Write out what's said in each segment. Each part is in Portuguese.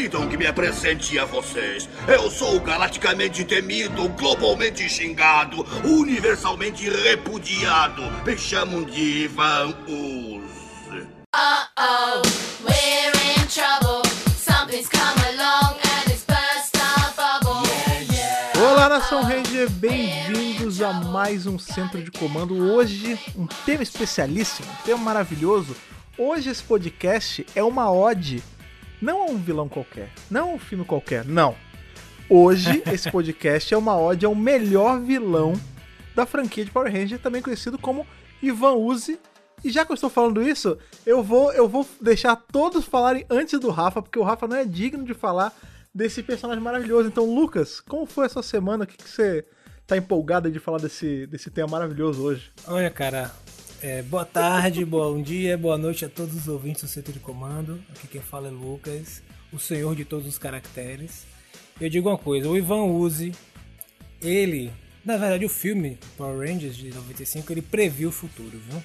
Permitam que me apresente a vocês. Eu sou o galacticamente temido, globalmente xingado, universalmente repudiado. Me chamam de Ivan Uz. Uh-oh, we're in trouble. Something's come along and it's burst our bubble. Olá, Nação Ranger, bem-vindos a mais um Centro de Comando. Hoje, um tema especialíssimo, um tema maravilhoso. Hoje, esse podcast é uma ode, não a um vilão qualquer, não a um filme qualquer, não. Hoje, esse podcast é uma ode ao melhor vilão da franquia de Power Ranger, também conhecido como Ivan Uzi e já que eu estou falando isso, eu vou, eu vou deixar todos falarem antes do Rafa, porque o Rafa não é digno de falar desse personagem maravilhoso. Então, Lucas, como foi essa semana? O que, que você tá empolgado de falar desse, desse tema maravilhoso hoje? Olha, cara, é, boa tarde, bom dia, boa noite a todos os ouvintes do Centro de Comando. Aqui quem fala é Lucas, o senhor de todos os caracteres. Eu digo uma coisa, o Ivan Uzi, ele, na verdade o filme Power Rangers de 95, ele previu o futuro, viu?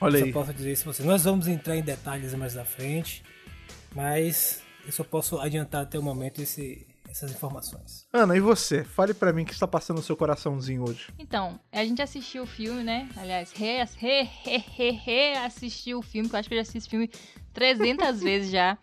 Olha eu aí. só posso dizer isso pra você. Nós vamos entrar em detalhes mais à frente, mas eu só posso adiantar até o momento esse, essas informações. Ana, e você? Fale para mim o que está passando no seu coraçãozinho hoje. Então, a gente assistiu o filme, né? Aliás, re, re, re, re, re assistiu o filme, que eu acho que eu já assisti o filme 300 vezes já.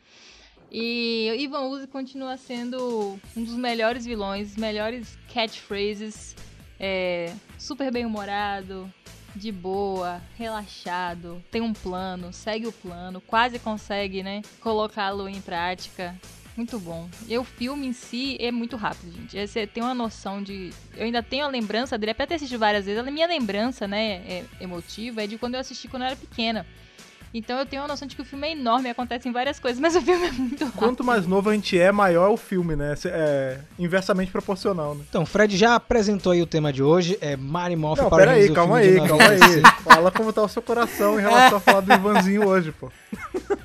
E o Ivan Uzi continua sendo um dos melhores vilões, melhores catchphrases, é, super bem-humorado, de boa, relaxado, tem um plano, segue o plano, quase consegue, né, colocá-lo em prática. Muito bom. E o filme em si é muito rápido, gente. Você tem uma noção de. Eu ainda tenho a lembrança dele, até ter assistido várias vezes. A minha lembrança, né, é emotiva, é de quando eu assisti quando eu era pequena. Então eu tenho a noção de que o filme é enorme, acontecem várias coisas, mas o filme é muito rápido. Quanto mais novo a gente é, maior é o filme, né? É inversamente proporcional, né? Então, Fred já apresentou aí o tema de hoje, é Mary Morph Não, pera aí, calma filme aí, calma aí. 95. Fala como tá o seu coração em relação a falar do Ivanzinho hoje, pô.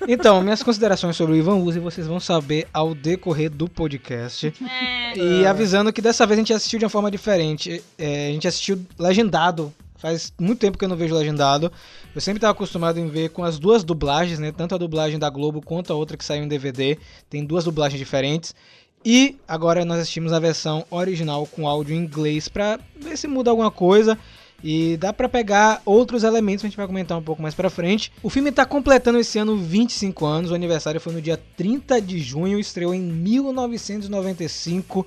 Então, minhas considerações sobre o Ivan Uzi vocês vão saber ao decorrer do podcast. É, E avisando que dessa vez a gente assistiu de uma forma diferente. É, a gente assistiu legendado. Faz muito tempo que eu não vejo legendado. Eu sempre estava acostumado em ver com as duas dublagens, né? Tanto a dublagem da Globo quanto a outra que saiu em DVD. Tem duas dublagens diferentes. E agora nós assistimos a versão original com áudio em inglês pra ver se muda alguma coisa. E dá pra pegar outros elementos que a gente vai comentar um pouco mais pra frente. O filme tá completando esse ano 25 anos. O aniversário foi no dia 30 de junho, estreou em 1995.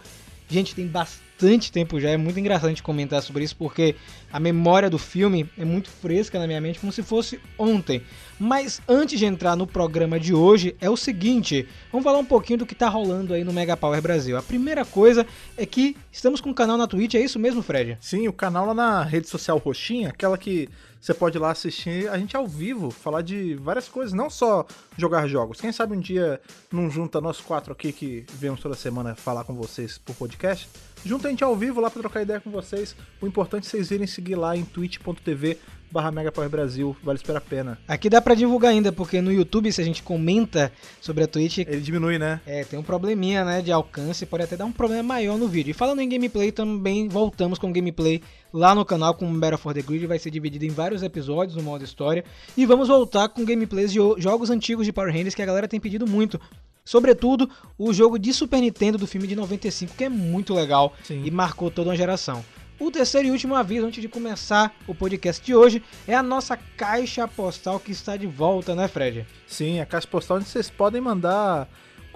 Gente, tem bastante tempo já, é muito engraçado a gente comentar sobre isso porque a memória do filme é muito fresca na minha mente, como se fosse ontem. Mas antes de entrar no programa de hoje, é o seguinte: vamos falar um pouquinho do que tá rolando aí no Mega Power Brasil. A primeira coisa é que estamos com um canal na Twitch, é isso mesmo, Fred? Sim, o canal lá na rede social Roxinha, aquela que você pode ir lá assistir a gente ao vivo, falar de várias coisas, não só jogar jogos. Quem sabe um dia não junta nós quatro aqui que vemos toda semana falar com vocês por podcast. Junta a gente ao vivo lá pra trocar ideia com vocês. O importante é vocês irem seguir lá em twitch.tv barra Megapower Brasil, vale super a pena. Aqui dá pra divulgar ainda, porque no YouTube, se a gente comenta sobre a Twitch, Ele diminui, né? É, tem um probleminha, né, de alcance, pode até dar um problema maior no vídeo. E falando em gameplay, também voltamos com gameplay lá no canal com Battle for the Grid, vai ser dividido em vários episódios no modo história. E vamos voltar com gameplays de jogos antigos de Power Rangers que a galera tem pedido muito. Sobretudo, o jogo de Super Nintendo do filme de 95, que é muito legal Sim. e marcou toda uma geração. O terceiro e último aviso antes de começar o podcast de hoje é a nossa caixa postal que está de volta, né, Fred? Sim, a caixa postal onde vocês podem mandar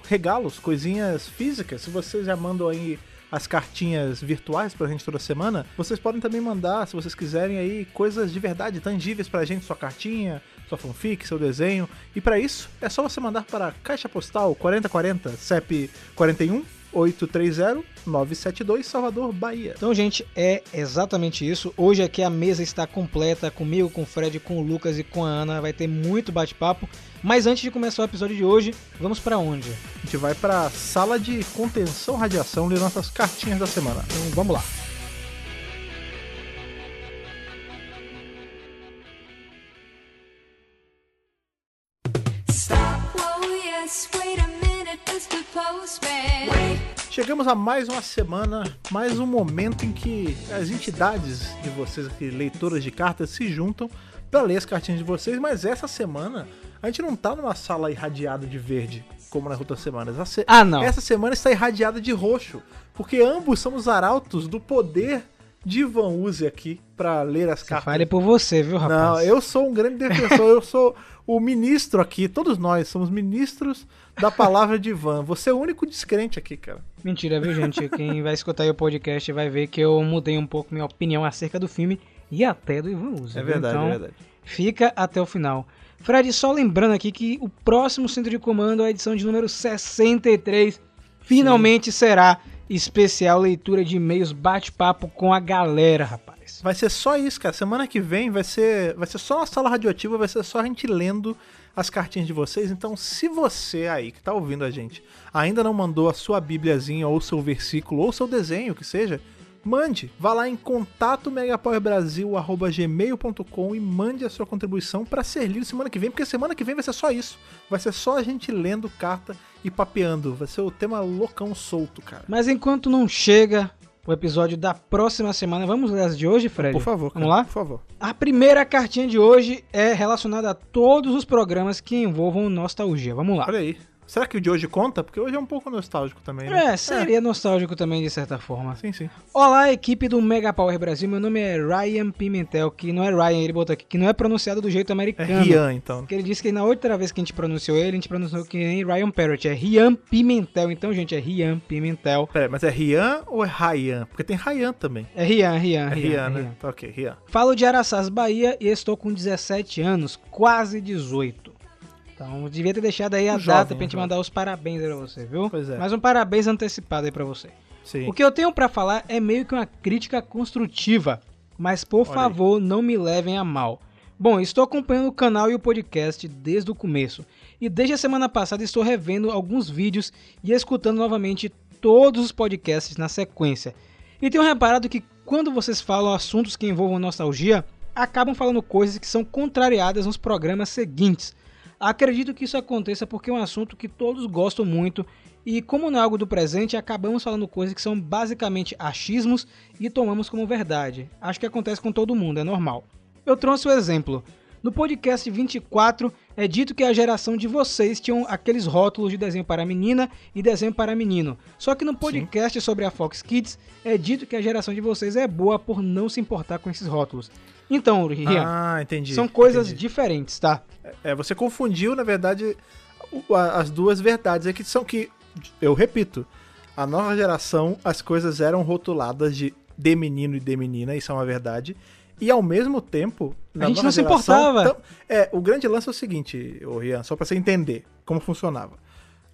regalos, coisinhas físicas. Se vocês já mandam aí as cartinhas virtuais pra gente toda semana, vocês podem também mandar, se vocês quiserem aí, coisas de verdade, tangíveis pra gente, sua cartinha, sua fanfic, seu desenho. E pra isso, é só você mandar para Caixa Postal 4040 CEP 41 830 972 Salvador, Bahia. Então, gente, é exatamente isso. Hoje aqui a mesa está completa comigo, com o Fred, com o Lucas e com a Ana. Vai ter muito bate-papo. Mas antes de começar o episódio de hoje, vamos pra onde? A gente vai pra sala de contenção radiação ler nossas cartinhas da semana. Então, vamos lá. Chegamos a mais uma semana, mais um momento em que as entidades de vocês aqui, leitoras de cartas, se juntam para ler as cartinhas de vocês, mas essa semana a gente não tá numa sala irradiada de verde. como nas outras semanas. Se- Ah, não. Essa semana está irradiada de roxo, porque ambos somos arautos do poder de Ivan Uzi aqui pra ler as Você cartas. fale por você, viu, rapaz? Não, eu sou um grande defensor, eu sou o ministro aqui, todos nós somos ministros da palavra de Ivan. Você é o único descrente aqui, cara. Mentira, viu, gente? Quem vai escutar aí o podcast vai ver que eu mudei um pouco minha opinião acerca do filme e até do Ivan Uzi. É verdade, então, é verdade. Fica até o final. Fred, só lembrando aqui que o próximo Centro de Comando, a edição de número 63, finalmente será especial leitura de e-mails, bate-papo com a galera, rapaz. Vai ser só isso, cara. Semana que vem vai ser, vai ser só uma sala radioativa, vai ser só a gente lendo as cartinhas de vocês. Então, se você aí que tá ouvindo a gente ainda não mandou a sua bíbliazinha ou seu versículo ou seu desenho, que seja, mande. Vá lá em contato megapowerbrasil@gmail.com e mande a sua contribuição para ser lido semana que vem, porque semana que vem vai ser só isso. Vai ser só a gente lendo carta e papeando. Vai ser o tema loucão solto, cara. Mas enquanto não chega o episódio da próxima semana, vamos ler as de hoje, Fred? Por favor, cara. Vamos lá? Por favor. A primeira cartinha de hoje é relacionada a todos os programas que envolvam nostalgia. Vamos lá. Olha aí. Será que o de hoje conta? Porque hoje é um pouco nostálgico também, né? É, seria nostálgico também, de certa forma. Sim, sim. Olá, equipe do Mega Power Brasil. Meu nome é Ryan Pimentel, que não é Ryan, ele botou aqui, que não é pronunciado do jeito É americano. Rian, então. Porque ele disse que na outra vez que a gente pronunciou ele, a gente pronunciou que nem Ryan Parrott. É Rian Pimentel. Então, gente, é Rian Pimentel. Pera, mas é Rian ou é Ryan? Porque tem Ryan também. É Rian, Rian, É Rian. Rian, né? Rian. Tá ok, Rian. Falo de Araçás, Bahia e estou com 17 anos, quase 18. Então, devia ter deixado aí a Um data jovem, pra gente jovem. mandar os parabéns aí pra você, viu? Pois é. Mas um parabéns antecipado aí pra você. Sim. O que eu tenho pra falar é meio que uma crítica construtiva, mas por Olha favor, não me levem a mal. Bom, estou acompanhando o canal e o podcast desde o começo, e desde a semana passada estou revendo alguns vídeos e escutando novamente todos os podcasts na sequência. E tenho reparado que quando vocês falam assuntos que envolvam nostalgia, acabam falando coisas que são contrariadas nos programas seguintes. Acredito que isso aconteça porque é um assunto que todos gostam muito e, como não é algo do presente, acabamos falando coisas que são basicamente achismos e tomamos como verdade. Acho que acontece com todo mundo, é normal. Eu trouxe o exemplo. No podcast 24 é dito que a geração de vocês tinham aqueles rótulos de desenho para menina e desenho para menino. Só que no podcast sobre a Fox Kids é dito que a geração de vocês é boa por não se importar com esses rótulos. Então, Rian, Ah, entendi. são coisas entendi. diferentes, tá? É, você confundiu, na verdade, a- as duas verdades aqui são que, eu repito, a nova geração, as coisas eram rotuladas de de menino e de menina, isso é uma verdade. E ao mesmo tempo, na gente não se geração, importava. tam- é, o grande lance é o seguinte, Rian, só pra você entender como funcionava.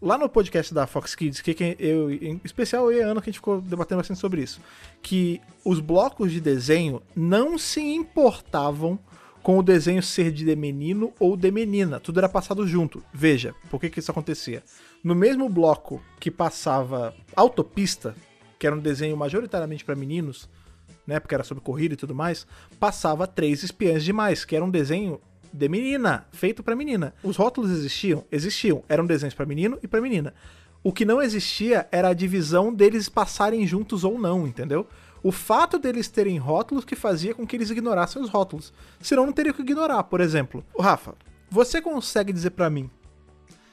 Lá no podcast da Fox Kids, que, eu, em especial eu e a Ana, que a gente ficou debatendo bastante sobre isso, que os blocos de desenho não se importavam com o desenho ser de menino ou de menina. Tudo era passado junto. Veja, por que, que isso acontecia? No mesmo bloco que passava Autopista, que era um desenho majoritariamente para meninos, né, porque era sobre corrida e tudo mais, passava Três Espiãs Demais, que era um desenho de menina, feito para menina. Os rótulos existiam? Existiam. Eram desenhos para menino e para menina. O que não existia era a divisão deles passarem juntos ou não, entendeu? O fato deles terem rótulos que fazia com que eles ignorassem os rótulos. Senão não teria que ignorar, por exemplo. Rafa, você consegue dizer pra mim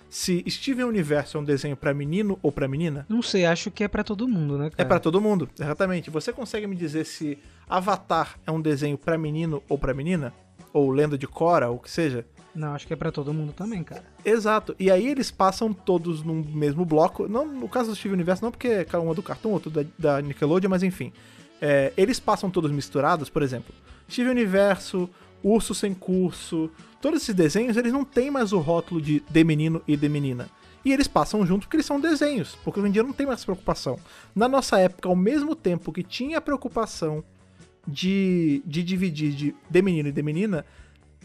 se Steven Universo é um desenho pra menino ou pra menina? Não sei, acho que é pra todo mundo, né, É cara? pra todo mundo, exatamente. Você consegue me dizer se Avatar é um desenho pra menino ou pra menina? Ou Lenda de Korra, ou o que seja? Não, acho que é pra todo mundo também, cara. Exato. E aí eles passam todos num mesmo bloco. Não no caso do Steven Universo, não porque é do Cartoon, outro da, da Nickelodeon, mas enfim. É, eles passam todos misturados, por exemplo. Steven Universo, Urso Sem Curso, todos esses desenhos, eles não têm mais o rótulo de de menino e de menina. E eles passam junto porque eles são desenhos, porque hoje em dia não tem mais essa preocupação. Na nossa época, ao mesmo tempo que tinha a preocupação de, de dividir de, de menino e de menina,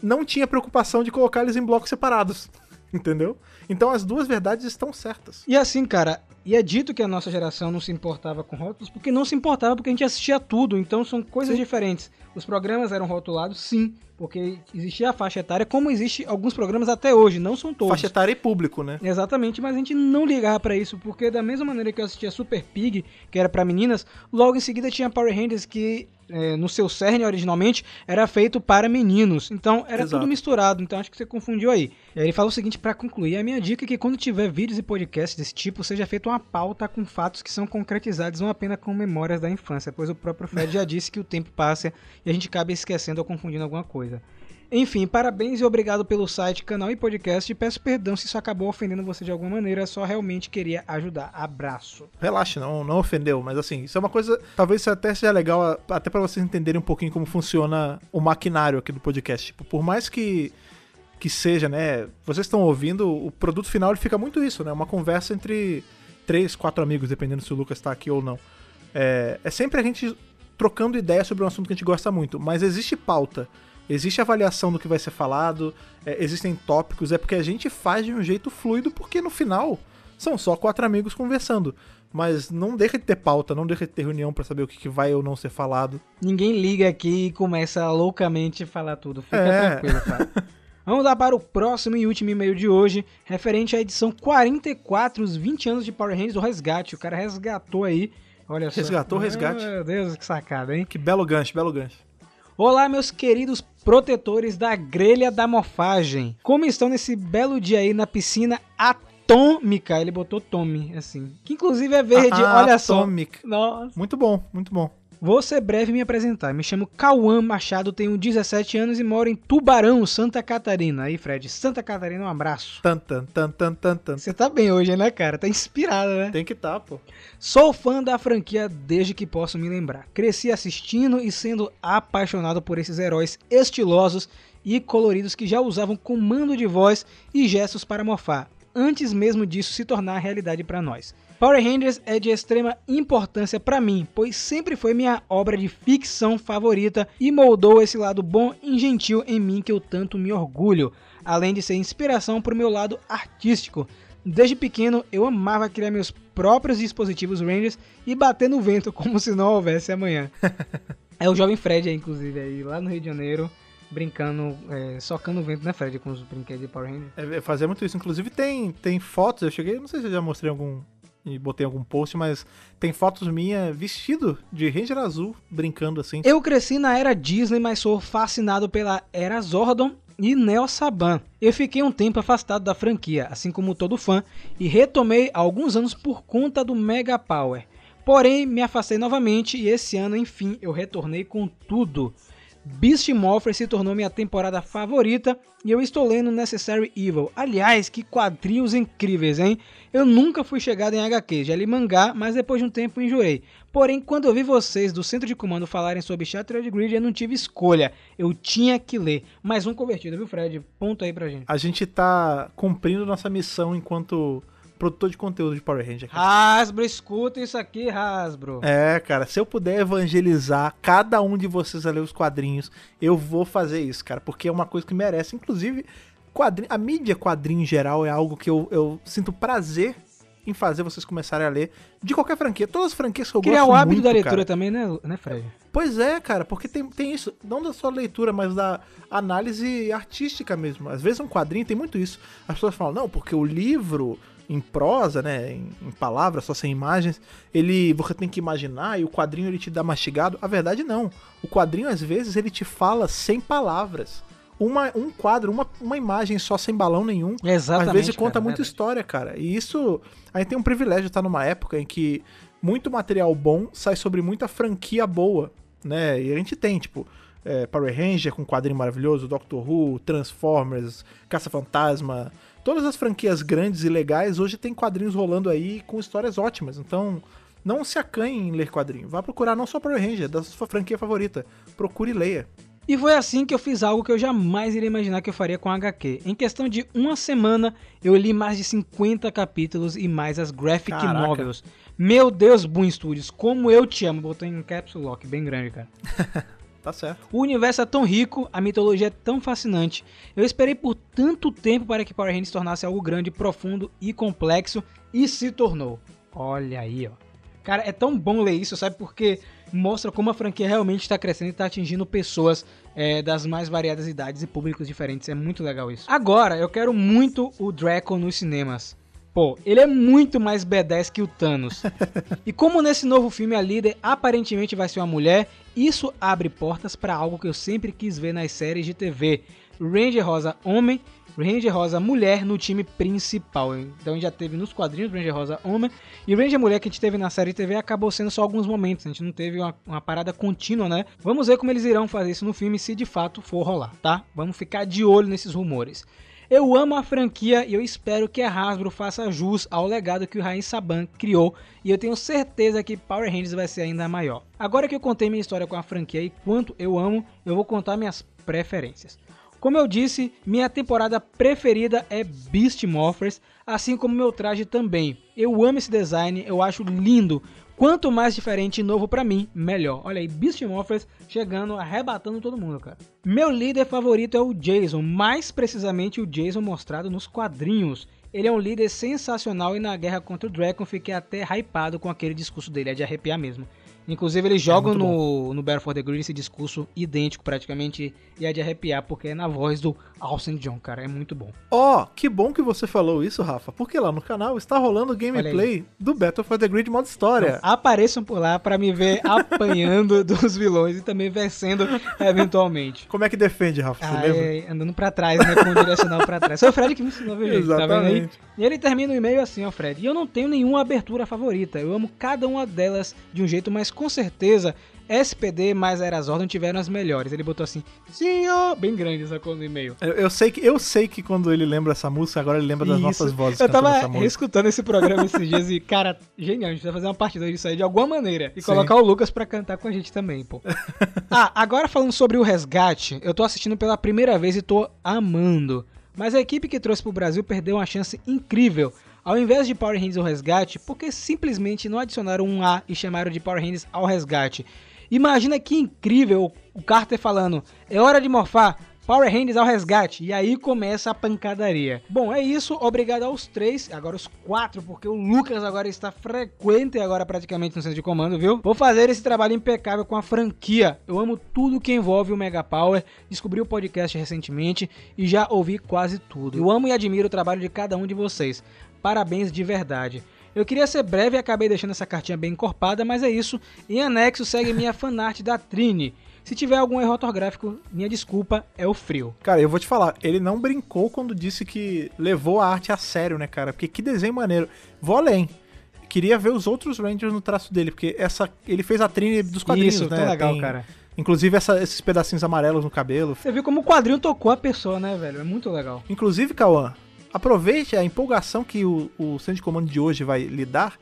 não tinha preocupação de colocar eles em blocos separados. Entendeu? Então as duas verdades estão certas. E assim, cara, e é dito que a nossa geração não se importava com rótulos porque não se importava porque a gente assistia tudo, então são coisas Sim. diferentes. Os programas eram rotulados, sim, porque existia a faixa etária, como existe alguns programas até hoje, não são todos. Faixa etária e público, né? Exatamente, mas a gente não ligava pra isso, porque da mesma maneira que eu assistia Super Pig, que era pra meninas, logo em seguida tinha Power Rangers que é, no seu cerne originalmente, era feito para meninos. Então era Exato. tudo misturado. Então acho que você confundiu aí. E aí ele fala o seguinte para concluir: a minha dica é que quando tiver vídeos e podcasts desse tipo, seja feita uma pauta com fatos que são concretizados, não apenas com memórias da infância, pois o próprio Fred já disse que o tempo passa e a gente acaba esquecendo ou confundindo alguma coisa. Enfim, parabéns e obrigado pelo site, canal e podcast. E peço perdão se isso acabou ofendendo você de alguma maneira, só realmente queria ajudar. Abraço. Relaxa, não, não ofendeu, mas assim, isso é uma coisa. Talvez até seja legal, até pra vocês entenderem um pouquinho como funciona o maquinário aqui do podcast. Tipo, por mais que, que seja, né? Vocês estão ouvindo, o produto final ele fica muito isso, né? Uma conversa entre três, quatro amigos, dependendo se o Lucas tá aqui ou não. É, é sempre a gente trocando ideia sobre um assunto que a gente gosta muito, mas existe pauta. Existe avaliação do que vai ser falado, é, existem tópicos, é porque a gente faz de um jeito fluido, porque no final são só quatro amigos conversando. Mas não deixa de ter pauta, não deixa de ter reunião pra saber o que, que vai ou não ser falado. Ninguém liga aqui e começa loucamente a falar tudo. Fica É. tranquilo, cara. Vamos lá para o próximo e último e-mail de hoje, referente à edição 44, os 20 anos de Power Rangers do resgate. O cara resgatou aí. Olha só. Resgatou o resgate. Meu Deus, que sacada, hein? Que belo gancho, belo gancho. Olá, meus queridos protetores da grelha da morfagem. Como estão nesse belo dia aí na piscina atômica? Ele botou Tommy, assim. Que inclusive é verde, Ah, olha só. Atomic. Nossa. Muito bom, muito bom. Vou ser breve em me apresentar. Me chamo Cauã Machado, tenho 17 anos e moro em Tubarão, Santa Catarina. Aí, Fred, Santa Catarina, um abraço. Tan, tan, tan, tan, tan, tan. Você tá bem hoje, né, cara? Tá inspirado, né? Tem que tá, pô. Sou fã da franquia desde que posso me lembrar. Cresci assistindo e sendo apaixonado por esses heróis estilosos e coloridos que já usavam comando de voz e gestos para morfar, antes mesmo disso se tornar realidade para nós. Power Rangers é de extrema importância para mim, pois sempre foi minha obra de ficção favorita e moldou esse lado bom e gentil em mim que eu tanto me orgulho, além de ser inspiração para o meu lado artístico. Desde pequeno eu amava criar meus próprios dispositivos Rangers e bater no vento como se não houvesse amanhã. é o jovem Fred aí, inclusive, aí, lá no Rio de Janeiro, brincando, é, socando o vento, né, Fred, com os brinquedos de Power Rangers. É, é fazer muito isso. Inclusive tem, tem fotos, eu cheguei, não sei se eu já mostrei algum. E botei algum post, mas tem fotos minha vestido de Ranger Azul, brincando assim. Eu cresci na era Disney, mas sou fascinado pela era Zordon e Neo Saban. Eu fiquei um tempo afastado da franquia, assim como todo fã, e retomei há alguns anos por conta do Mega Power. Porém, me afastei novamente e esse ano, enfim, eu retornei com tudo. Beast Morpher se tornou minha temporada favorita e eu estou lendo Necessary Evil. Aliás, que quadrinhos incríveis, hein? Eu nunca fui chegado em HQ, já li mangá, mas depois de um tempo enjoei. Porém, quando eu vi vocês do centro de comando falarem sobre Shattered Grid, eu não tive escolha. Eu tinha que ler. Mais um convertido, viu, Fred? Ponto aí pra gente. A gente tá cumprindo nossa missão enquanto produtor de conteúdo de Power Ranger. cara. Hasbro, escuta isso aqui, Hasbro. É, cara, se eu puder evangelizar cada um de vocês a ler os quadrinhos, eu vou fazer isso, cara, porque é uma coisa que merece. Inclusive, quadrinho, a mídia quadrinho em geral é algo que eu, eu sinto prazer em fazer vocês começarem a ler de qualquer franquia. Todas as franquias que eu Criar gosto o hábito muito, da leitura cara. também, né, né, Fred? Pois é, cara, porque tem, tem isso, não da só leitura, mas da análise artística mesmo. Às vezes um quadrinho tem muito isso. As pessoas falam, não, porque o livro em prosa, né, em, em palavras, só sem imagens, ele você tem que imaginar e o quadrinho ele te dá mastigado. A verdade não. O quadrinho às vezes ele te fala sem palavras. Uma, um quadro, uma, uma imagem só sem balão nenhum. Exatamente. Às vezes cara, conta muita verdade. história, cara. E isso. A gente tem um privilégio estar numa época em que muito material bom sai sobre muita franquia boa, né? E a gente tem, tipo, é, Power Ranger com quadrinho maravilhoso, Doctor Who, Transformers, Caça-Fantasma. Todas as franquias grandes e legais hoje tem quadrinhos rolando aí com histórias ótimas. Então. Não se acanhe em ler quadrinho. Vá procurar não só Power Ranger, da sua franquia favorita. Procure e leia. E foi assim que eu fiz algo que eu jamais iria imaginar que eu faria com a HQ. Em questão de uma semana, eu li mais de 50 capítulos e mais as graphic Caraca. novels. Meu Deus, Boom Studios, como eu te amo. Botou em caps lock, bem grande, cara. Tá certo. O universo é tão rico, a mitologia é tão fascinante. Eu esperei por tanto tempo para que Power Rangers se tornasse algo grande, profundo e complexo e se tornou. Olha aí, ó. Cara, é tão bom ler isso, sabe? Porque mostra como a franquia realmente está crescendo e está atingindo pessoas é, das mais variadas idades e públicos diferentes. É muito legal isso. Agora, eu quero muito o Draco nos cinemas. Pô, ele é muito mais B10 que o Thanos. e como nesse novo filme a líder aparentemente vai ser uma mulher, isso abre portas para algo que eu sempre quis ver nas séries de TV. Ranger Rosa homem, Ranger Rosa mulher no time principal. Então a gente já teve nos quadrinhos Ranger Rosa homem e Ranger mulher que a gente teve na série de TV acabou sendo só alguns momentos. A gente não teve uma, uma parada contínua, né? Vamos ver como eles irão fazer isso no filme se de fato for rolar, tá? Vamos ficar de olho nesses rumores. Eu amo a franquia e eu espero que a Hasbro faça jus ao legado que o Rain Saban criou e eu tenho certeza que Power Rangers vai ser ainda maior. Agora que eu contei minha história com a franquia e quanto eu amo, eu vou contar minhas preferências. Como eu disse, minha temporada preferida é Beast Morphers, assim como meu traje também. Eu amo esse design, eu acho lindo. Quanto mais diferente e novo para mim, melhor. Olha aí, Beast Morphers chegando, arrebatando todo mundo, cara. Meu líder favorito é o Jason, mais precisamente o Jason mostrado nos quadrinhos. Ele é um líder sensacional e na guerra contra o Dragon fiquei até hypado com aquele discurso dele, é de arrepiar mesmo. Inclusive, eles jogam é no, no Battle for the Grid esse discurso idêntico praticamente e é de arrepiar, porque é na voz do Austin John, cara. É muito bom. Ó, oh, que bom que você falou isso, Rafa, porque lá no canal está rolando o gameplay do Battle for the Grid modo história. Então, apareçam por lá para me ver apanhando dos vilões e também vencendo eventualmente. Como é que defende, Rafa? Ah, é, andando para trás, né? Com o direcional para trás. Foi o Fred que me ensinou, viu, Exatamente. Tá e ele termina o e-mail assim, ó, Fred. E eu não tenho nenhuma abertura favorita. Eu amo cada uma delas de um jeito mais com certeza SPD mais Erazordon tiveram as melhores. Ele botou assim, senhor, bem grande essa coisa no e-mail. Eu, eu, sei que, eu sei que quando ele lembra essa música, agora ele lembra das Isso. nossas vozes. Eu tava escutando esse programa esses dias e, cara, genial, a gente vai fazer uma partida disso aí de alguma maneira. E Sim. colocar o Lucas pra cantar com a gente também, pô. ah, agora falando sobre o resgate, eu tô assistindo pela primeira vez e tô amando. Mas a equipe que trouxe pro Brasil perdeu uma chance incrível ao invés de Power Rangers ao resgate, por que simplesmente não adicionaram um A e chamaram de Power Rangers ao resgate? Imagina que incrível o Carter falando: é hora de morfar, Power Rangers ao resgate. E aí começa a pancadaria. Bom, é isso. Obrigado aos três, agora os quatro, porque o Lucas agora está frequente agora praticamente no centro de comando, viu? Vou fazer esse trabalho impecável com a franquia. Eu amo tudo que envolve o Mega Power. Descobri o podcast recentemente e já ouvi quase tudo. Eu amo e admiro o trabalho de cada um de vocês. Parabéns de verdade. Eu queria ser breve e acabei deixando essa cartinha bem encorpada, mas é isso. Em anexo segue minha fanart da Trine. Se tiver algum erro ortográfico, minha desculpa, é o frio. Cara, eu vou te falar, ele não brincou quando disse que levou a arte a sério, né, cara? Porque que desenho maneiro. Vou além. Queria ver os outros Rangers no traço dele, porque essa ele fez a Trine dos quadrinhos, Isso, né? legal, Tem, cara. Inclusive essa, esses pedacinhos amarelos no cabelo. Você viu como o quadrinho tocou a pessoa, né, velho? É muito legal. Inclusive, Cauã, aproveite a empolgação que o, o centro de comando de hoje vai lhe dar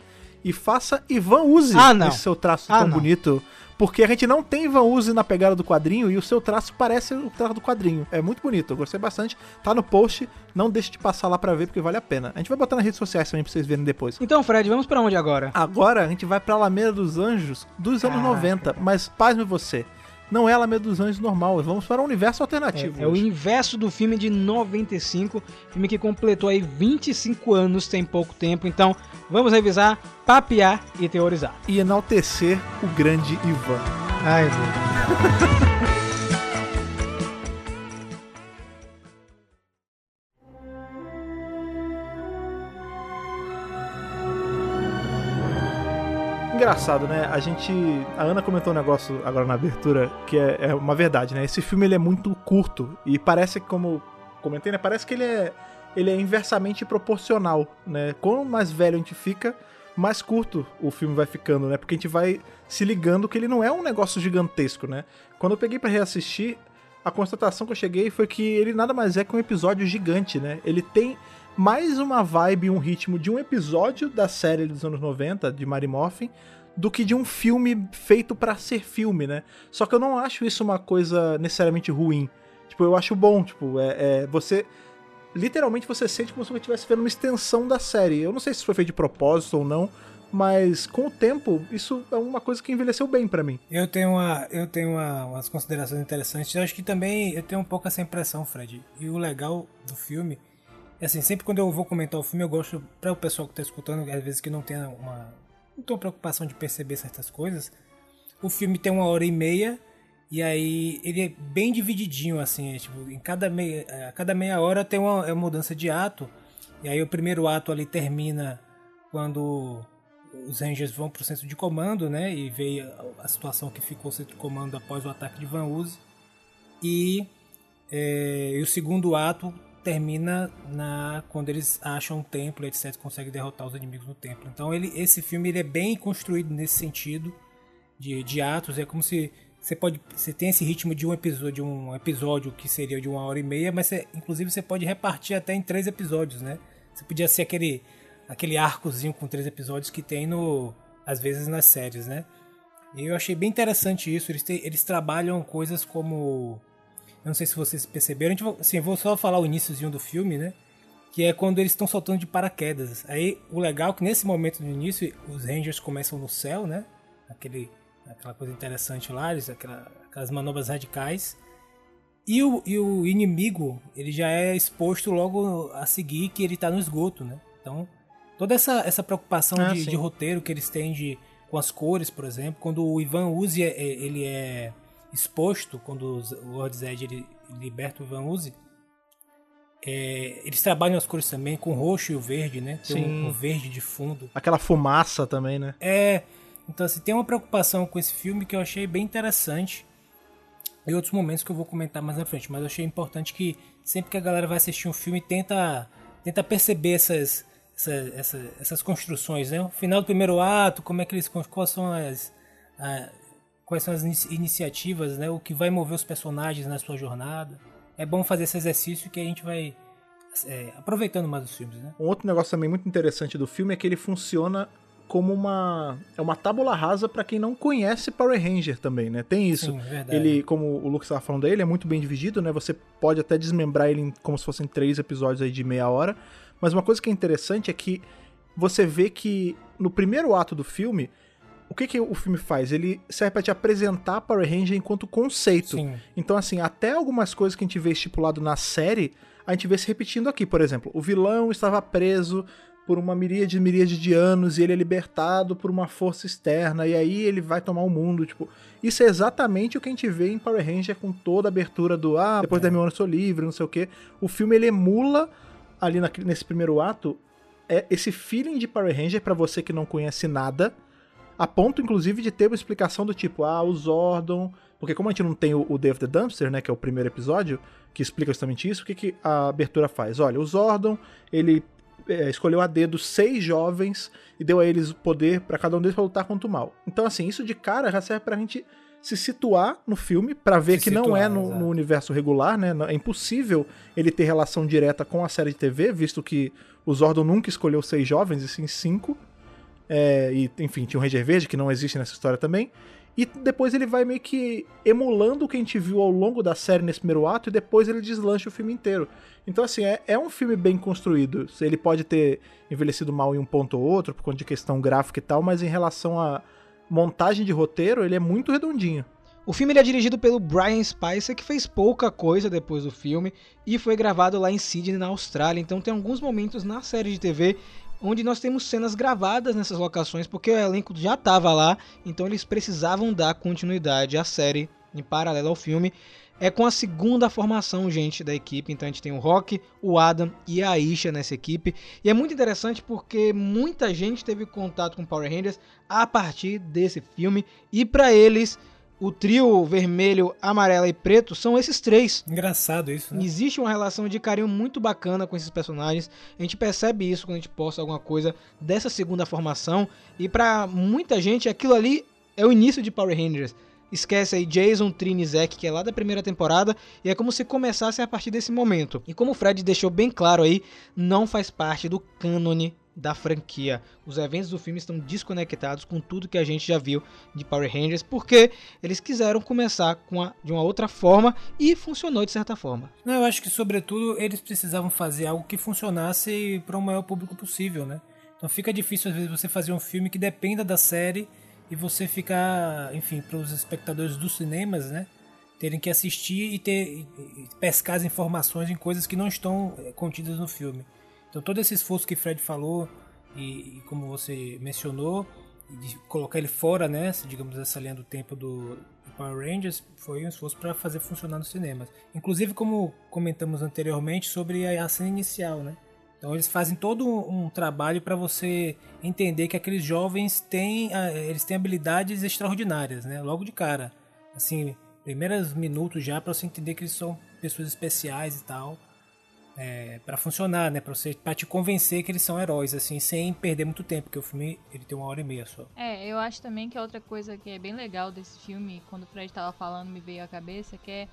e faça Ivan Use ah, esse seu traço ah, tão não. bonito. Porque a gente não tem Ivan Use na pegada do quadrinho e o seu traço parece o traço do quadrinho. É muito bonito, eu gostei bastante. Tá no post, não deixe de passar lá para ver porque vale a pena. A gente vai botar nas redes sociais também pra vocês verem depois. Então, Fred, vamos para onde agora? Agora a gente vai pra Alameda dos Anjos dos anos Caraca. 90, mas pasme você não é a Alameda dos Anjos normal. Vamos para um universo alternativo. É, é, o universo do filme de 95, filme que completou aí 25 anos, tem pouco tempo. Então, vamos revisar, papear e teorizar. E enaltecer o grande Ivan. Ai, Deus. engraçado, né? A gente. A Ana comentou um negócio agora na abertura que é, é uma verdade, né? Esse filme ele é muito curto e parece como comentei, né? Parece que ele é, ele é inversamente proporcional, né? Quanto mais velho a gente fica, mais curto o filme vai ficando, né? Porque a gente vai se ligando que ele não é um negócio gigantesco, né? Quando eu peguei para reassistir, a constatação que eu cheguei foi que ele nada mais é que um episódio gigante, né? Ele tem mais uma vibe, um ritmo de um episódio da série dos anos 90, de Mary Morphin, do que de um filme feito para ser filme, né? Só que eu não acho isso uma coisa necessariamente ruim. Tipo, eu acho bom, tipo, é, é você literalmente você sente como se você estivesse vendo uma extensão da série. Eu não sei se foi feito de propósito ou não, mas com o tempo isso é uma coisa que envelheceu bem para mim. Eu tenho uma, eu tenho uma, umas considerações interessantes. Eu acho que também eu tenho um pouco essa impressão, Fred. E o legal do filme é assim, sempre quando eu vou comentar o filme, eu gosto para o pessoal que tá escutando, às vezes que não tem uma não tenho preocupação de perceber certas coisas. O filme tem uma hora e meia e aí ele é bem divididinho assim, é, tipo, em cada meia, a cada meia hora tem uma, é uma mudança de ato E aí o primeiro ato ali termina quando os Rangers vão para o centro de comando, né? E vê a, a situação que ficou o centro de comando após o ataque de Van Uzi. E, é, e o segundo ato termina na quando eles acham um templo, etc, conseguem derrotar os inimigos no templo. Então ele, esse filme ele é bem construído nesse sentido de, de atos. É como se você pode você tem esse ritmo de um episódio de um episódio que seria de uma hora e meia mas você, inclusive você pode repartir até em três episódios né você podia ser aquele aquele arcozinho com três episódios que tem no às vezes nas séries né e eu achei bem interessante isso eles têm, eles trabalham coisas como eu não sei se vocês perceberam a gente, assim, vou só falar o iníciozinho do filme né que é quando eles estão soltando de paraquedas aí o legal é que nesse momento do início os Rangers começam no céu né aquele aquela coisa interessante lá, aquela, aquelas manobras radicais. E o, e o inimigo, ele já é exposto logo a seguir que ele está no esgoto, né? Então, toda essa, essa preocupação ah, de, de, roteiro que eles têm de, com as cores, por exemplo, quando o Ivan Uzi é, é, ele é exposto, quando o Lord Zed ele liberta o Ivan Uzi, é, eles trabalham as cores também com o roxo e o verde, né? Tem Sim. Um, um verde de fundo. Aquela fumaça também, né? É, então, assim, tem uma preocupação com esse filme que eu achei bem interessante. E outros momentos que eu vou comentar mais na frente. Mas eu achei importante que sempre que a galera vai assistir um filme, tenta, tenta perceber essas, essas, essas, essas construções, né? O final do primeiro ato, como é que eles... Quais são as... A, quais são as iniciativas, né? O que vai mover os personagens na sua jornada. É bom fazer esse exercício que a gente vai é, aproveitando mais os filmes, né? Um outro negócio também muito interessante do filme é que ele funciona como uma é uma tábula rasa para quem não conhece Power Ranger também, né? Tem isso. Sim, ele, como o Lucas estava falando dele, é muito bem dividido, né? Você pode até desmembrar ele em, como se fossem três episódios aí de meia hora. Mas uma coisa que é interessante é que você vê que no primeiro ato do filme, o que, que o filme faz? Ele serve para te apresentar Power Ranger enquanto conceito. Sim. Então, assim, até algumas coisas que a gente vê estipulado na série, a gente vê se repetindo aqui. Por exemplo, o vilão estava preso por uma miríade miríade de anos e ele é libertado por uma força externa e aí ele vai tomar o mundo, tipo, isso é exatamente o que a gente vê em Power Ranger com toda a abertura do ah, depois da mil anos sou livre, não sei o que. O filme ele emula ali na, nesse primeiro ato é esse feeling de Power Ranger para você que não conhece nada, a ponto inclusive de ter uma explicação do tipo, ah, o Zordon, porque como a gente não tem o, o Day of the Dumpster, né, que é o primeiro episódio, que explica justamente isso, o que, que a abertura faz? Olha, o Zordon, ele é, escolheu a dedo seis jovens e deu a eles o poder para cada um deles para lutar contra o mal. Então, assim, isso de cara já serve pra gente se situar no filme para ver se que situar, não é no, no, universo regular, né? É impossível ele ter relação direta com a série de TV, visto que o Zordon nunca escolheu seis jovens, e sim cinco. É, e, enfim, tinha um Ranger Verde, que não existe nessa história também. E depois ele vai meio que emulando o que a gente viu ao longo da série nesse primeiro ato, e depois ele deslancha o filme inteiro. Então, assim, é, é um filme bem construído. Ele pode ter envelhecido mal em um ponto ou outro, por conta de questão gráfica e tal, mas em relação à montagem de roteiro, ele é muito redondinho. O filme é dirigido pelo Brian Spicer, que fez pouca coisa depois do filme e foi gravado lá em Sydney, na Austrália. Então tem alguns momentos na série de TV onde nós temos cenas gravadas nessas locações, porque o elenco já estava lá, então eles precisavam dar continuidade à série em paralelo ao filme. É com a segunda formação, gente, da equipe. Então a gente tem o Rock, o Adam e a Isha nessa equipe. E é muito interessante porque muita gente teve contato com Power Rangers a partir desse filme. E para eles, o trio vermelho, amarelo e preto são esses três. Engraçado isso, né? Existe uma relação de carinho muito bacana com esses personagens. A gente percebe isso quando a gente posta alguma coisa dessa segunda formação. E para muita gente, aquilo ali é o início de Power Rangers. Esquece aí Jason, Trini e Zack, que é lá da primeira temporada, e é como se começasse a partir desse momento. E como o Fred deixou bem claro aí, não faz parte do cânone da franquia. Os eventos do filme estão desconectados com tudo que a gente já viu de Power Rangers, porque eles quiseram começar com a, de uma outra forma e funcionou de certa forma. Eu acho que sobretudo eles precisavam fazer algo que funcionasse para o maior público possível, né? Então fica difícil às vezes você fazer um filme que dependa da série e você ficar, enfim, para os espectadores dos cinemas, né? Terem que assistir e ter e pescar as informações em coisas que não estão eh, contidas no filme. Então todo esse esforço que Fred falou e, e como você mencionou, de colocar ele fora, né, digamos essa linha do tempo do, Power Rangers, foi um esforço para fazer funcionar nos cinemas. Inclusive como comentamos anteriormente sobre a, a cena inicial, né? Então eles fazem todo um trabalho para você entender que aqueles jovens têm, ah, eles têm habilidades extraordinárias, né? Logo de cara. Assim, primeiros minutos já para você entender que eles são pessoas especiais e tal. É, para funcionar, né? Pra, você, pra te convencer que eles são heróis, assim, sem perder muito tempo, porque o filme ele tem uma hora e meia só. É, eu acho também que a outra coisa que é bem legal desse filme, quando o Fred tava falando, me veio à cabeça, que é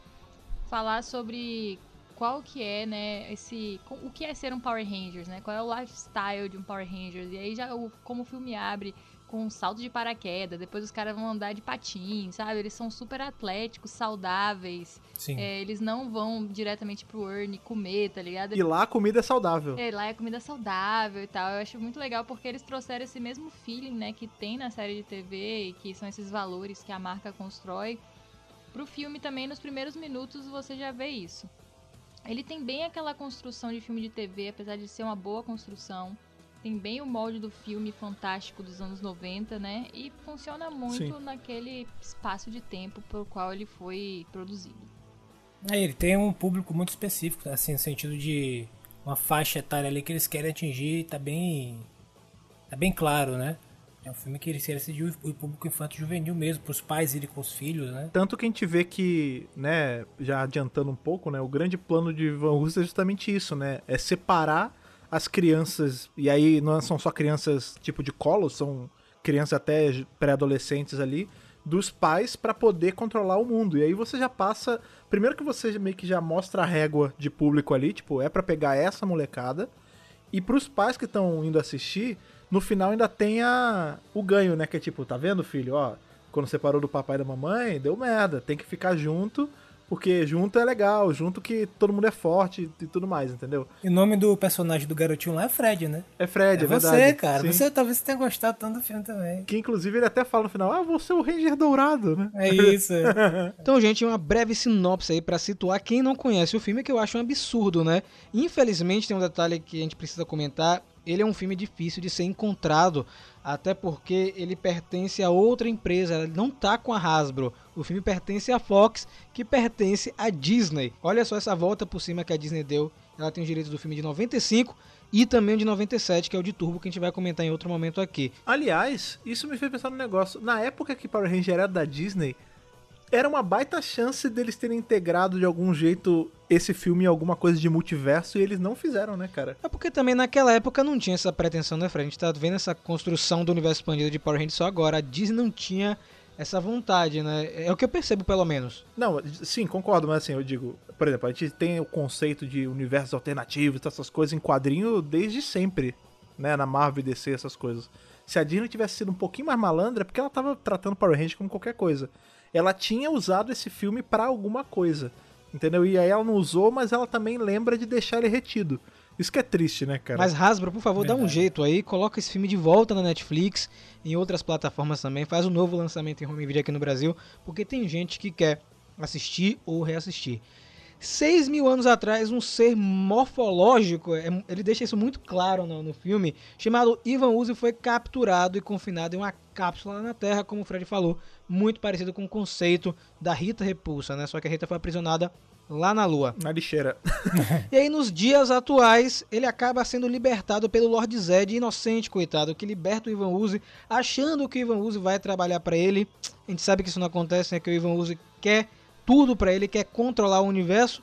falar sobre qual que é, né, esse o que é ser um Power Rangers, né? Qual é o lifestyle de um Power Rangers? E aí já como o filme abre com um salto de paraquedas, depois os caras vão andar de patins, sabe? Eles são super atléticos, saudáveis. Sim. É, eles não vão diretamente pro Ernie comer, tá ligado? E lá a comida é saudável. É, lá é comida saudável e tal. Eu acho muito legal porque eles trouxeram esse mesmo feeling, né, que tem na série de TV e que são esses valores que a marca constrói. Pro filme também, nos primeiros minutos, você já vê isso. Ele tem bem aquela construção de filme de TV, apesar de ser uma boa construção. Tem bem o molde do filme fantástico dos anos 90, né? E funciona muito Sim. naquele espaço de tempo por qual ele foi produzido. É, ele tem um público muito específico, assim, no sentido de uma faixa etária ali que eles querem atingir, tá bem. tá bem claro, né? É um filme que eles querem atingir o público infanto juvenil mesmo, pros pais irem com os filhos, né? Tanto que a gente vê que, né, já adiantando um pouco, né, o grande plano de Van Hooser é justamente isso, né? É separar as crianças, e aí não são só crianças tipo de colo, são crianças até pré-adolescentes ali, dos pais para poder controlar o mundo. E aí você já passa, primeiro que você meio que já mostra a régua de público ali, tipo, é para pegar essa molecada. E pros pais que estão indo assistir, no final ainda tem a, o ganho, né, que é tipo, tá vendo, filho, ó, quando separou do papai e da mamãe, deu merda, tem que ficar junto. Porque junto é legal, junto que todo mundo é forte e tudo mais, entendeu? E o nome do personagem do garotinho lá é Fred, né? É Fred, é, É você, verdade. cara. Sim. Você talvez tenha gostado tanto do filme também. Que inclusive ele até fala no final, ah, você é o Ranger Dourado, né? É isso. é. Então, gente, uma breve sinopse aí pra situar quem não conhece o filme, que eu acho um absurdo, né? Infelizmente, tem um detalhe que a gente precisa comentar. Ele é um filme difícil de ser encontrado, até porque ele pertence a outra empresa, ele não tá com a Hasbro. O filme pertence à Fox, que pertence à Disney. Olha só essa volta por cima que a Disney deu. Ela tem os direitos do filme de 95 e também o de 97, que é o de Turbo, que a gente vai comentar em outro momento aqui. Aliás, isso me fez pensar no negócio. Na época que Power Ranger era da Disney, era uma baita chance deles terem integrado de algum jeito esse filme em alguma coisa de multiverso e eles não fizeram, né, cara? É porque também naquela época não tinha essa pretensão, né, Fred? A gente tá vendo essa construção do universo expandido de Power Rangers só agora. A Disney não tinha essa vontade, né? É o que eu percebo, pelo menos. Não, sim, concordo, mas assim, eu digo, por exemplo, a gente tem o conceito de universos alternativos, essas coisas em quadrinho desde sempre, né, na Marvel e DC, essas coisas. Se a Disney tivesse sido um pouquinho mais malandra, é porque ela tava tratando Power Rangers como qualquer coisa. Ela tinha usado esse filme pra alguma coisa, entendeu? E aí ela não usou, mas ela também lembra de deixar ele retido. Isso que é triste, né, cara? Mas Hasbro, por favor, dá um jeito aí, coloca esse filme de volta na Netflix, em outras plataformas também, faz um novo lançamento em home video aqui no Brasil, porque tem gente que quer assistir ou reassistir. Seis mil anos atrás, um ser morfológico, é- ele deixa isso muito claro no, no filme, chamado Ivan Uzi foi capturado e confinado em uma cápsula na Terra, como o Fred falou, muito parecido com o conceito da Rita Repulsa, né? Só que a Rita foi aprisionada lá na Lua. Na lixeira. E aí, nos dias atuais, ele acaba sendo libertado pelo Lord Zed, inocente, coitado, que liberta o Ivan Uzi, achando que o Ivan Uzi vai trabalhar pra ele. A gente sabe que isso não acontece, né? Que o Ivan Uzi quer tudo pra ele, quer controlar o universo.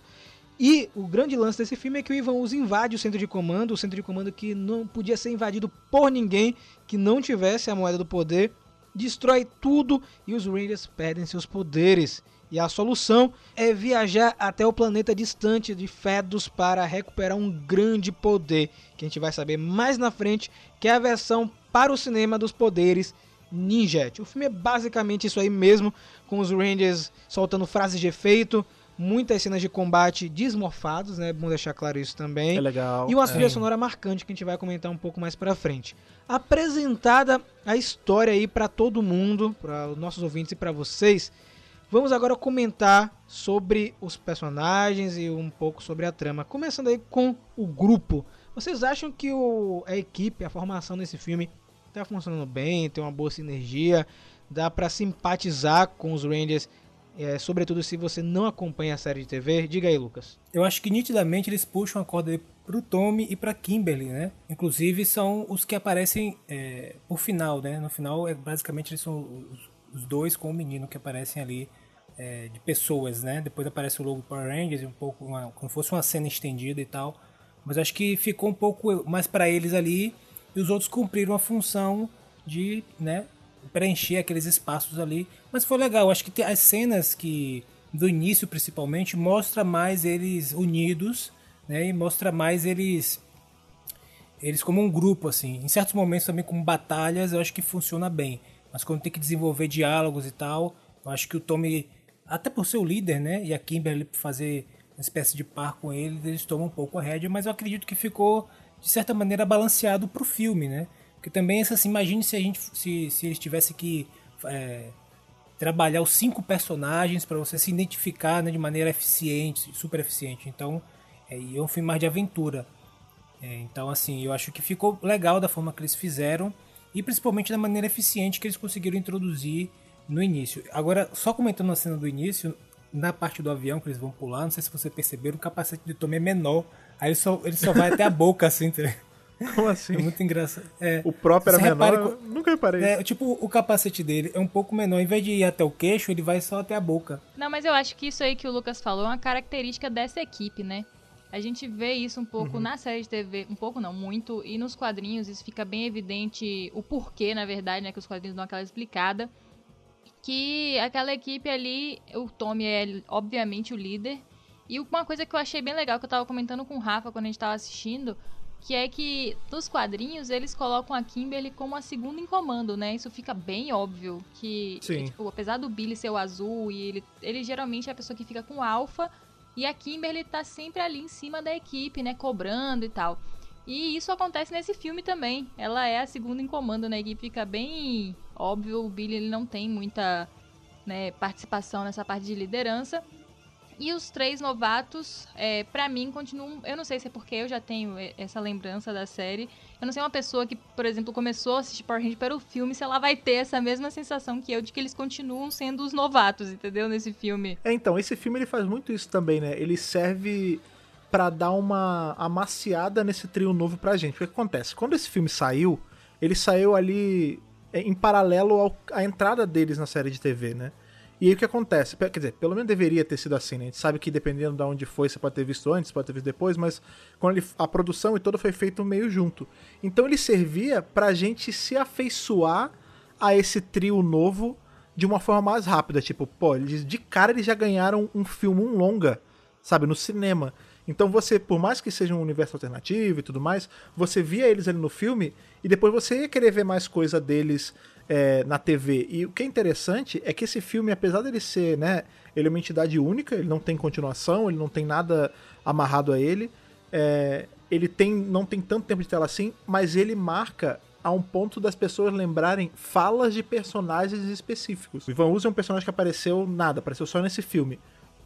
E o grande lance desse filme é que o Ivan Uzi invade o centro de comando, o centro de comando que não podia ser invadido por ninguém que não tivesse a moeda do poder, destrói tudo e os Rangers perdem seus poderes. E a solução é viajar até o planeta distante de Fedos para recuperar um grande poder, que a gente vai saber mais na frente, que é a versão para o cinema dos poderes Ninjet. O filme é basicamente isso aí mesmo, com os Rangers soltando frases de efeito, muitas cenas de combate desmorfados, né? É bom deixar claro isso também. É legal. E uma trilha sonora marcante que a gente vai comentar um pouco mais pra frente. Apresentada a história aí pra todo mundo, para os nossos ouvintes e pra vocês, vamos agora comentar sobre os personagens e um pouco sobre a trama. Começando aí com o grupo. Vocês acham que o, a equipe, a formação desse filme tá funcionando bem, tem uma boa sinergia, dá pra simpatizar com os Rangers, é, sobretudo se você não acompanha a série de TV? Diga aí, Lucas. Eu acho que nitidamente eles puxam a corda pro Tommy e pra Kimberly, né? Inclusive são os que aparecem é, por final, né? No final, é, basicamente, eles são os, os dois com o menino que aparecem ali é, de pessoas, né? Depois aparece o logo Power Rangers, um pouco uma, como fosse uma cena estendida e tal. Mas acho que ficou um pouco mais para eles ali e os outros cumpriram a função de, né, preencher aqueles espaços ali. Mas foi legal, acho que as cenas que do início principalmente mostra mais eles unidos, né, e mostra mais eles eles como um grupo assim. Em certos momentos também como batalhas, eu acho que funciona bem. Mas quando tem que desenvolver diálogos e tal, eu acho que o Tommy até por ser o líder, né? E a Kimberly fazer uma espécie de par com ele, eles tomam um pouco a rédea, mas eu acredito que ficou, de certa maneira, balanceado pro filme, né? Porque também, assim, imagine se a gente se, se eles tivessem que é, trabalhar os cinco personagens para você se identificar né, de maneira eficiente, super eficiente. Então, é, é um filme mais de aventura. É, então, assim, eu acho que ficou legal da forma que eles fizeram e principalmente da maneira eficiente que eles conseguiram introduzir no início. Agora, só comentando a cena do início, na parte do avião que eles vão pular, não sei se você perceberam, o capacete de Tommy é menor. Aí ele só, ele só vai até a boca, assim, tá Como assim? É muito engraçado. É, o próprio era menor? Eu Nunca reparei. É, tipo, o capacete dele é um pouco menor. Em vez de ir até o queixo, ele vai só até a boca. Não, mas eu acho que isso aí que o Lucas falou é uma característica dessa equipe, né? A gente vê isso um pouco Uhum. na série de TV, um pouco não, muito, e nos quadrinhos isso fica bem evidente o porquê, na verdade, né, que os quadrinhos dão aquela explicada. Que aquela equipe ali, o Tommy é obviamente o líder. E uma coisa que eu achei bem legal que eu tava comentando com o Rafa quando a gente tava assistindo, que é que nos quadrinhos eles colocam a Kimberly como a segunda em comando, né? Isso fica bem óbvio que, Sim. tipo, apesar do Billy ser o azul e ele, ele geralmente é a pessoa que fica com o alfa e a Kimberly tá sempre ali em cima da equipe, né, cobrando e tal. E isso acontece nesse filme também. Ela é a segunda em comando na equipe, fica bem óbvio, o Billy ele não tem muita, né, participação nessa parte de liderança. E os três novatos, é, para mim, continuam. Eu não sei se é porque eu já tenho essa lembrança da série. Eu não sei uma pessoa que, por exemplo, começou a assistir Power Rangers pelo filme, se ela vai ter essa mesma sensação que eu de que eles continuam sendo os novatos, entendeu? Nesse filme. É, então, esse filme ele faz muito isso também, né? Ele serve pra dar uma amaciada nesse trio novo pra gente. O que acontece? Quando esse filme saiu, ele saiu ali é, em paralelo à entrada deles na série de TV, né? E aí o que acontece? Quer dizer, pelo menos deveria ter sido assim, né? A gente sabe que dependendo de onde foi, você pode ter visto antes, pode ter visto depois, mas quando ele, a produção e toda foi feito meio junto. Então ele servia pra gente se afeiçoar a esse trio novo de uma forma mais rápida. Tipo, pô, eles, de cara eles já ganharam um filme, um longa, sabe, no cinema. Então você, por mais que seja um universo alternativo e tudo mais, você via eles ali no filme e depois você ia querer ver mais coisa deles é, na TV. E o que é interessante é que esse filme, apesar dele ser, né, ele é uma entidade única, ele não tem continuação, ele não tem nada amarrado a ele, é, ele tem, não tem tanto tempo de tela assim, mas ele marca a um ponto das pessoas lembrarem falas de personagens específicos. O Ivan Uzi é um personagem que apareceu nada, apareceu só nesse filme.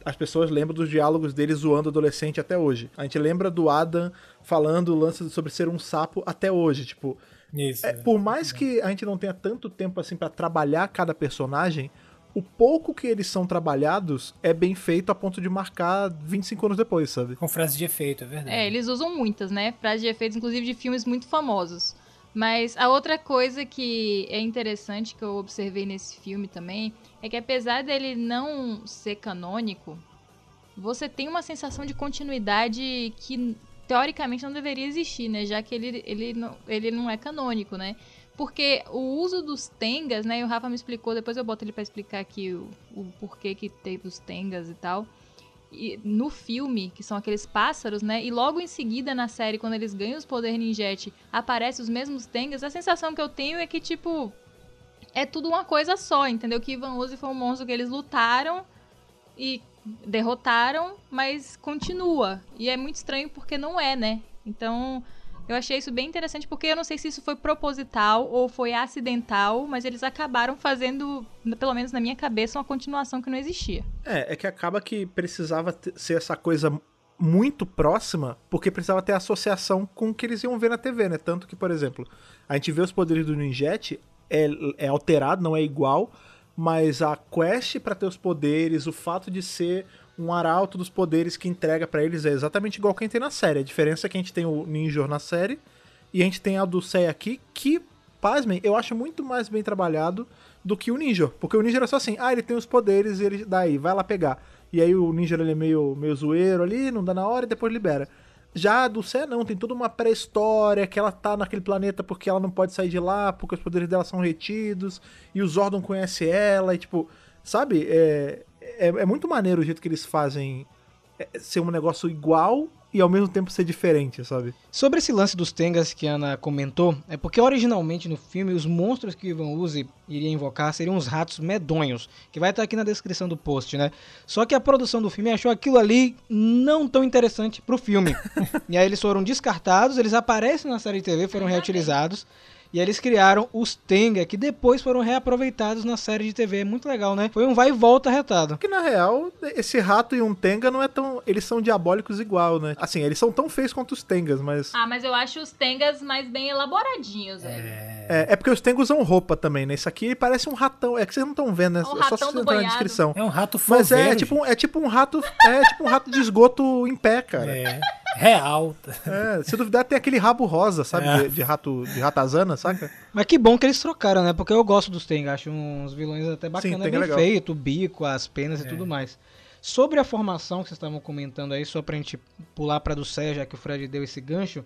As pessoas lembram dos diálogos dele zoando adolescente até hoje. A gente lembra do Adam falando o lance sobre ser um sapo até hoje. Tipo, Isso. é, por mais que a gente não tenha tanto tempo assim pra trabalhar cada personagem, o pouco que eles são trabalhados é bem feito a ponto de marcar 25 anos depois, sabe? Com frase de efeito, é verdade. É, eles usam muitas, né? Frases de efeitos, inclusive de filmes muito famosos. Mas a outra coisa que é interessante que eu observei nesse filme também é que apesar dele não ser canônico, você tem uma sensação de continuidade que teoricamente não deveria existir, né? Já que ele, ele, não, ele não é canônico, né? Porque o uso dos tengas, né? E o Rafa me explicou, depois eu boto ele pra explicar aqui o, o porquê que teve os tengas e tal e- no filme, que são aqueles pássaros, né? E logo em seguida na série, quando eles ganham os poderes ninjete, aparecem os mesmos Tengas, a sensação que eu tenho é que, tipo, é tudo uma coisa só, entendeu? Que Ivan Uzi foi um monstro que eles lutaram e derrotaram, mas continua. E é muito estranho porque não é, né? Então, eu achei isso bem interessante porque eu não sei se isso foi proposital ou foi acidental, mas eles acabaram fazendo, pelo menos na minha cabeça, uma continuação que não existia. É, é que acaba que precisava ser essa coisa muito próxima, porque precisava ter associação com o que eles iam ver na TV, né? Tanto que, por exemplo, a gente vê os poderes do Ninjet, é, é alterado, não é igual, mas a quest pra ter os poderes, o fato de ser um arauto dos poderes que entrega pra eles é exatamente igual quem tem na série. A diferença é que a gente tem o Ninja na série e a gente tem a Sei aqui, que, pasmem, eu acho muito mais bem trabalhado do que o Ninja. Porque o Ninja era só assim, ah, ele tem os poderes e ele daí, vai lá pegar. E aí o Ninja ele é meio, meio zoeiro ali, não dá na hora e depois libera. Já a do Sé não, tem toda uma pré-história que ela tá naquele planeta porque ela não pode sair de lá, porque os poderes dela são retidos, e o Zordon conhece ela, e tipo, sabe? É, é, é muito maneiro o jeito que eles fazem é, ser um negócio igual e ao mesmo tempo ser diferente, sabe? Sobre esse lance dos Tengas que a Ana comentou, é porque originalmente no filme os monstros que o Ivan Uzi iria invocar seriam os ratos medonhos, que vai estar aqui na descrição do post, né? Só que a produção do filme achou aquilo ali não tão interessante pro filme. e aí eles foram descartados, eles aparecem na série de TV, foram reutilizados. E eles criaram os Tenga, que depois foram reaproveitados na série de TV. É muito legal, né? Foi um vai e volta retado. Que na real, esse rato e um Tenga não é tão. Eles são diabólicos igual, né? Assim, eles são tão feios quanto os Tengas, mas. Ah, mas eu acho os Tengas mais bem elaboradinhos, velho. É, é porque os Tengas usam roupa também, né? Isso aqui parece um ratão. É que vocês não estão vendo, né? É um É só ratão vocês do entrarem na descrição. É um rato Mas é, foveiro, tipo, um- é tipo um rato. É tipo um rato de esgoto em pé, cara. É, real. É, se duvidar, tem aquele rabo rosa, sabe? É. De, de rato de ratazana, saca? Mas que bom que eles trocaram, né? Porque eu gosto dos Tenga, acho uns vilões até bacanas, Tenga é bem legal. feito, o bico, as penas e tudo mais. Sobre a formação que vocês estavam comentando aí, só pra gente pular pra do Sé, já que o Fred deu esse gancho,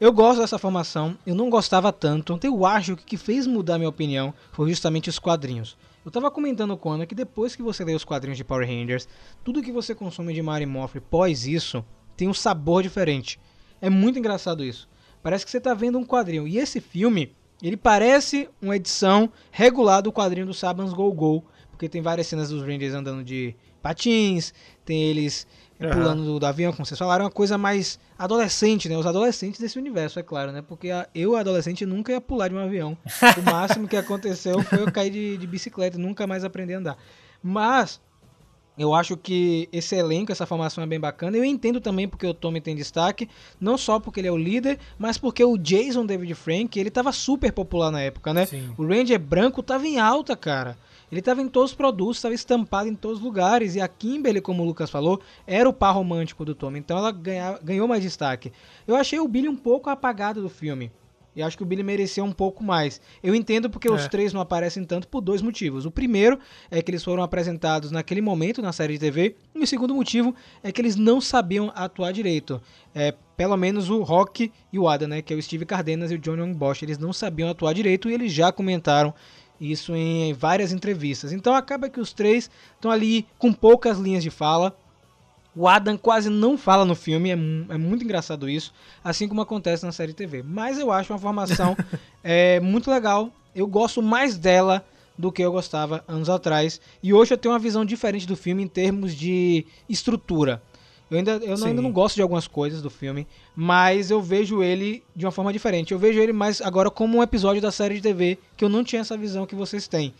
eu gosto dessa formação, eu não gostava tanto, então eu acho que o que fez mudar minha opinião foi justamente os quadrinhos. Eu tava comentando com a Ana que depois que você lê os quadrinhos de Power Rangers, tudo que você consome de Mary Morphy pós isso tem um sabor diferente. É muito engraçado isso. Parece que você tá vendo um quadrinho. E esse filme, ele parece uma edição regular do quadrinho do Sabans Go Go, porque tem várias cenas dos Rangers andando de patins, tem eles Aham. pulando do, do avião, como vocês falaram, é uma coisa mais adolescente, né? Os adolescentes desse universo, é claro, né? Porque a- eu, adolescente, nunca ia pular de um avião. O máximo que aconteceu foi eu cair de, de bicicleta e nunca mais aprender a andar. Mas eu acho que esse elenco, essa formação é bem bacana. Eu entendo também porque o Tommy tem destaque, não só porque ele é o líder, mas porque o Jason David Frank, ele tava super popular na época, né? Sim. O Ranger branco tava em alta, cara. Ele tava em todos os produtos, tava estampado em todos os lugares. E a Kimberly, como o Lucas falou, era o par romântico do Tommy. Então ela ganha- ganhou mais destaque. Eu achei o Billy um pouco apagado do filme. E acho que o Billy merecia um pouco mais. Eu entendo porque os É. três não aparecem tanto por dois motivos. O primeiro é que eles foram apresentados naquele momento na série de TV. E o segundo motivo é que eles não sabiam atuar direito. É, pelo menos o Rock e o Adam, né? Que é o Steve Cardenas e o John Young Bosch. Eles não sabiam atuar direito e eles já comentaram isso em várias entrevistas. Então acaba que os três estão ali com poucas linhas de fala. O Adam quase não fala no filme, é, é muito engraçado isso, assim como acontece na série TV. Mas eu acho uma formação é, muito legal. Eu gosto mais dela do que eu gostava anos atrás. E hoje eu tenho uma visão diferente do filme em termos de estrutura. Eu ainda, eu não- ainda não gosto de algumas coisas do filme, mas eu vejo ele de uma forma diferente. Eu vejo ele mais agora como um episódio da série de TV, que eu não tinha essa visão que vocês têm.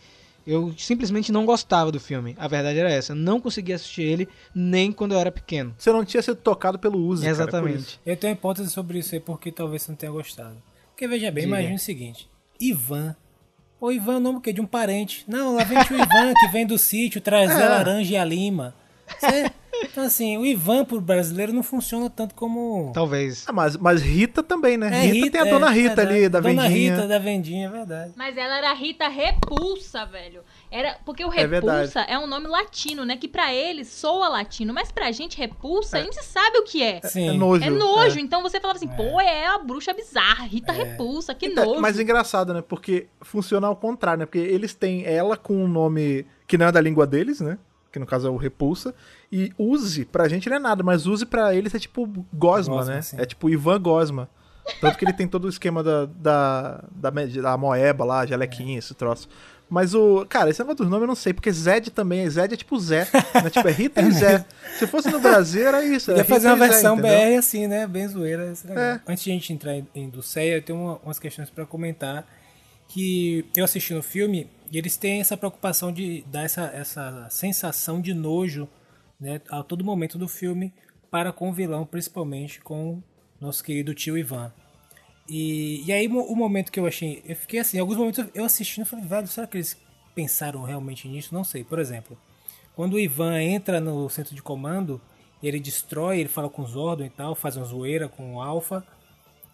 Eu simplesmente não gostava do filme. A verdade era essa. Eu não conseguia assistir ele nem quando eu era pequeno. Você não tinha sido tocado pelo cara, por Exatamente. isso. Eu tenho uma hipótese sobre isso aí porque talvez você não tenha gostado. Porque veja bem, Diga. imagine o seguinte: Ivan. O Ivan é o nome que de um parente. Não, lá vem o Ivan que vem do sítio trazer a laranja e a lima. Então, assim, o Ivan pro brasileiro não funciona tanto como. Talvez. Ah, mas, mas Rita também, né? É, Rita, tem a é, Dona Rita verdade. ali, da Dona vendinha. Rita da vendinha, é verdade. Mas ela era Rita Repulsa, velho. Era porque o É. Repulsa é, um nome latino, né? Que pra eles soa latino, mas pra gente Repulsa, a gente sabe o que é. Sim. É nojo. É nojo. Então você falava assim, pô, é a bruxa bizarra, Rita Repulsa, que Então, nojo. mas é engraçado, né? Porque funciona ao contrário, né? Porque eles têm ela com um nome que não é da língua deles, né? Que no caso é o Repulsa. E Uzi, pra gente não é nada, mas Uzi pra eles é tipo Gosma, Gosma, né? sim. É tipo Ivan Gosma. Tanto que ele tem todo o esquema da, da, da, da moeba lá, gelequinha, esse troço. Mas o. Cara, esse negócio dos nomes eu não sei, porque Zed também. Zed é tipo Zé. Né? Tipo, é Rita e Zé. Se fosse no Brasil, era isso. Podia fazer uma Zé, versão entendeu? BR assim, né? Bem zoeira. é. É. Antes de a gente entrar em, em Dulceia, eu tenho uma- umas questões pra comentar. Que eu assisti no filme e eles têm essa preocupação de dar essa, essa sensação de nojo né, a todo momento do filme para com o vilão, principalmente com nosso querido tio Ivan. E, e aí o momento que eu achei. Eu fiquei assim, alguns momentos eu- assistindo e falei, velho, será que eles pensaram realmente nisso? Não sei. Por exemplo, quando o Ivan entra no centro de comando, ele destrói, ele fala com o Zordon e tal, faz uma zoeira com o Alpha.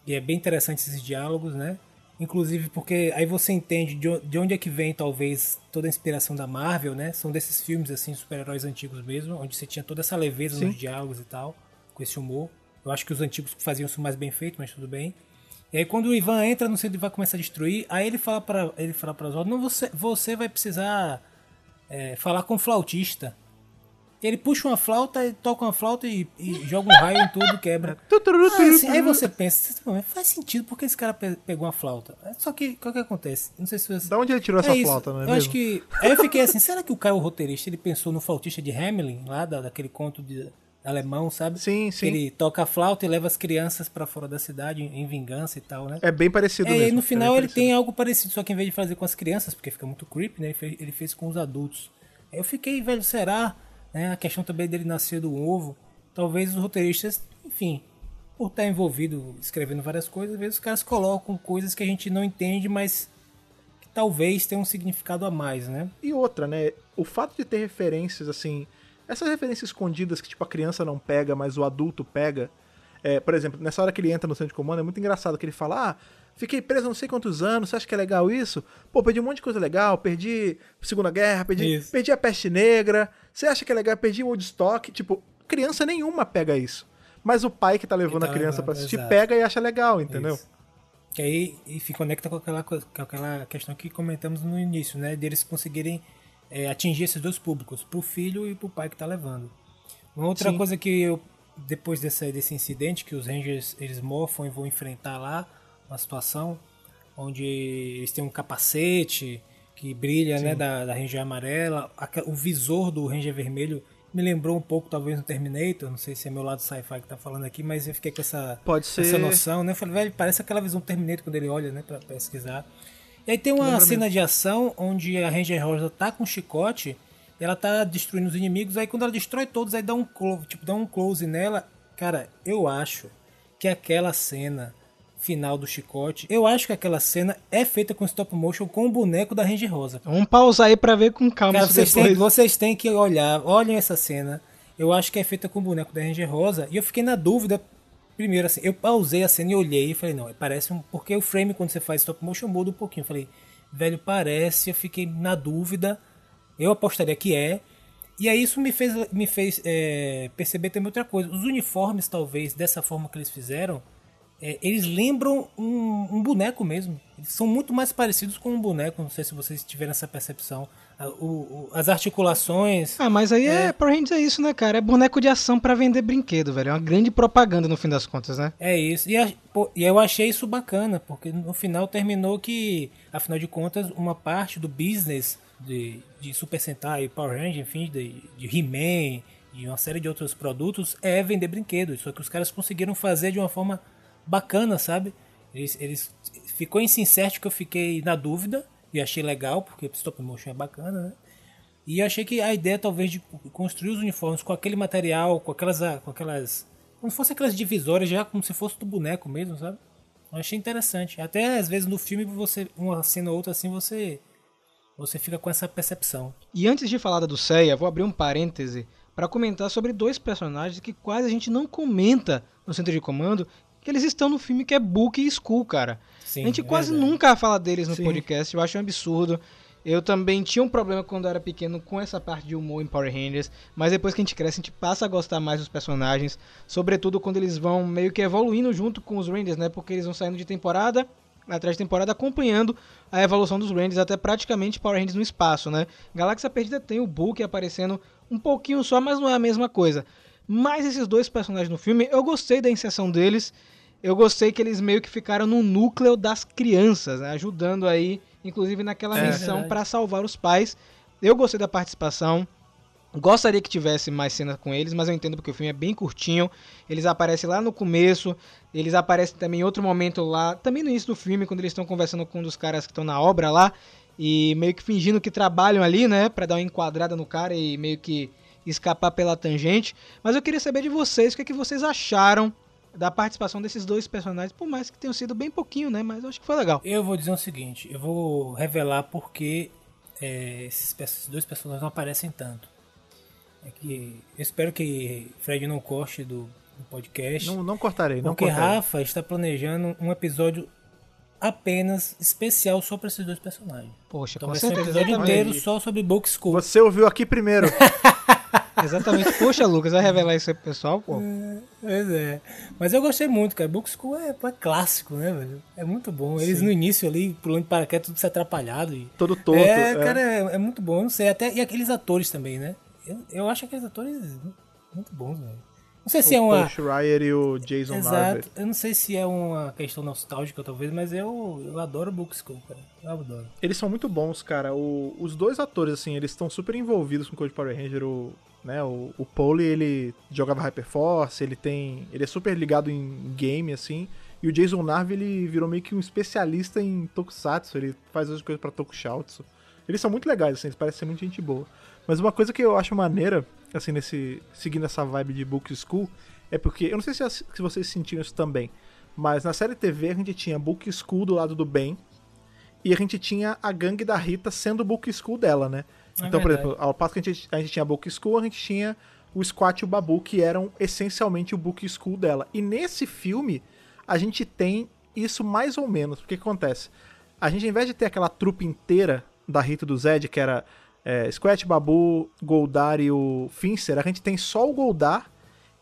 E é bem interessante esses diálogos, né? Inclusive porque aí você entende de onde é que vem talvez toda a inspiração da Marvel, né? São desses filmes assim, super-heróis antigos mesmo, onde você tinha toda essa leveza Sim. nos diálogos e tal, com esse humor. Eu acho que os antigos faziam isso mais bem feito, mas tudo bem. E aí quando o Ivan entra no centro e vai começar a destruir, aí ele fala para ele fala para Zod, não você você vai precisar é, falar com o flautista. Ele puxa uma flauta, toca uma flauta e, e joga um raio em tudo, quebra. Ah, assim, aí você pensa, faz sentido porque esse cara pegou uma flauta. Só que o que, acontece? Não sei se você. Da onde ele tirou é essa isso. flauta, não é Eu mesmo? acho que. Aí eu fiquei assim, será que o Caio roteirista ele pensou no flautista de Hamelin, lá da, daquele conto de alemão, sabe? Sim, sim. Ele toca a flauta e leva as crianças para fora da cidade em vingança e tal, né? É bem parecido é, mesmo. E no final é ele tem algo parecido, só que em vez de fazer com as crianças, porque fica muito creepy, né? Ele fez, ele fez com os adultos. Eu fiquei, velho, será? Né? A questão também dele nascer do ovo. Talvez os roteiristas, enfim, por estar envolvido escrevendo várias coisas, às vezes os caras colocam coisas que a gente não entende, mas que talvez tenham um significado a mais, né? E outra, né? O fato de ter referências, assim, essas referências escondidas que tipo a criança não pega, mas o adulto pega. É, por exemplo, nessa hora que ele entra no centro de comando, é muito engraçado que ele fala: Ah, fiquei preso não sei quantos anos, você acha que é legal isso? Pô, perdi um monte de coisa legal, perdi Segunda Guerra, perdi, perdi a Peste Negra, você acha que é legal? Perdi o Woodstock. Tipo, criança nenhuma pega isso. Mas o pai que tá levando tá a criança para assistir exato. pega e acha legal, entendeu? Isso. Que aí e se conecta com aquela, com aquela questão que comentamos no início, né? Deles conseguirem é, atingir esses dois públicos, pro filho e pro pai que tá levando. Uma outra Sim. coisa que eu, depois desse, desse incidente, que os Rangers eles morfam e vão enfrentar lá, uma situação onde eles têm um capacete que brilha, né, da, da Ranger amarela, o visor do Ranger vermelho me lembrou um pouco, talvez, no Terminator. Não sei se é meu lado sci-fi que tá falando aqui, mas eu fiquei com essa, Pode ser. essa noção, né? Eu falei, velho, parece aquela visão do Terminator quando ele olha, né, pra pesquisar. E aí tem uma Lembra cena mesmo. de ação onde a Ranger Rosa tá com um chicote, ela tá destruindo os inimigos, aí quando ela destrói todos, aí dá um close, tipo, dá um close nela. Cara, eu acho que aquela cena final do chicote, eu acho que aquela cena é feita com stop motion com o boneco da Ranger Rosa. Vamos pausar aí pra ver com calma Cara, vocês, têm, vocês têm que olhar, olhem essa cena. Eu acho que é feita com o boneco da Ranger Rosa. E eu fiquei na dúvida primeiro assim, eu pausei a cena e olhei e falei, não, parece um. Porque o frame, quando você faz stop motion, muda um pouquinho. Eu falei, velho, parece, eu fiquei na dúvida. Eu apostaria que é. E aí isso me fez, me fez é, perceber também outra coisa. Os uniformes, talvez, dessa forma que eles fizeram, é, eles lembram um, um, boneco mesmo. Eles são muito mais parecidos com um boneco. Não sei se vocês tiveram essa percepção o, o, as articulações. Ah, mas aí é, é Power Rangers é isso, né, cara? É boneco de ação para vender brinquedo, velho. É uma grande propaganda no fim das contas, né? É isso. E, a, pô, e eu achei isso bacana, porque no final terminou que, afinal de contas, uma parte do business de, de Super Sentai, Power Rangers, enfim, de, de He-Man e uma série de outros produtos é vender brinquedos. Só que os caras conseguiram fazer de uma forma bacana, sabe? Eles, eles ficou em que eu fiquei na dúvida e achei legal, porque stop motion é bacana, né? E achei que a ideia talvez de construir os uniformes com aquele material, com aquelas. com aquelas. como se fossem aquelas divisórias, já como se fosse do boneco mesmo, sabe? Eu achei interessante. Até às vezes no filme, você uma cena ou outra assim, você. Você fica com essa percepção. E antes de falar da do Seiya, vou abrir um parêntese para comentar sobre dois personagens que quase a gente não comenta no centro de comando, que eles estão no filme que é Book e Skull, cara. Sim, a gente quase verdade. nunca fala deles no Sim. podcast, eu acho um absurdo. Eu também tinha um problema quando eu era pequeno com essa parte de humor em Power Rangers, mas depois que a gente cresce, a gente passa a gostar mais dos personagens, sobretudo quando eles vão meio que evoluindo junto com os Rangers, né? Porque eles vão saindo de temporada atrás de temporada acompanhando a evolução dos Rangers até praticamente Power Rangers no espaço, né? Galáxia Perdida tem o Book aparecendo um pouquinho só, mas não é a mesma coisa. Mas esses dois personagens no filme, eu gostei da inserção deles eu gostei que eles meio que ficaram no núcleo das crianças, né? ajudando aí, inclusive naquela é, missão para salvar os pais. Eu gostei da participação. Gostaria que tivesse mais cena com eles, mas eu entendo porque o filme é bem curtinho. Eles aparecem lá no começo, eles aparecem também em outro momento lá, também no início do filme, quando eles estão conversando com um dos caras que estão na obra lá, e meio que fingindo que trabalham ali, né, para dar uma enquadrada no cara e meio que escapar pela tangente. Mas eu queria saber de vocês o que, é que vocês acharam da participação desses dois personagens, por mais que tenham sido bem pouquinho, né? Mas eu acho que foi legal. Eu vou dizer o seguinte, eu vou revelar porque é, esses, esses, dois personagens não aparecem tanto. é que eu espero que Fred não corte do, do podcast. Não, não cortarei, não porque cortarei. Rafa está planejando um episódio apenas especial só para esses dois personagens. Poxa, Então com vai ser um certeza. episódio inteiro só sobre Book School. Você ouviu aqui primeiro. Exatamente. Poxa, Lucas, vai revelar isso aí pro pessoal, pô. Pois é. Mas eu gostei muito, cara. Book School é, é clássico, né, velho? É muito bom. Eles no início ali, pulando de paraquedas, tudo se atrapalhado. E... Todo torto. é, é. cara, é, é muito bom. Eu não sei, até. E aqueles atores também, né? Eu, eu acho aqueles atores muito bons, velho. Não sei se é O uma. Schreier e o Jason Narver. Exato. Eu não sei se é uma questão nostálgica, talvez, mas eu, eu adoro Book School, cara. Eu adoro. Eles são muito bons, cara. O- os dois atores, assim, eles estão super envolvidos com o Code Power Ranger. O, né, o, o ele jogava Hyperforce, ele tem. Ele é super ligado em game, assim. E o Jason Narve, ele virou meio que um especialista em Tokusatsu. Ele faz as coisas pra Tokusatsu. Eles são muito legais, assim, eles parecem ser muito gente boa. Mas uma coisa que eu acho maneira, assim, nesse. seguindo essa vibe de Book School, é porque. Eu não sei se, se vocês sentiram isso também. Mas na série TV a gente tinha Book School do lado do bem. E a gente tinha a gangue da Rita sendo o Book School dela, né? É então, por verdade. exemplo, ao passo que a gente, a gente tinha a Book School, a gente tinha o Squat e o Babu, que eram essencialmente o Book School dela. E nesse filme, a gente tem isso mais ou menos. Porque o que acontece? A gente, ao invés de ter aquela trupe inteira da Rita e do Zed, que era é, Squat, Babu, Goldar e o Finster, a gente tem só o Goldar.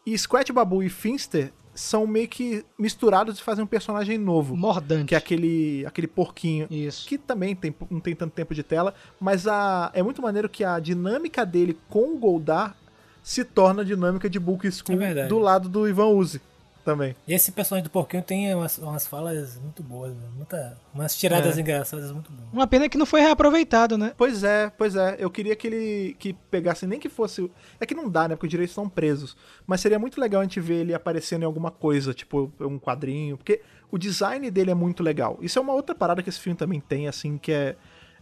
E Squat, Babu e Finster são meio que misturados e fazem um personagem novo. Mordante. Que é aquele, aquele porquinho. Isso. Que também tem, não tem tanto tempo de tela, mas a, é muito maneiro que a dinâmica dele com o Goldar se torna a dinâmica de Book School É do lado do Ivan Uzi também. E esse personagem do Porquinho tem umas, umas falas muito boas, né? Muita, umas tiradas É. engraçadas muito boas. Uma pena que não foi reaproveitado, né? Pois é, pois é. Eu queria que ele que pegasse, nem que fosse. É que não dá, né? Porque os direitos estão presos. Mas seria muito legal a gente ver ele aparecendo em alguma coisa, tipo um quadrinho. Porque o design dele é muito legal. Isso é uma outra parada que esse filme também tem, assim, que é,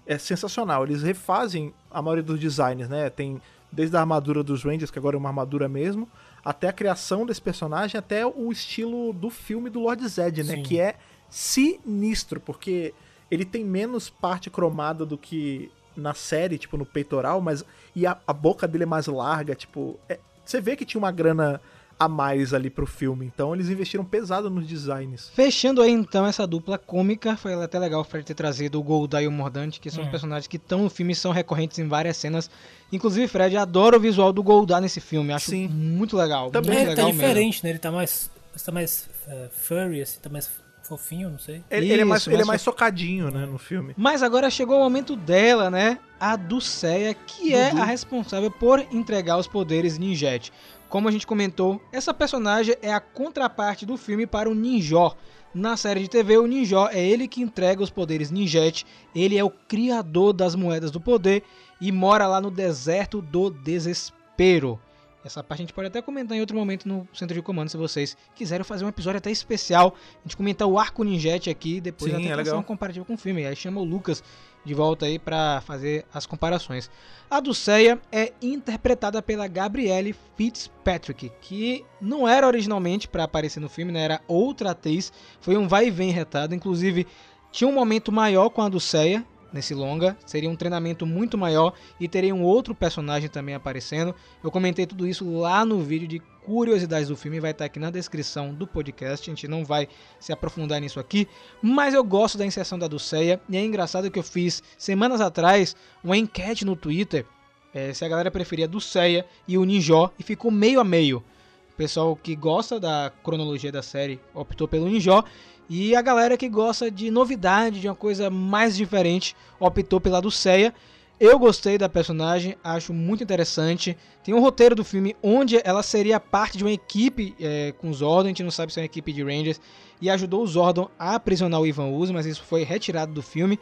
é sensacional. Eles refazem a maioria dos designs, né? Tem desde a armadura dos Rangers, que agora é uma armadura mesmo, até a criação desse personagem, até o estilo do filme do Lord Zed, né? Sim. Que é sinistro, porque ele tem menos parte cromada do que na série, tipo, no peitoral, mas. E a, a boca dele é mais larga, tipo. é- você vê que tinha uma grana a mais ali pro filme. Então eles investiram pesado nos designs. Fechando aí então essa dupla cômica, foi até legal o Fred ter trazido o Goldar e o Mordante, que são Hum. os personagens que estão no filme e são recorrentes em várias cenas. Inclusive, Fred, adora o visual do Goldar nesse filme, acho Sim. muito legal. Também. muito É, legal tá mesmo. diferente, né? Ele tá mais. Ele tá mais é, furry, assim, tá mais fofinho, não sei. Ele, ele é mais, Isso, ele é mais socadinho, né, no filme. Mas agora chegou o momento dela, né? A Dulceia, que é Dudu. a responsável por entregar os poderes Ninjet. Como a gente comentou, essa personagem é a contraparte do filme para o Ninjó. Na série de TV, o Ninjó é ele que entrega os poderes Ninjet. Ele é o criador das moedas do poder e mora lá no deserto do desespero. Essa parte a gente pode até comentar em outro momento no centro de comando, se vocês quiserem fazer um episódio até especial. A gente comentar o arco Ninjet aqui, depois Sim, até é legal. um comparativo com o filme. Aí chama o Lucas de volta aí pra fazer as comparações. A Dulceia é interpretada pela Gabrielle Fitzpatrick, que não era originalmente pra aparecer no filme, né? Era outra atriz. Foi um vai e vem retado. Inclusive, tinha um momento maior com a Dulceia nesse longa. Seria um treinamento muito maior e teria um outro personagem também aparecendo. Eu comentei tudo isso lá no vídeo de curiosidades do filme, vai estar aqui na descrição do podcast. A gente não vai se aprofundar nisso aqui, mas eu gosto da inserção da Dulceia e é engraçado que eu fiz semanas atrás uma enquete no Twitter eh, se a galera preferia a Dulceia e o Ninjó e ficou meio a meio. O pessoal que gosta da cronologia da série optou pelo Ninjó e a galera que gosta de novidade, de uma coisa mais diferente, optou pela Dulceia. Eu gostei da personagem, acho muito interessante. Tem um roteiro do filme onde ela seria parte de uma equipe é, com os Zordon, a gente não sabe se é uma equipe de Rangers, e ajudou o Zordon a aprisionar o Ivan Uzi, mas isso foi retirado do filme.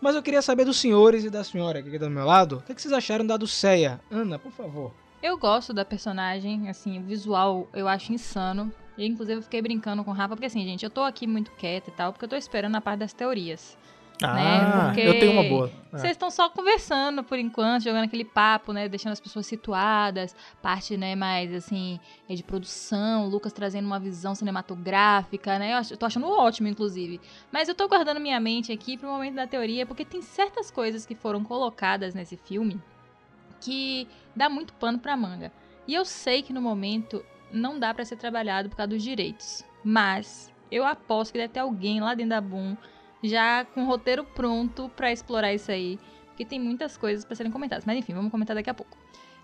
Mas eu queria saber dos senhores e da senhora que aqui do meu lado, o que, que vocês acharam da Dulceia? Ana, por favor. Eu gosto da personagem, assim, o visual eu acho insano. E inclusive eu fiquei brincando com o Rafa, porque assim, gente, eu tô aqui muito quieta e tal, porque eu tô esperando a parte das teorias. Ah, Porque eu tenho uma boa. É. Vocês estão só conversando por enquanto, jogando aquele papo, né? Deixando as pessoas situadas, parte, né, mais assim, é de produção, o Lucas trazendo uma visão cinematográfica, né? Eu tô achando ótimo, inclusive. Mas eu tô guardando minha mente aqui pro momento da teoria, porque tem certas coisas que foram colocadas nesse filme que dá muito pano pra manga. E eu sei que no momento não dá pra ser trabalhado por causa dos direitos. Mas eu aposto que deve ter alguém lá dentro da Boom já com o roteiro pronto pra explorar isso aí. Porque tem muitas coisas pra serem comentadas. Mas enfim, vamos comentar daqui a pouco.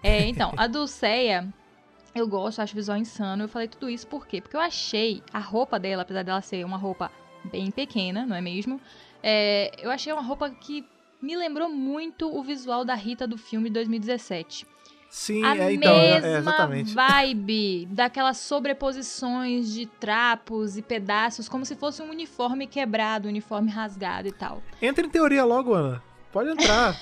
É, então, a Dulceia, eu gosto, acho o visual insano. Eu falei tudo isso por quê? Porque eu achei a roupa dela, apesar dela ser uma roupa bem pequena, não é mesmo? É, eu achei uma roupa que me lembrou muito o visual da Rita do filme 2017. Sim, a é, então, é, mesma é, exatamente. vibe daquelas sobreposições de trapos e pedaços, como se fosse um uniforme quebrado, um uniforme rasgado e tal. Entra em teoria logo, Ana. Pode entrar.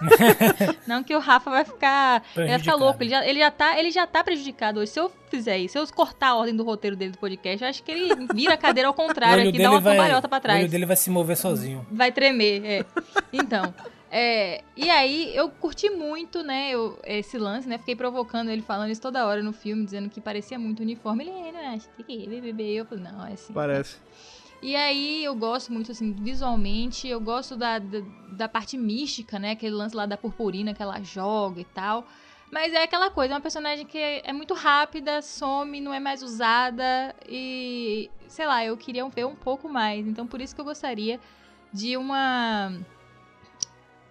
Não que o Rafa vai ficar, ele vai ficar louco, ele já, ele, já tá, ele já tá prejudicado hoje. Se eu fizer isso, se eu cortar a ordem do roteiro dele do podcast, eu acho que ele vira a cadeira ao O contrário aqui, dá uma cambalhota pra o trás. olho dele vai se mover sozinho. Vai tremer, é. Então, é, e aí eu curti muito, né, eu- esse lance, né, fiquei provocando ele falando isso toda hora no filme, dizendo que parecia muito uniforme. Ele, é, não, acho que é, bebê. Eu falei, não, é assim. Parece. E aí eu gosto muito, assim, visualmente, eu gosto da, da, da parte mística, né, aquele lance lá da purpurina que ela joga e tal. Mas é aquela coisa, é uma personagem que é, é muito rápida, some, não é mais usada e, sei lá, eu queria ver um pouco mais. Então por isso que eu gostaria de uma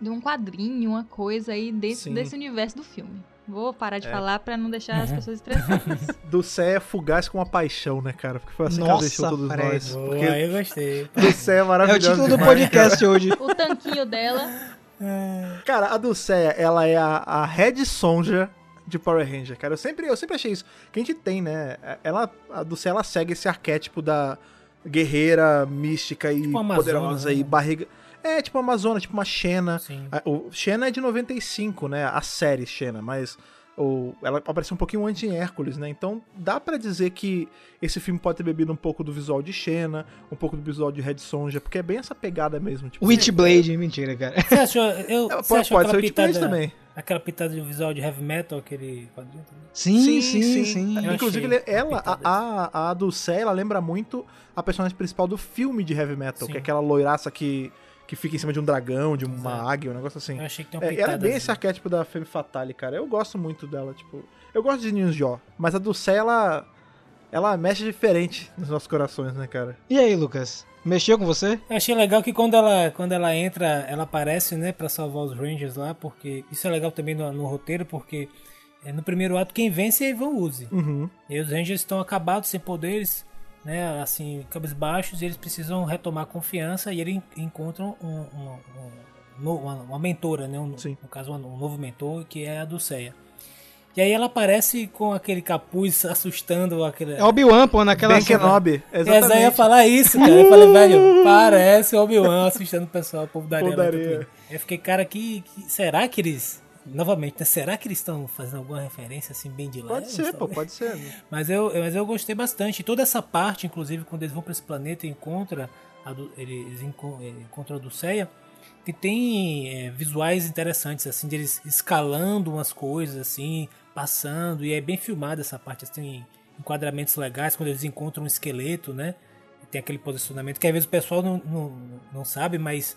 de um quadrinho, uma coisa aí desse, Sim. desse universo do filme. Vou parar de É. falar pra não deixar as pessoas estressadas. Dulceia é fugaz com uma paixão, né, cara? Porque foi assim que ela Nossa, deixou todos Fred. nós. Boa, Porque eu gostei. Dulceia é É maravilhosa. o título do demais, podcast hoje. o tanquinho dela Cara, a Dulceia, ela é a, a Red Sonja de Power Ranger, cara. Eu sempre, eu sempre achei isso. Que a gente tem, né? Ela, a Dulceia, ela segue esse arquétipo da guerreira mística e Tipo uma poderosa Amazona, e né? barriga. É, tipo uma Amazona, tipo uma Xena. Sim. A- O Xena é de 95, né? A série Xena, mas o, ela aparece um pouquinho antes em Hércules, né? Então dá pra dizer que esse filme pode ter bebido um pouco do visual de Xena, um pouco do visual de Red Sonja, porque é bem essa pegada mesmo. Tipo, Witchblade, mentira, cara. Você achou, eu, É, você pode, achou pode ser o Witchblade pitada, também. aquela pitada de visual de heavy metal, aquele quadrinho também? Sim, sim, sim. Eu Inclusive, ele- ela, pitada a, a, a Dulce, ela lembra muito a personagem principal do filme de Heavy Metal, Sim. que é aquela loiraça que, que fica em cima de um dragão, de uma Exato. águia, um negócio assim. Eu achei que tem uma É, ela é bem assim. esse arquétipo da Femme Fatale, cara. Eu gosto muito dela, tipo. Eu gosto de Ninhos Jó, mas a Dulce, ela. Ela mexe diferente nos nossos corações, né, cara? E aí, Lucas? Mexeu com você? Eu achei legal que quando ela, quando ela entra, ela aparece, né, pra salvar os Rangers lá, porque isso é legal também no, no roteiro, porque é, no primeiro ato quem vence é Ivan Uzi. Uhum. E os Rangers estão acabados, sem poderes, né, assim, cabisbaixos, e eles precisam retomar a confiança e eles encontram um, um- um- uma, uma mentora, né, um- no caso um, novo mentor, que é a Dulceia. E aí ela aparece com aquele capuz assustando aquele... É Obi-Wan, pô, naquela Ben cena. Kenobi, Eu exatamente. ia falar isso, cara. Eu falei, velho, parece o Obi-Wan assustando o pessoal, o povo da areia. tudo. Eu fiquei, cara, que, que- será que eles. Novamente, né, será que eles estão fazendo alguma referência assim bem de leve? Pode ser, pô, pode ser. Mas eu, mas eu gostei bastante. Toda essa parte, inclusive, quando eles vão pra esse planeta e encontram a, Du- eles eh, encontram a Dulceia, que tem eh, visuais interessantes, assim, deles escalando umas coisas, assim, passando, e é bem filmada essa parte, assim, tem enquadramentos legais, quando eles encontram um esqueleto, né? Tem aquele posicionamento que às vezes o pessoal não, não, não sabe, mas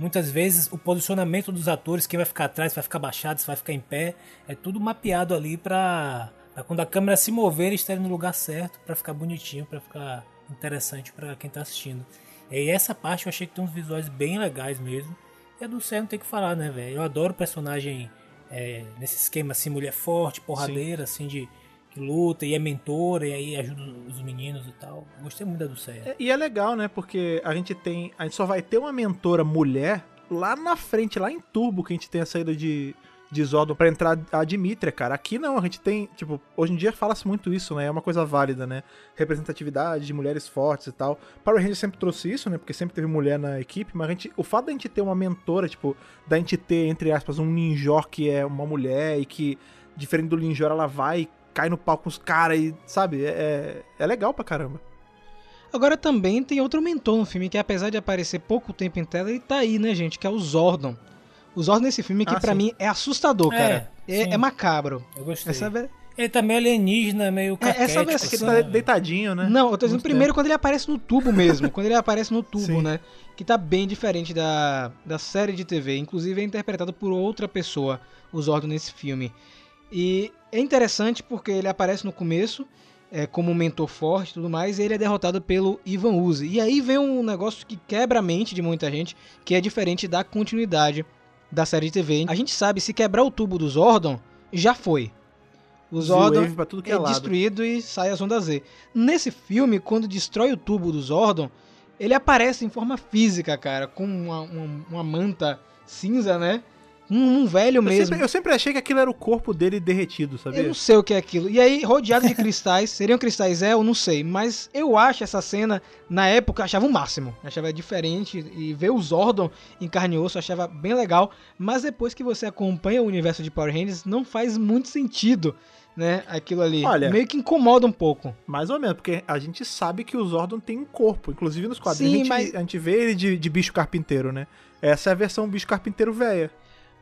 muitas vezes o posicionamento dos atores, quem vai ficar atrás, vai ficar baixado, se vai ficar em pé, é tudo mapeado ali pra, pra quando a câmera se mover, eles estarem no lugar certo, pra ficar bonitinho, pra ficar interessante pra quem tá assistindo. E essa parte eu achei que tem uns visuais bem legais mesmo. E a do Cé não tem que falar, né, velho? Eu adoro o personagem é, nesse esquema assim, mulher forte, porradeira, assim, de que luta e é mentora e aí ajuda os meninos e tal. Gostei muito da do Cé. É, E é legal, né? Porque a gente tem. A gente só vai ter uma mentora mulher lá na frente, lá em Turbo, que a gente tem a saída de, de Zordon pra entrar a Dimitria, cara. Aqui não, a gente tem. Tipo, hoje em dia fala-se muito isso, né? É uma coisa válida, né? Representatividade de mulheres fortes e tal. Power Ranger sempre trouxe isso, né? Porque sempre teve mulher na equipe, mas a gente, o fato da gente ter uma mentora, tipo, da gente ter, entre aspas, um ninjor que é uma mulher e que, diferente do ninjor, ela vai cai no pau com os caras e, sabe? É, é legal pra caramba. Agora também tem outro mentor no filme que apesar de aparecer pouco tempo em tela, ele tá aí, né, gente? Que é o Zordon. O Zordon nesse filme que Ah, pra sim. mim é assustador, É, cara. É, é macabro. Eu gostei. Essa é... Ele tá meio alienígena, meio É, essa caquético, versão- Que ele tá deitadinho, né? Não, eu tô dizendo primeiro quando ele aparece no tubo mesmo. quando ele aparece no tubo, Sim. né? Que tá bem diferente da, da série de TV. Inclusive é interpretado por outra pessoa, o Zordon, nesse filme. E é interessante porque ele aparece no começo, é, como um mentor forte e tudo mais, e ele é derrotado pelo Ivan Uzi. E aí vem um negócio que quebra a mente de muita gente, que é diferente da continuidade da série de TV. A gente sabe, se quebrar o tubo do Zordon, já foi. O Zordon é, é destruído e sai as ondas Z. Nesse filme, quando destrói o tubo do Zordon, ele aparece em forma física, cara, com uma, uma, uma manta cinza, né? Um, um velho Eu mesmo. sempre, eu sempre achei que aquilo era o corpo dele derretido, sabia? Eu não sei o que é aquilo. E aí, rodeado de cristais, seriam cristais é, eu não sei. Mas eu acho essa cena, na época, achava o máximo. Achava diferente. E ver o Zordon em carne e osso, achava bem legal. Mas depois que você acompanha o universo de Power Rangers, não faz muito sentido, né? Aquilo ali. Olha- Meio que incomoda um pouco. Mais ou menos, porque a gente sabe que o Zordon tem um corpo. Inclusive nos quadrinhos Sim, a, gente, mas- a gente vê ele de, de bicho carpinteiro, né? Essa é a versão bicho carpinteiro velha.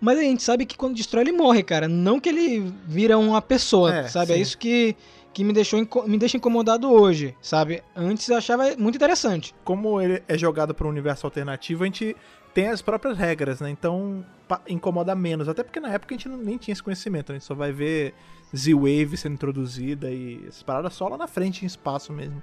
Mas a gente sabe que quando destrói ele morre, cara. Não que ele vira uma pessoa, É, sabe? É sim. isso que, que me, deixou, inco- me deixa incomodado hoje, sabe? Antes eu achava muito interessante. Como ele é jogado para um universo alternativo, a gente tem as próprias regras, né? Então incomoda menos. Até porque na época a gente não- nem tinha esse conhecimento. A gente só vai ver Z-Wave sendo introduzida e essas paradas só lá na frente em espaço mesmo.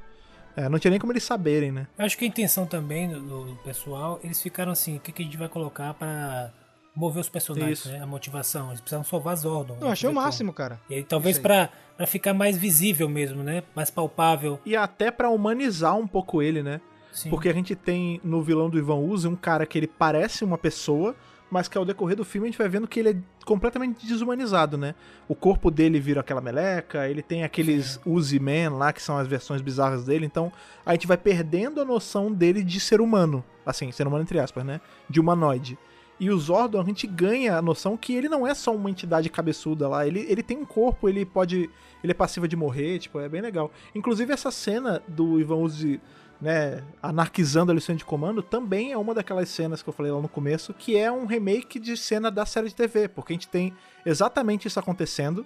É, não tinha nem como eles saberem, né? Eu acho que a intenção também do, do pessoal, eles ficaram assim, o que, que a gente vai colocar pra mover os personagens, né? A motivação. Eles precisavam salvar Zordon. Eu né? achei o como. máximo, cara. E aí, talvez pra, pra ficar mais visível mesmo, né? Mais palpável. E até pra humanizar um pouco ele, né? Sim. Porque a gente tem no vilão do Ivan Uzi um cara que ele parece uma pessoa, mas que ao decorrer do filme a gente vai vendo que ele é completamente desumanizado, né? O corpo dele vira aquela meleca, ele tem aqueles Uzi Man lá, que são as versões bizarras dele, então a gente vai perdendo a noção dele de ser humano. Assim, ser humano entre aspas, né? De humanoide. E o Zordon, a gente ganha a noção que ele não é só uma entidade cabeçuda lá, ele, ele tem um corpo, ele pode. Ele é passivo de morrer, tipo, é bem legal. Inclusive, essa cena do Ivan Uzi né, anarquizando a lição de comando, também é uma daquelas cenas que eu falei lá no começo, que é um remake de cena da série de TV, porque a gente tem exatamente isso acontecendo.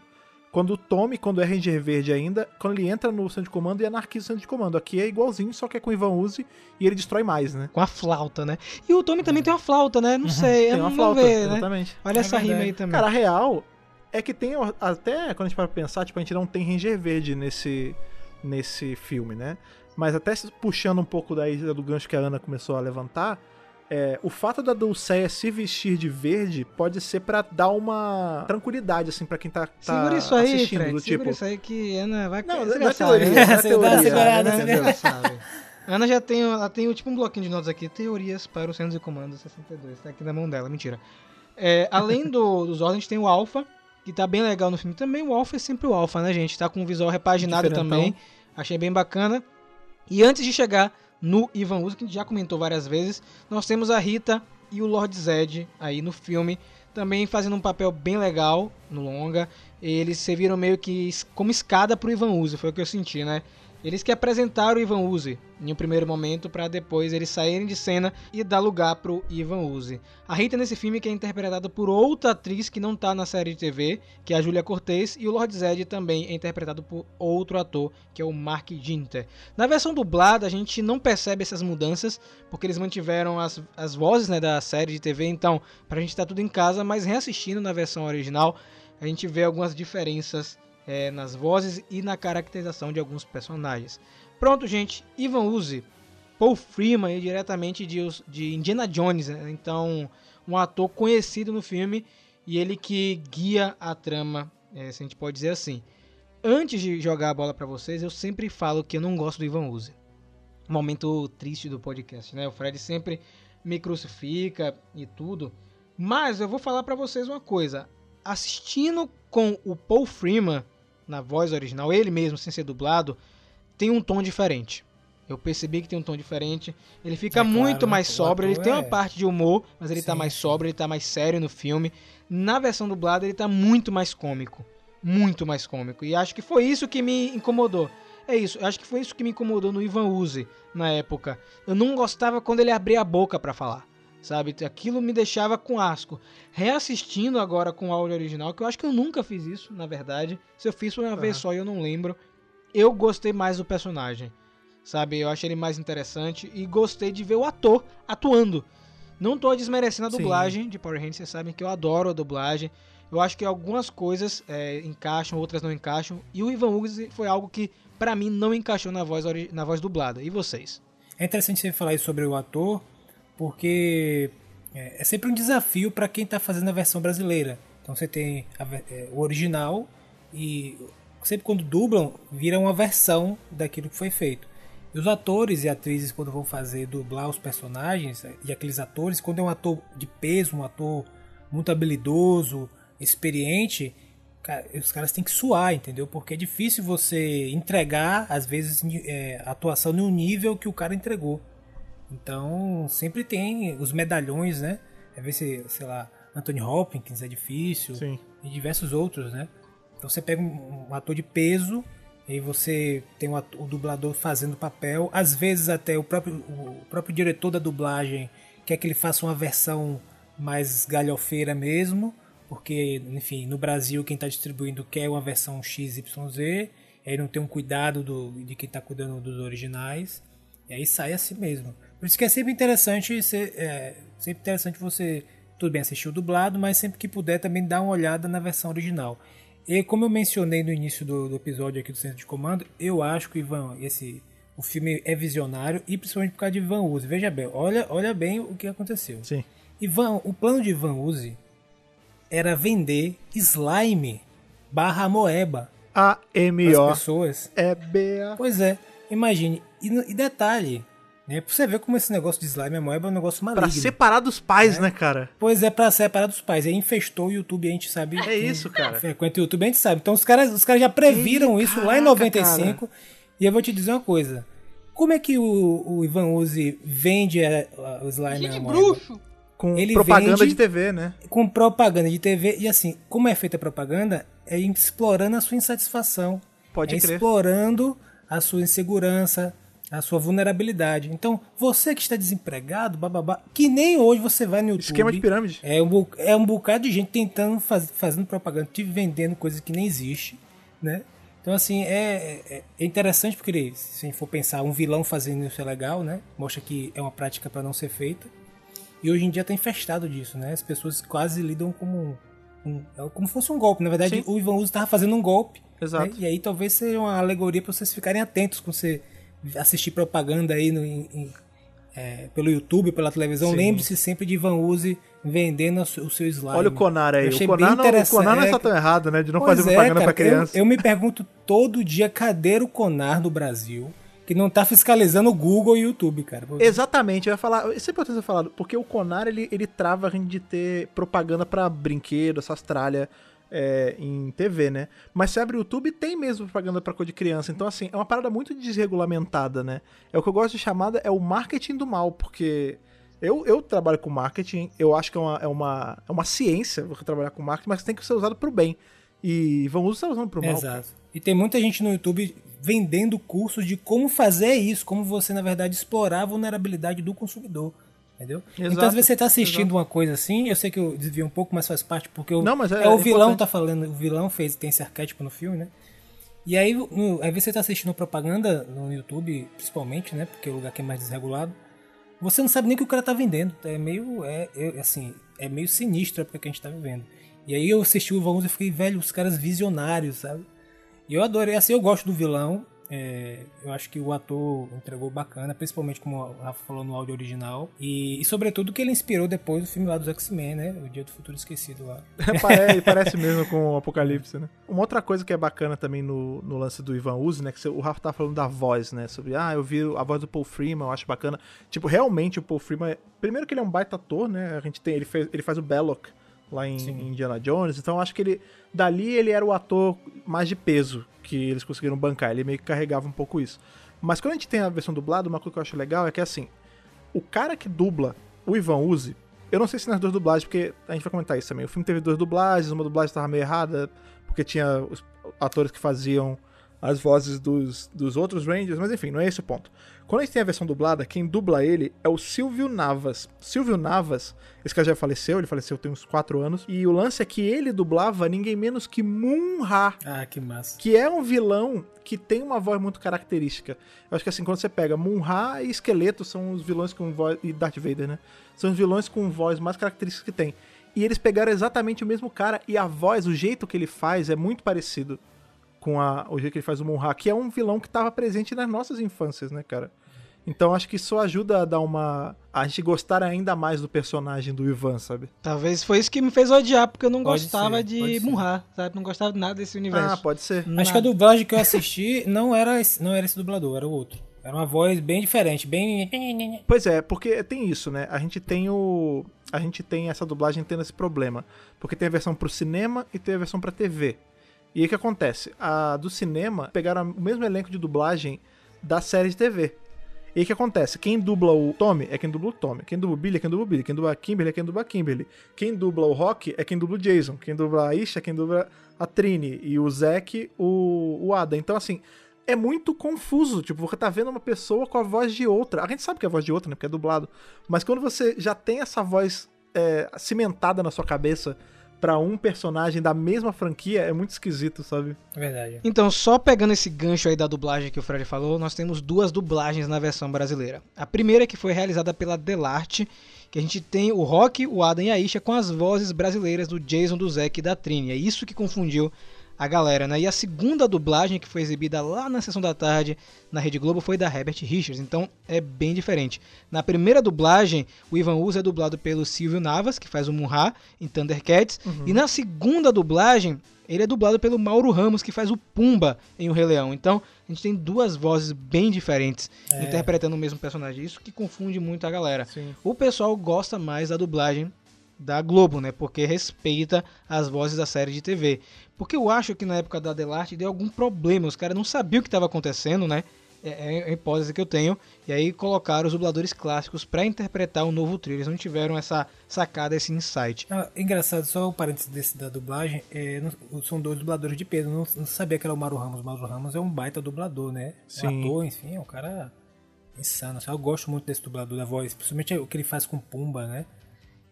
Quando o Tommy, quando é Ranger Verde ainda, quando ele entra no centro de comando e anarquiza o centro de comando. Aqui é igualzinho, só que é com o Ivan Uzi e ele destrói mais, né? Com a flauta, né? E o Tommy também tem uma flauta, né? Não sei, Tem eu uma não flauta, ver, né? exatamente. Olha É essa rima verdade. aí também. Cara, a real é que tem até quando a gente para pensar, tipo, a gente não tem Ranger Verde nesse nesse filme, né? Mas até puxando um pouco da ilha do gancho que a Ana começou a levantar, é, o fato da Dulceia se vestir de verde pode ser pra dar uma tranquilidade assim pra quem tá, tá segura isso aí, assistindo, Fred. do segura tipo, isso aí que Ana vai... Não, você não já é sabe, teoria, né? é Você dá teoria, segurada, né? Ana já sabe. Ana já tem, ela tem tipo um bloquinho de notas aqui, teorias para o Centro de Comando 62, tá aqui na mão dela, mentira. É, além do, dos ordens, a gente tem o Alpha, que tá bem legal no filme também. O Alpha é sempre o Alpha, né, gente? Tá com um visual repaginado Diferentão. também, achei bem bacana. E antes de chegar no Ivan Uzi, que a gente já comentou várias vezes, nós temos a Rita e o Lord Zed aí no filme, também fazendo um papel bem legal no longa. Eles serviram meio que como escada pro Ivan Uzi, foi o que eu senti, né? Eles que apresentaram o Ivan Uzi em um primeiro momento para depois eles saírem de cena e dar lugar pro Ivan Uzi. A Rita nesse filme que é interpretada por outra atriz que não tá na série de TV, que é a Julia Cortez, e o Lord Zed também é interpretado por outro ator, que é o Mark Ginter. Na versão dublada a gente não percebe essas mudanças, porque eles mantiveram as, as vozes né, da série de TV, então pra gente tá tudo em casa, mas reassistindo na versão original, a gente vê algumas diferenças é, nas vozes e na caracterização de alguns personagens. Pronto, gente. Ivan Uzi, Paul Freeman, diretamente de, de Indiana Jones, né? então um ator conhecido no filme e ele que guia a trama, é, se a gente pode dizer assim. Antes de jogar a bola pra vocês, eu sempre falo que eu não gosto do Ivan Uzi. Momento triste do podcast, né? O Fred sempre me crucifica e tudo. Mas eu vou falar pra vocês uma coisa. Assistindo com o Paul Freeman na voz original, ele mesmo sem ser dublado, tem um tom diferente. Eu percebi que tem um tom diferente. Ele fica É muito né? mais sóbrio. Ele tem uma é- parte de humor, mas ele tá Sim, mais sim. sóbrio, ele tá mais sério no filme. Na versão dublada, ele tá muito mais cômico. Muito mais cômico. E acho que foi isso que me incomodou. É isso, acho que foi isso que me incomodou no Ivan Uzi na época. Eu não gostava quando ele abria a boca pra falar. Sabe? Aquilo me deixava com asco. Reassistindo agora com o áudio original, que eu acho que eu nunca fiz isso, na verdade. Se eu fiz uma vez só e eu não lembro. Eu gostei mais do personagem, sabe? Eu achei ele mais interessante e gostei de ver o ator atuando. Não tô desmerecendo a Sim. dublagem de Power Rangers, vocês sabem que eu adoro a dublagem. Eu acho que algumas coisas é, encaixam, outras não encaixam. E o Ivan Uzi foi algo que, pra mim, não encaixou na voz, na voz dublada. E vocês? É interessante você falar isso sobre o ator, porque é, é sempre um desafio para quem está fazendo a versão brasileira. Então você tem a é, o original e sempre quando dublam, vira uma versão daquilo que foi feito. E os atores e atrizes, quando vão fazer dublar os personagens, e aqueles atores, quando é um ator de peso, um ator muito habilidoso, experiente, os caras têm que suar, entendeu? Porque é difícil você entregar, às vezes, é, atuação no nível que o cara entregou. Então, sempre tem os medalhões, né? Às vezes, sei lá, Anthony Hopkins é difícil, Sim. e diversos outros, né? Então você pega um, um ator de peso e você tem o, ato- o dublador fazendo papel, às vezes até o próprio, o próprio diretor da dublagem quer que ele faça uma versão mais galhofeira mesmo, porque, enfim, no Brasil quem está distribuindo quer uma versão XYZ, aí não tem um cuidado do, de quem está cuidando dos originais, e aí sai assim mesmo. Por isso que é sempre interessante, ser, é, sempre interessante você, tudo bem, assistir o dublado, mas sempre que puder também dar uma olhada na versão original. E como eu mencionei no início do, do episódio aqui do Centro de Comando, eu acho que Ivan, esse, o filme é visionário e principalmente por causa de Ivan Uzi. Veja bem, olha, olha bem o que aconteceu. Sim. Ivan, o plano de Ivan Uzi era vender slime barra moeba A M as O pessoas. é B A. Pois é, imagine. E, e detalhe, né? Pra você ver como esse negócio de slime e moeba é um negócio maligno. Pra separar dos pais, né, cara? Pois é, pra separar dos pais. Aí infestou o YouTube, a gente sabe. É isso, cara. Frequenta o YouTube, a gente sabe. Então os caras, os caras já previram Ih, isso lá em caraca, 95. E eu vou te dizer uma coisa. Como é que o, o Ivan Uzi vende a- a- o slime a Gente, moeba? bruxo. Com Ele propaganda vende- de TV, né? Com propaganda de TV. E assim, como é feita a propaganda? É explorando a sua insatisfação. Pode é crer. explorando a sua insegurança, a sua vulnerabilidade. Então, você que está desempregado, bababá, que nem hoje você vai no YouTube. Esquema de pirâmide. É um, é um bocado de gente tentando faz, fazendo propaganda, te vendendo coisa que nem existe, né? Então, assim, é, é- é interessante porque, se a gente for pensar, um vilão fazendo isso é legal, né? Mostra que é uma prática para não ser feita. E hoje em dia tá infestado disso, né? As pessoas quase lidam como um, um- é como se fosse um golpe. Na verdade, Sim. o Ivan Uzi tava fazendo um golpe. Exato. né? E aí talvez seja uma alegoria para vocês ficarem atentos quando você assistir propaganda aí no, em- é, pelo YouTube, pela televisão. Lembre-se sempre de Ivan Uzi vendendo o seu, slime. Olha o Conar aí. Eu O Conar, não, o. Conar não É, está tão errado, né? De não Pois fazer é, propaganda cara, pra criança. Eu, eu me pergunto todo dia, cadê o Conar no Brasil? Que não tá fiscalizando o Google e o YouTube, cara. Exatamente, eu ia falar. Isso é importante ser falado, porque o Conar ele, ele trava a gente de ter propaganda pra brinquedo, essas tralhas é, em TV, né? Mas se abre o YouTube, tem mesmo propaganda pra coisa de criança. Então, assim, é uma parada muito desregulamentada, né? É o que eu gosto de chamada é o marketing do mal, porque eu, eu trabalho com marketing, eu acho que é uma, é uma, é uma ciência trabalhar com marketing, mas tem que ser usado pro bem. E vamos usar usando pro mal. Exato. E tem muita gente no YouTube vendendo cursos de como fazer isso, como você, na verdade, explorar a vulnerabilidade do consumidor. Entendeu? Exato, então, às vezes você tá assistindo uma coisa assim, eu sei que eu desvio um pouco, mas faz parte, porque o, Não, mas é- o é vilão importante. tá falando, o vilão fez, tem esse arquétipo no filme, né? E aí, no, às vezes você tá assistindo propaganda no YouTube, principalmente, né? Porque é o lugar que é mais desregulado. Você não sabe nem o que o cara tá vendendo. É meio, é, é, assim, é meio sinistro a época que a gente tá vivendo. E aí eu assisti o Vamos e fiquei, velho, os caras visionários, sabe? E eu adorei, assim, eu gosto do vilão. É, eu acho que o ator entregou bacana, principalmente como o Rafa falou no áudio original. E, e sobretudo que ele inspirou depois o filme lá dos X-Men, né? O Dia do Futuro Esquecido lá. parece, parece mesmo com o Apocalipse, né? Uma outra coisa que é bacana também no, no lance do Ivan Uzi, né? Que o Rafa tá falando da voz, né? Sobre, ah, eu vi a voz do Paul Freeman, eu acho bacana. Tipo, realmente o Paul Freeman. Primeiro que ele é um baita ator, né? A gente tem. Ele, fez, ele faz o Belloc lá em, Sim. Indiana Jones. Então acho que ele. Dali ele era o ator mais de peso que eles conseguiram bancar. Ele meio que carregava um pouco isso. Mas quando a gente tem a versão dublada, uma coisa que eu acho legal é que assim, o cara que dubla o Ivan Uzi, eu não sei se nas duas dublagens, porque a gente vai comentar isso também. O filme teve duas dublagens, uma dublagem estava meio errada, porque tinha os atores que faziam as vozes dos, dos outros Rangers, mas enfim, não é esse o ponto. Quando a gente tem a versão dublada, quem dubla ele é o Silvio Navas. Silvio Navas, esse cara já faleceu, ele faleceu tem uns 4 anos, e o lance é que ele dublava ninguém menos que Moon-Ha, Ah, que massa. que é um vilão que tem uma voz muito característica. Eu acho que assim, quando você pega Moon-Ha e Esqueleto são os vilões com voz. e Darth Vader, né? São os vilões com voz mais características que tem. E eles pegaram exatamente o mesmo cara e a voz, o jeito que ele faz é muito parecido com a, o jeito que ele faz o Moon-Ha, que é um vilão que estava presente nas nossas infâncias, né, cara? Então acho que isso ajuda a dar uma. a gente gostar ainda mais do personagem do Ivan, sabe? Talvez foi isso que me fez odiar, porque eu não Pode gostava ser, de. Munra, sabe? Não gostava de nada desse universo. Ah, pode ser. Acho que a dublagem que eu assisti não era esse, não era esse dublador, era o outro. Era uma voz bem diferente, bem. Pois é, porque tem isso, né? A gente tem o. A gente tem essa dublagem tendo esse problema. Porque tem a versão pro cinema e tem a versão pra TV. E aí o que acontece? A do cinema pegaram o mesmo elenco de dublagem da série de TV. E aí o que acontece? Quem dubla o Tommy é quem dubla o Tommy. Quem dubla o Billy é quem dubla o Billy. Quem dubla a Kimberly é quem dubla a Kimberly. Quem dubla o Rock é quem dubla o Jason. Quem dubla a Isha é quem dubla a Trini. E o Zack, o, o Ada. Então, assim, é muito confuso. Tipo, você tá vendo uma pessoa com a voz de outra. A gente sabe que é a voz de outra, né? Porque é dublado. Mas quando você já tem essa voz é, cimentada na sua cabeça pra um personagem da mesma franquia, é muito esquisito, sabe? É verdade. Então, só pegando esse gancho aí da dublagem que o Fred falou, nós temos duas dublagens na versão brasileira. A primeira que foi realizada pela Delarte, que a gente tem o Rock, o Adam e a Isha com as vozes brasileiras do Jason, do Zack e da Trini. É isso que confundiu a galera, né? E a segunda dublagem que foi exibida lá na sessão da tarde na Rede Globo foi da Herbert Richards, então é bem diferente. Na primeira dublagem, o Ivan Uso é dublado pelo Silvio Navas, que faz o Munra em Thundercats, e na segunda dublagem, ele é dublado pelo Mauro Ramos, que faz o Pumba em O Rei Leão. Então, a gente tem duas vozes bem diferentes É. interpretando o mesmo personagem. Isso que confunde muito a galera. Sim. O pessoal gosta mais da dublagem da Globo, né? Porque respeita as vozes da série de TV. Porque eu acho que na época da Delarte deu algum problema. Os caras não sabiam o que estava acontecendo, né? É, é a hipótese que eu tenho. E aí colocaram os dubladores clássicos para interpretar o novo trilho. Eles não tiveram essa sacada, esse insight. Ah, engraçado, só o parênteses desse da dublagem, é, não- são dois dubladores de peso, não, não sabia que era o Mauro Ramos. O Mauro Ramos é um baita dublador, né? Sim. Um ator, enfim, é um cara insano. Eu gosto muito desse dublador da voz, principalmente o que ele faz com Pumba, né?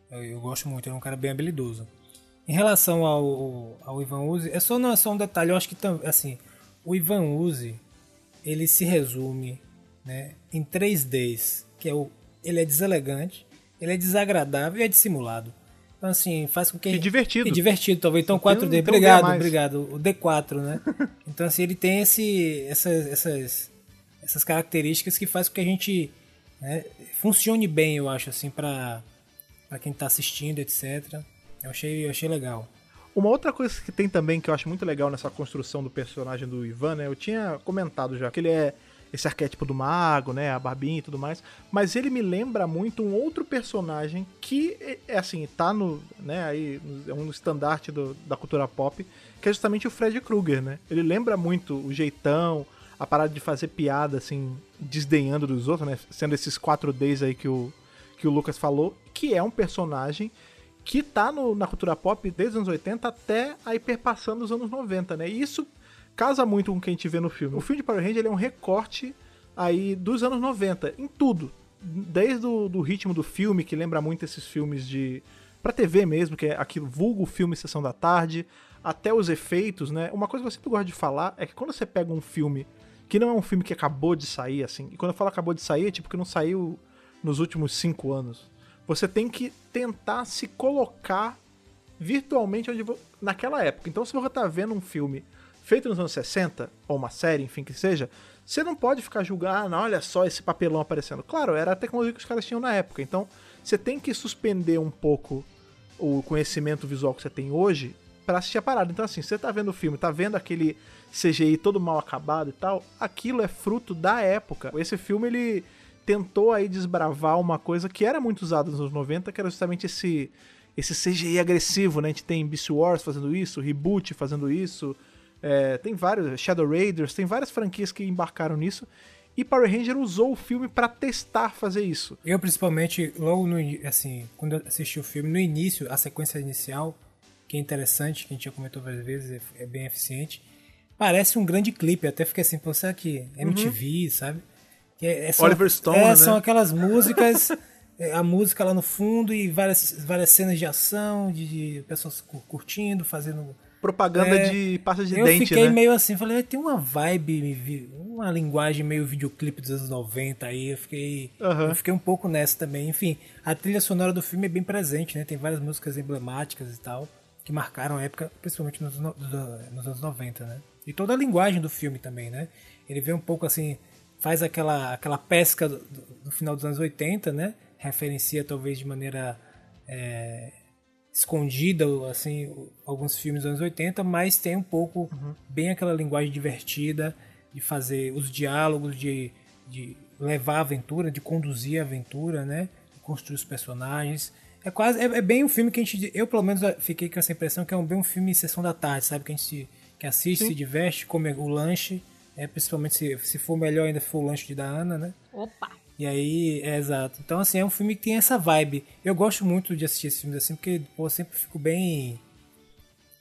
Eu, eu gosto muito, ele é um cara bem habilidoso. Em relação ao, ao Ivan Uzi, é só, não, é só um detalhe, eu acho que assim, o Ivan Uzi, ele se resume né, em três Ds, que é o ele é deselegante, ele é desagradável e é dissimulado. Então assim, faz com que E divertido. E divertido, talvez. Então Não tem- 4D, não tem um D a obrigado, obrigado. O D4, né? Então assim, ele tem esse essas essas essas características que faz com que a gente né, funcione bem, eu acho assim, para para quem tá assistindo, etc. Eu achei, eu achei legal. Uma outra coisa que tem também que eu acho muito legal nessa construção do personagem do Ivan, né? Eu tinha comentado já que ele é esse arquétipo do mago, né? A barbinha e tudo mais. Mas ele me lembra muito um outro personagem que é, é assim, tá no. né, aí, é um estandarte do- da cultura pop, que é justamente o Fred Krueger, né? Ele lembra muito o jeitão, a parada de fazer piada, assim, desdenhando dos outros, né? Sendo esses 4Ds aí que o, que o Lucas falou, que é um personagem que tá no- na cultura pop desde os anos 80 até aí perpassando os anos 90, né? E isso casa muito com o que a gente vê no filme. O filme de Power Ranger ele é um recorte aí dos anos 90, em tudo. Desde o do ritmo do filme, que lembra muito esses filmes de... pra TV mesmo, que é aquilo vulgo filme Sessão da Tarde, até os efeitos, né? Uma coisa que eu sempre gosto de falar é que quando você pega um filme que não é um filme que acabou de sair, assim, e quando eu falo acabou de sair, é tipo que não saiu nos últimos cinco anos. Você tem que tentar se colocar virtualmente onde naquela época. Então, se você tá vendo um filme feito nos anos 60, ou uma série, enfim, que seja, você não pode ficar julgando, ah, olha só esse papelão aparecendo. Claro, era a tecnologia que os caras tinham na época. Então, você tem que suspender um pouco o conhecimento visual que você tem hoje pra assistir a parada. Então, assim, você tá vendo o filme, tá vendo aquele CGI todo mal acabado e tal, aquilo é fruto da época. Esse filme, ele tentou aí desbravar uma coisa que era muito usada nos anos 90, que era justamente esse esse CGI agressivo, né? A gente tem Beast Wars fazendo isso, Reboot fazendo isso, é, tem vários, Shadow Raiders, tem várias franquias que embarcaram nisso. E Power Ranger usou o filme pra testar fazer isso. Eu, principalmente, logo no assim, quando eu assisti o filme, no início, a sequência inicial, que é interessante, que a gente já comentou várias vezes, é, é bem eficiente. parece um grande clipe. Até fiquei assim, pô, será que MTV, sabe? Que é- é só- Oliver Stone, é, né? São aquelas músicas, é, a música lá no fundo e várias, várias cenas de ação, de, de pessoas cu- curtindo, fazendo Propaganda É, de pasta de eu dente, fiquei né? meio assim, falei, tem uma vibe, vi- uma linguagem meio videoclipe dos anos 90 aí, eu fiquei, Aham. eu fiquei um pouco nessa também. Enfim, a trilha sonora do filme é bem presente, né? Tem várias músicas emblemáticas e tal, que marcaram a época, principalmente nos, nos anos 90, né? E toda a linguagem do filme também, né? Ele vê um pouco assim, faz aquela, aquela pesca do, do- final dos anos 80, né? Referencia talvez de maneira é, escondida, assim, alguns filmes dos anos 80, mas tem um pouco bem aquela linguagem divertida de fazer os diálogos, de, de levar a aventura, de conduzir a aventura, né? De construir os personagens. É quase, é, é bem um filme que a gente, eu pelo menos fiquei com essa impressão que é um bem um filme sessão da tarde, sabe? Que a gente se, que assiste, se diverte, come o lanche, é, principalmente se, se for melhor ainda for o lanche de da Ana, né? Opa! E aí, é exato. Então, assim, é um filme que tem essa vibe. Eu gosto muito de assistir esses filmes assim, porque, pô, eu sempre fico bem.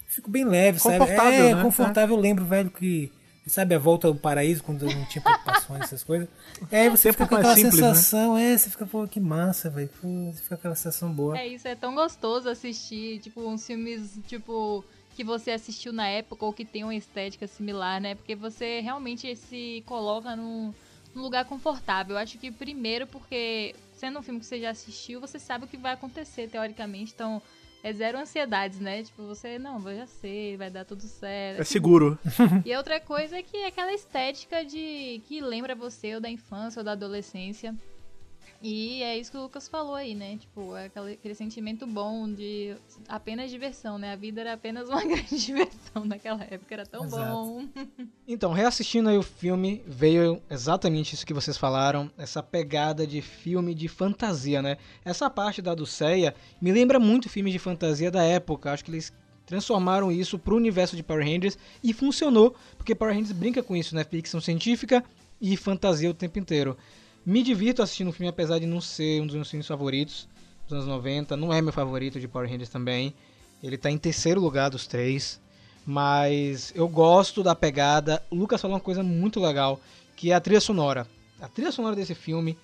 Fico bem leve, sabe? Confortável, É, né? confortável. Eu lembro, velho, que. Sabe a volta ao paraíso, quando eu não tinha preocupações, essas coisas. É, aí você Tempo fica com aquela simples, né? sensação, é, você fica, pô, que massa, velho. Você fica com aquela sensação boa. É isso, é tão gostoso assistir, tipo, uns filmes, tipo, que você assistiu na época ou que tem uma estética similar, né? Porque você realmente se coloca num, num lugar confortável. Eu acho que primeiro porque, sendo um filme que você já assistiu, você sabe o que vai acontecer, teoricamente. Então, é zero ansiedades, né? Tipo, você, não, eu já sei, vai dar tudo certo. É seguro. E a outra coisa é que é aquela estética de que lembra você ou da infância ou da adolescência. E é isso que o Lucas falou aí, né? Tipo, é aquele, sentimento bom de apenas diversão, né? A vida era apenas uma grande diversão naquela época, era tão Exato. bom. Então, reassistindo aí o filme, veio exatamente isso que vocês falaram, essa pegada de filme de fantasia, né? Essa parte da Dulceia me lembra muito filmes de fantasia da época. Acho que eles transformaram isso pro universo de Power Rangers e funcionou, porque Power Rangers brinca com isso, né? Ficção científica e fantasia o tempo inteiro. Me divirto assistindo o filme, apesar de não ser um dos meus filmes favoritos dos anos 90. Não é meu favorito de Power Rangers também. Ele tá em terceiro lugar dos três. Mas eu gosto da pegada. O Lucas falou uma coisa muito legal, que é a trilha sonora. A trilha sonora desse filme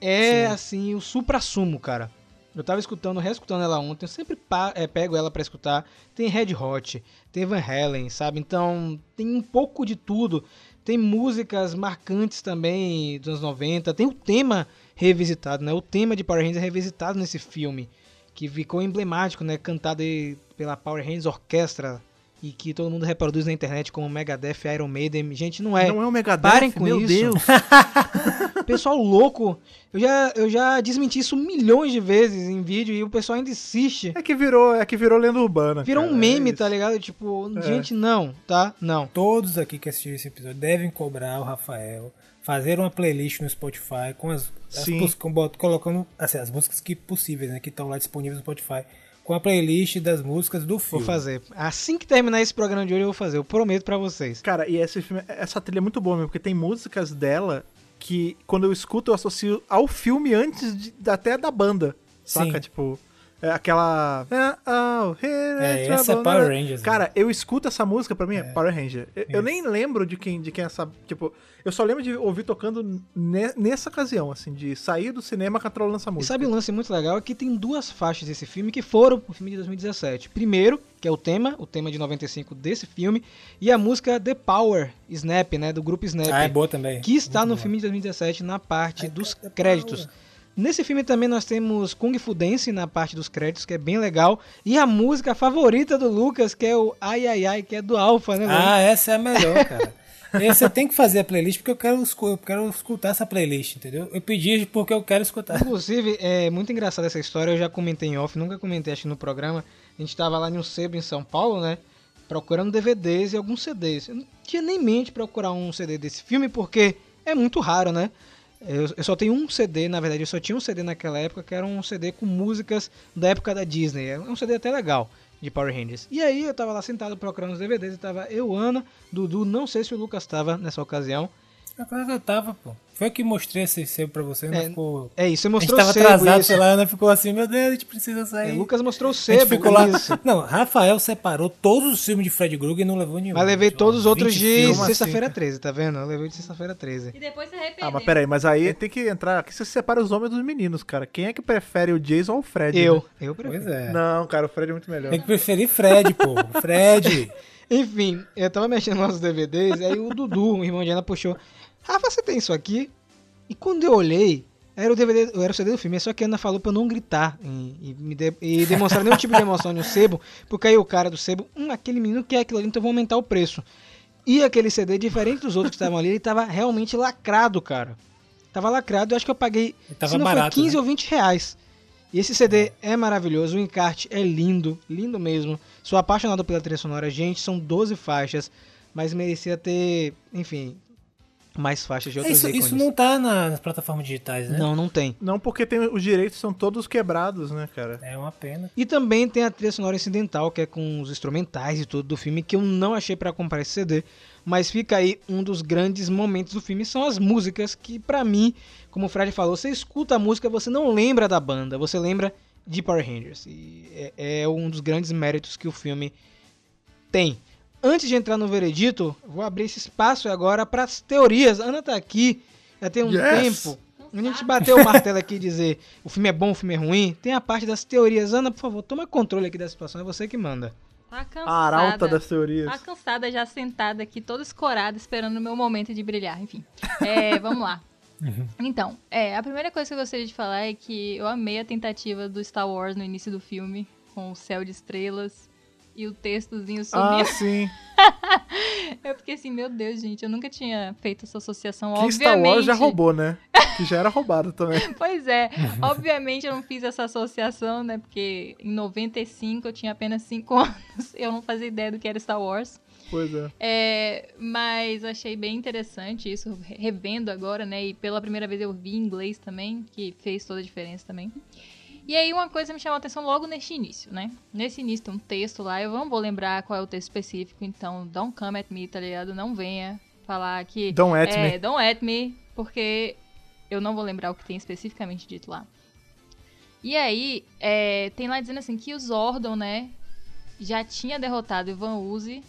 é, Sim. assim, o supra-sumo, cara. Eu tava escutando, reescutando ela ontem, eu sempre é, pego ela pra escutar. Tem Red Hot, tem Van Halen, sabe? Então, tem um pouco de tudo. Tem músicas marcantes também dos anos 90. Tem o tema revisitado, né? O tema de Power Rangers é revisitado nesse filme. Que ficou emblemático, né? Cantado pela Power Rangers Orquestra. E que todo mundo reproduz na internet como Megadeth, Iron Maiden. Gente, não é. Não é o Megadeth, Parem com meu isso. Deus. Pessoal louco. Eu já, eu já desmenti isso milhões de vezes em vídeo e o pessoal ainda insiste. É que virou, é que virou lenda urbana. Virou cara, um meme, é tá ligado? Tipo, É. gente, não, tá? Não. Todos aqui que assistiram esse episódio devem cobrar o Rafael, fazer uma playlist no Spotify com as, as bot- colocando assim, as músicas que possíveis, né, que estão lá disponíveis no Spotify, com a playlist das músicas do Vou filme. fazer. Assim que terminar esse programa de hoje, eu vou fazer. Eu prometo pra vocês. Cara, e esse filme, essa trilha é muito boa mesmo, porque tem músicas dela que quando eu escuto eu associo ao filme antes de- até da banda. Saca? Sim. Tipo, é aquela. É, oh, É, essa é Power né? Rangers, né? Cara, eu escuto essa música, pra mim é, Power Ranger. Eu, eu nem lembro de quem, de quem é essa. Tipo, eu só lembro de ouvir tocando ne- nessa ocasião, assim, de sair do cinema controlando essa E música. sabe um lance muito legal? É que tem duas faixas desse filme que foram o filme de 2017. Primeiro, que é o tema, o tema de 95 desse filme, e a música The Power Snap, né? Do grupo Snap. Ah, é boa também. que está Muito no boa. filme de 2017 na parte Ai, dos créditos. Paula. Nesse filme também nós temos Kung Fu Dance na parte dos créditos, que é bem legal. E a música favorita do Lucas, que é o Ai Ai Ai, que é do Alpha, né? mano? Ah, essa é a melhor, cara. Você tem que fazer a playlist porque eu quero, eu quero escutar essa playlist, entendeu? Eu pedi porque eu quero escutar. Inclusive, é muito engraçada essa história, eu já comentei em off, nunca comentei acho no programa. A gente tava lá em um sebo em São Paulo, né? Procurando DVDs e alguns CDs. Eu não tinha nem mente procurar um CD desse filme porque é muito raro, né? Eu, eu só tenho um CD, na verdade, eu só tinha um CD naquela época que era um CD com músicas da época da Disney. É um CD até legal de Power Rangers. E aí eu tava lá sentado procurando os DVDs e tava eu, Ana, Dudu, não sei se o Lucas tava nessa ocasião. É claro que eu tava, pô. Foi eu que mostrei esse sebo pra você, não É, ficou... É isso, você A gente mostrou tava o sebo. atrasado, isso. sei lá, a Ana ficou assim, meu Deus, a gente precisa É, sair. Lucas mostrou o a gente sebo. ficou lá. isso. Não, Rafael separou todos os filmes de Fred Krueger e não levou nenhum. Mas levei todos os outros 20 de filmes. sexta-feira 13, tá vendo? Eu levei de sexta-feira 13. E depois se arrependeu. Ah, mas peraí, mas aí tem que entrar. Aqui você separa os homens dos meninos, cara. Quem é que prefere o Jason ou o Fred? Eu. né? Eu prefiro. Pois é. Não, cara, o Fred é muito melhor. Tem que preferir Fred, pô. Fred. Enfim, eu tava mexendo nos DVDs, aí o Dudu, o irmão de Ana, puxou. Rafa, você tem isso aqui? E quando eu olhei, era o DVD, era o CD do filme, só que a Ana falou pra eu não gritar e, e de- e demonstrar nenhum tipo de emoção no sebo, porque aí o cara do sebo, hum, aquele menino quer aquilo ali, então eu vou aumentar o preço. E aquele CD, diferente dos outros que estavam ali, ele tava realmente lacrado, cara. Tava lacrado, eu acho que eu paguei, Ele tava se não barato, foi 15 né? ou 20 reais. E esse CD é maravilhoso, o encarte é lindo, lindo mesmo. Sou apaixonado pela trilha sonora, gente, são 12 faixas, mas merecia ter, enfim, mais faixas de outros Isso, ícones. isso não tá na- nas plataformas digitais, né? não, não tem. Não, porque tem, os direitos são todos quebrados, né, cara? É uma pena. E também tem a trilha sonora incidental, que é com os instrumentais e tudo do filme, que eu não achei pra comprar esse CD. Mas fica aí um dos grandes momentos do filme, são as músicas que, pra mim, como o Fred falou, você escuta a música, você não lembra da banda, você lembra de Power Rangers. E é, é um dos grandes méritos que o filme tem. Antes de entrar no veredito, vou abrir esse espaço agora para as teorias. A Ana tá aqui, já tem um Yes! tempo. A gente bateu o martelo aqui e dizer o filme é bom, o filme é ruim. Tem a parte das teorias. Ana, por favor, toma controle aqui da situação, é você que manda. Tá cansada. A arauta das teorias. Tá cansada já sentada aqui, toda escorada, esperando o meu momento de brilhar. Enfim, É, vamos lá. Então, é, a primeira coisa que eu gostaria de falar é que eu amei a tentativa do Star Wars no início do filme, com o céu de estrelas e o textozinho Ah, subindo. sim. Eu fiquei assim, meu Deus, gente, eu nunca tinha feito essa associação, Que obviamente. Star Wars já roubou, né? Que já era roubado também. Pois é, obviamente eu não fiz essa associação, né? Porque em 95 eu tinha apenas 5 anos, eu não fazia ideia do que era Star Wars. Pois é. É, mas achei bem interessante isso, revendo agora, né? E pela primeira vez eu vi em inglês também, que fez toda a diferença também. E aí uma coisa me chamou a atenção logo neste início, né? Nesse início tem um texto lá, eu não vou lembrar qual é o texto específico, então don't come at me, tá ligado? Não venha falar que... Don't at é, me. Don't at me, porque eu não vou lembrar o que tem especificamente dito lá. E aí, é, tem lá dizendo assim que o Zordon, né, já tinha derrotado Ivan Uzi.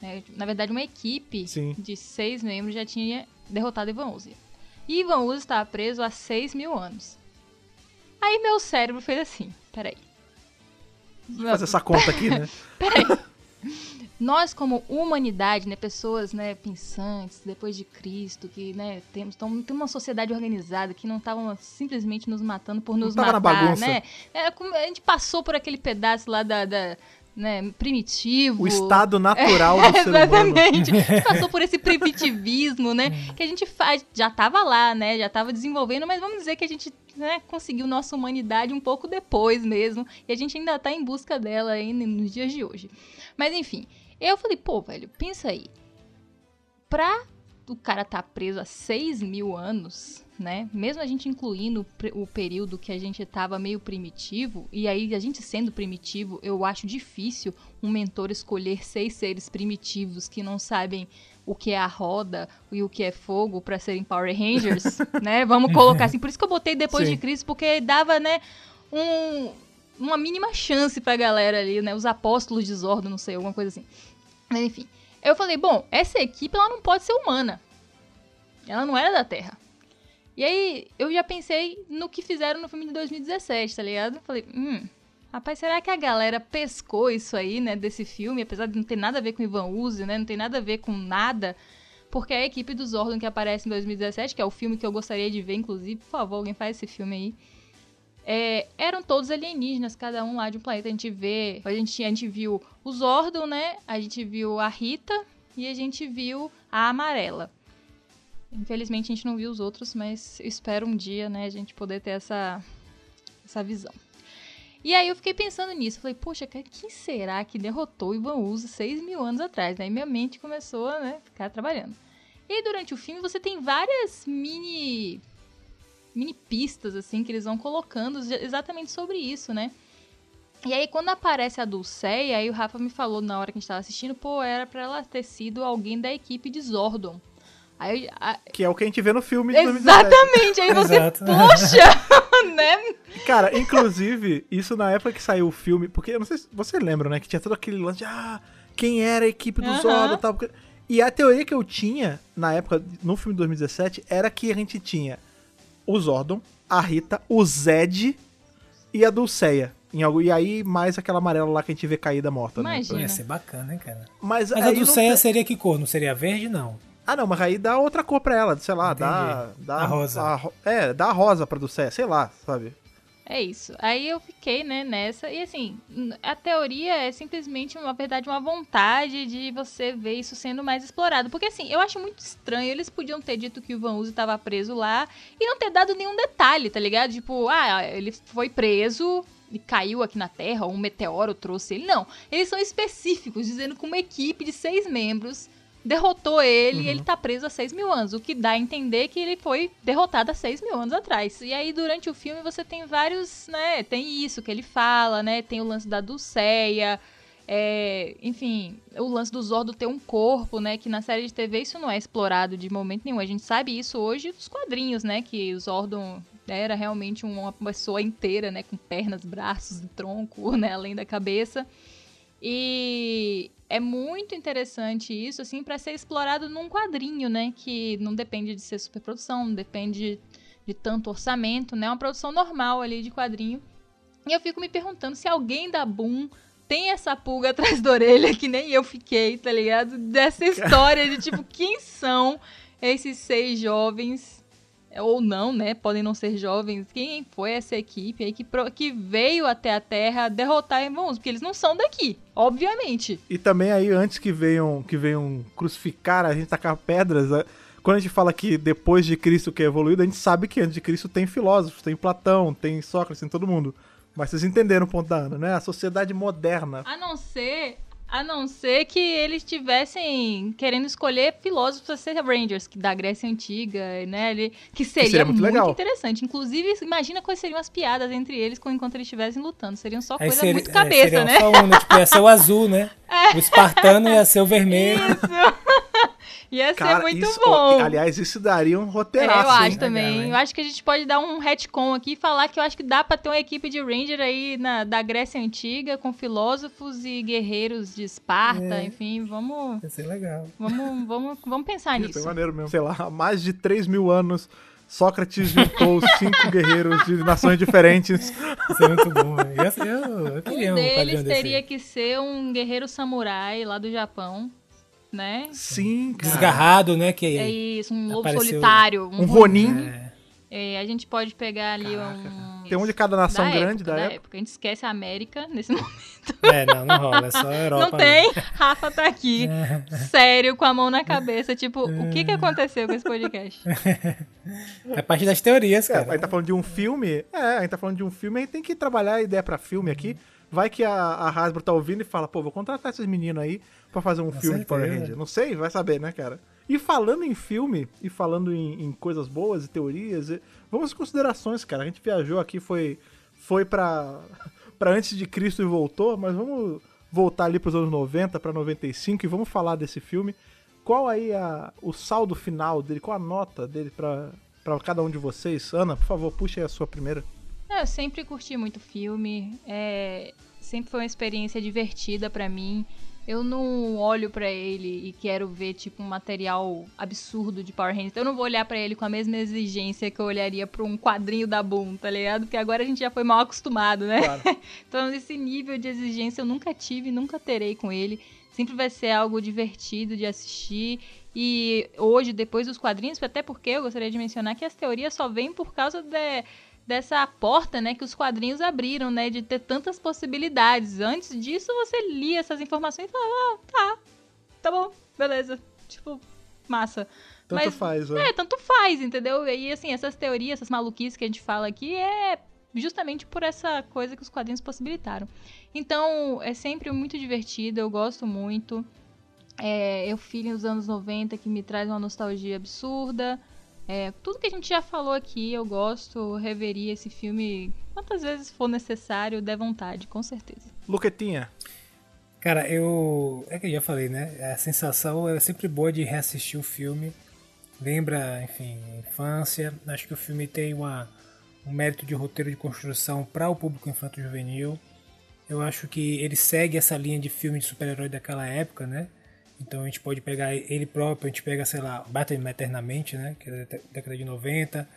né, na verdade, uma equipe Sim. de seis membros já tinha derrotado Ivan Uzi. E Ivan Uzi estava preso há seis mil anos. Aí meu cérebro fez assim, peraí. Faz essa conta aqui, né? nós como humanidade, né, pessoas, né, pensantes, depois de Cristo, que, né, temos tamo, tem uma sociedade organizada que não estavam simplesmente nos matando por nos matar, né? É, a gente passou por aquele pedaço lá da, da, né, primitivo. O estado natural do ser humano. Exatamente. Passou por esse primitivismo, né? Que a gente faz, já tava lá, né? Já tava desenvolvendo, mas vamos dizer que a gente né, conseguiu nossa humanidade um pouco depois mesmo. E a gente ainda tá em busca dela ainda nos dias de hoje. Mas enfim, eu falei, pô, velho, pensa aí. Pra o cara tá preso há 6 mil anos, né? Mesmo a gente incluindo o período que a gente tava meio primitivo, e aí a gente sendo primitivo, eu acho difícil um mentor escolher seis seres primitivos que não sabem o que é a roda e o que é fogo pra serem Power Rangers, né? Vamos colocar assim. Por isso que eu botei depois Sim. de Cristo, porque dava, né, um, uma mínima chance pra galera ali, né? Os apóstolos de Zordon, não sei, alguma coisa assim. Mas enfim, eu falei, bom, essa equipe ela não pode ser humana. Ela não era da Terra. E aí eu já pensei no que fizeram no filme de 2017, tá ligado? Falei, hum, rapaz, será que a galera pescou isso aí, né, desse filme, apesar de não ter nada a ver com Ivan Uzi, né, não tem nada a ver com nada, porque a equipe do Zordon que aparece em 2017, que é o filme que eu gostaria de ver, inclusive, por favor, alguém faz esse filme aí, é, eram todos alienígenas, cada um lá de um planeta. A gente vê, a gente, a gente viu o Zordon, né, a gente viu a Rita e a gente viu a Amarela. Infelizmente a gente não viu os outros, mas eu espero um dia, né, a gente poder ter essa, essa visão. E aí eu fiquei pensando nisso, falei, poxa, quem será que derrotou Ivan Uzi 6 mil anos atrás? Daí minha mente começou a né, ficar trabalhando. E aí, durante o filme você tem várias mini mini pistas assim que eles vão colocando exatamente sobre isso, né? E aí quando aparece a Dulceia, aí o Rafa me falou na hora que a gente tava assistindo, pô, era pra ela ter sido alguém da equipe de Zordon. Aí, a- Que é o que a gente vê no filme de 2017. exatamente, aí você, Exato. poxa, né? Cara, inclusive, isso na época que saiu o filme, porque eu não sei se você lembra, né? Que tinha todo aquele lance de ah, quem era a equipe do. Zordon e tal. porque- E a teoria que eu tinha na época, no filme de 2017, era que a gente tinha o Zordon, a Rita, o Zed e a Dulceia. Em algo, e aí, mais aquela amarela lá que a gente vê caída morta, né? Imagina. Ia ser bacana, hein, cara. Mas, Mas a do não Ceia tem- seria que cor? Não seria verde, não. Ah, não, mas aí dá outra cor pra ela, sei lá, dá, dá. A rosa. a é, dá a rosa pra Dulceia, sei lá, sabe? É isso. Aí eu fiquei, né, nessa. E assim, a teoria é simplesmente, uma verdade, uma vontade de você ver isso sendo mais explorado. Porque assim, eu acho muito estranho. Eles podiam ter dito que o Van Uzi tava preso lá e não ter dado nenhum detalhe, tá ligado? Tipo, ah, ele foi preso e caiu aqui na Terra, ou um meteoro trouxe ele. Não. Eles são específicos, dizendo que uma equipe de seis membros derrotou ele e ele tá preso há 6 mil anos. O que dá a entender que ele foi derrotado há 6 mil anos atrás. E aí, durante o filme, você tem vários, né? Tem isso que ele fala, né? Tem o lance da Dulceia. é, enfim, o lance do Zordo ter um corpo, né? Que na série de TV isso não é explorado de momento nenhum. A gente sabe isso hoje dos quadrinhos, né? Que o Zordon era realmente uma pessoa inteira, né? Com pernas, braços, tronco, né? Além da cabeça. E é muito interessante isso, assim, para ser explorado num quadrinho, né? Que não depende de ser superprodução, não depende de tanto orçamento, né? É uma produção normal ali de quadrinho. E eu fico me perguntando se alguém da Boom tem essa pulga atrás da orelha, que nem eu fiquei, tá ligado? Dessa história de tipo, quem são esses seis jovens? Ou não, né? Podem não ser jovens. Quem foi essa equipe aí que, que veio até a Terra derrotar irmãos? Porque eles não são daqui, obviamente. E também aí, antes que venham, que venham crucificar, a gente tacar pedras, né? quando a gente fala que depois de Cristo que é evoluído, a gente sabe que antes de Cristo tem filósofos, tem Platão, tem Sócrates, tem todo mundo. Mas vocês entenderam o ponto da Ana, né? A sociedade moderna. A não ser, a não ser que eles estivessem querendo escolher filósofos para ser Rangers, que da Grécia Antiga, né? ele- que seria, seria muito muito, legal. interessante. Inclusive, imagina quais seriam as piadas entre eles com- enquanto eles estivessem lutando. Seriam só Aí coisa seria, muito é, cabeça, seria né? Só um, né? Tipo, ia ser o azul, né? O espartano ia ser o vermelho. Ia ser Cara, muito isso, bom. aliás, isso daria um É, roteiraço, eu acho hein? também. Hein? eu acho que a gente pode dar um retcon aqui e falar que eu acho que dá pra ter uma equipe de Ranger aí na, da Grécia Antiga, com filósofos e guerreiros de Esparta, É. enfim, vamos, Ia ser legal. vamos, vamos, vamos pensar Isso é nisso. maneiro mesmo. Sei lá, há mais de 3 mil anos, Sócrates juntou cinco guerreiros de nações diferentes. Ia ser muito bom. né? Eu, eu, eu queria Um um deles desse. teria aí. que ser um guerreiro samurai lá do Japão, né? Sim, cara. Desgarrado, né? Que É isso, um lobo solitário. Um Ronin. É, É, a gente pode pegar ali Caraca, um... Tem um de cada nação da grande época, da época. A gente esquece a América nesse momento. é, não, não rola. É só a Europa. Não tem. mesmo. Rafa tá aqui, sério, com a mão na cabeça. Tipo, o que que aconteceu com esse podcast? É parte das teorias, É, cara. a gente tá falando de um filme. É, a gente tá falando de um filme, a gente tem que trabalhar a ideia pra filme aqui. Vai que a, a Hasbro tá ouvindo e fala, pô, vou contratar esses meninos aí pra fazer um filme de Power. Ranger. Não sei, vai saber, né, cara? E falando em filme, e falando em, em coisas boas e teorias, e- vamos às considerações, cara. A gente viajou aqui, foi, foi pra, pra antes de Cristo e voltou, mas vamos voltar ali pros anos 90 pra 95 e vamos falar desse filme. Qual aí a, o saldo final dele, qual a nota dele pra, pra cada um de vocês? Ana, por favor, puxe aí a sua primeira. É, Eu sempre curti muito filme, é, sempre foi uma experiência divertida pra mim. Eu não olho pra ele e quero ver tipo um material absurdo de Power Rangers. Eu não vou olhar pra ele com a mesma exigência que eu olharia pra um quadrinho da Boom, tá ligado? Porque agora a gente já foi mal acostumado, né? Claro. Então, esse nível de exigência eu nunca tive, nunca terei com ele. Sempre vai ser algo divertido de assistir. E hoje, depois dos quadrinhos, até porque eu gostaria de mencionar que as teorias só vêm por causa de- dessa porta, né, que os quadrinhos abriram, né, de ter tantas possibilidades. Antes disso, você lia essas informações e falava, ah, tá, tá bom, beleza. Tipo, massa. Tanto Mas- faz, né? É, tanto faz, entendeu? E assim, essas teorias, essas maluquices que a gente fala aqui é justamente por essa coisa que os quadrinhos possibilitaram. Então, é sempre muito divertido, eu gosto muito. É, eu filho nos anos 90 que me traz uma nostalgia absurda. É, tudo que a gente já falou aqui, eu gosto, reveria esse filme quantas vezes for necessário, der vontade, com certeza. Luquetinha. Cara, eu. É que eu já falei, né? A sensação é sempre boa de reassistir o filme. lembra, enfim, infância. Acho que o filme tem uma, um mérito de roteiro de construção para o público infanto-juvenil. Eu acho que ele segue essa linha de filme de super-herói daquela época, né? Então a gente pode pegar ele próprio, a gente pega, sei lá, Batman Eternamente, né? Que é da década de 90.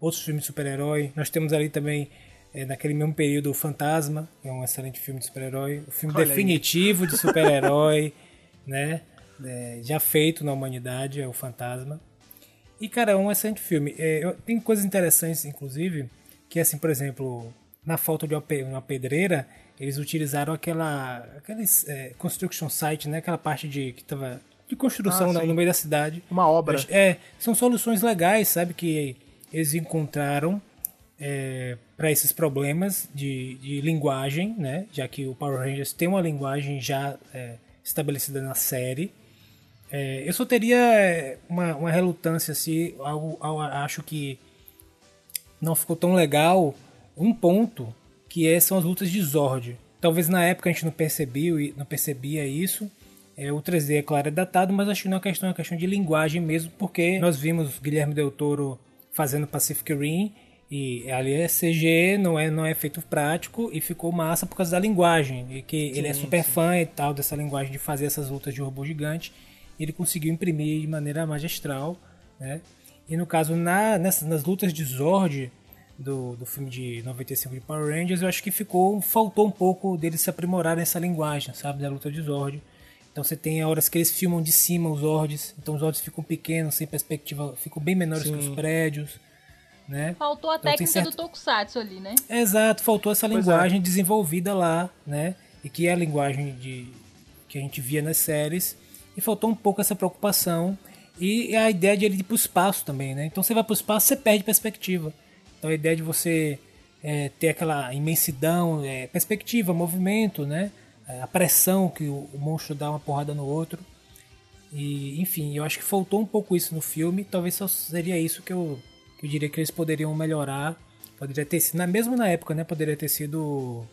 Outros filmes de super-herói. Nós temos ali também, é, naquele mesmo período, o Fantasma, que é um excelente filme de super-herói. O filme Olha aí. definitivo de super-herói, né? É, já feito na humanidade, é o Fantasma. E, cara, é um excelente filme. É, eu- tem coisas interessantes, inclusive, que, assim, por exemplo, na falta de uma uma pedreira, eles utilizaram aquela aqueles, é, construction site, né? Aquela parte de que tava de construção Ah, sim. no meio da cidade. Uma obra. É, são soluções legais, sabe? Que eles encontraram para esses problemas de, de linguagem, né? Já que o Power Rangers tem uma linguagem já é, estabelecida na série. É, eu só teria é, uma, uma relutância se algo, algo- acho que não ficou tão legal um ponto que é, são as lutas de Zord. Talvez na época a gente não percebia, não percebia isso. É, o 3D, é claro, é datado, mas acho que não é uma questão, é uma questão de linguagem mesmo, porque nós vimos Guilherme Del Toro fazendo Pacific Rim e ali é CG, não é, não é efeito prático e ficou massa por causa da linguagem. E que ele é super fã e tal dessa linguagem de fazer essas lutas de robô gigante. E ele conseguiu imprimir de maneira magistral, né? E no caso, na, nessas, nas lutas de Zord, do, do filme de 95 de Power Rangers, eu acho que ficou faltou um pouco deles se aprimorar nessa linguagem, sabe, da luta de Zord. Então você tem horas que eles filmam de cima os Zords, então os Zords ficam pequenos, sem perspectiva, ficam bem menores que os prédios, né? Faltou a Então técnica certo- do Tokusatsu ali, né? Exato, faltou essa Pois é. linguagem desenvolvida lá, né? E que é a linguagem de que a gente via nas séries. E faltou um pouco essa preocupação e a ideia de ele ir para o espaço também, né? Então você vai para o espaço, você perde perspectiva. Então a ideia de você é, ter aquela imensidão, é, perspectiva, movimento, né? É, A pressão que o, o monstro dá uma porrada no outro. E, enfim, eu acho que faltou um pouco isso no filme. Talvez só seria isso que eu, que eu diria que eles poderiam melhorar. Poderia ter sido, na, mesmo na época, né? Poderia ter sido.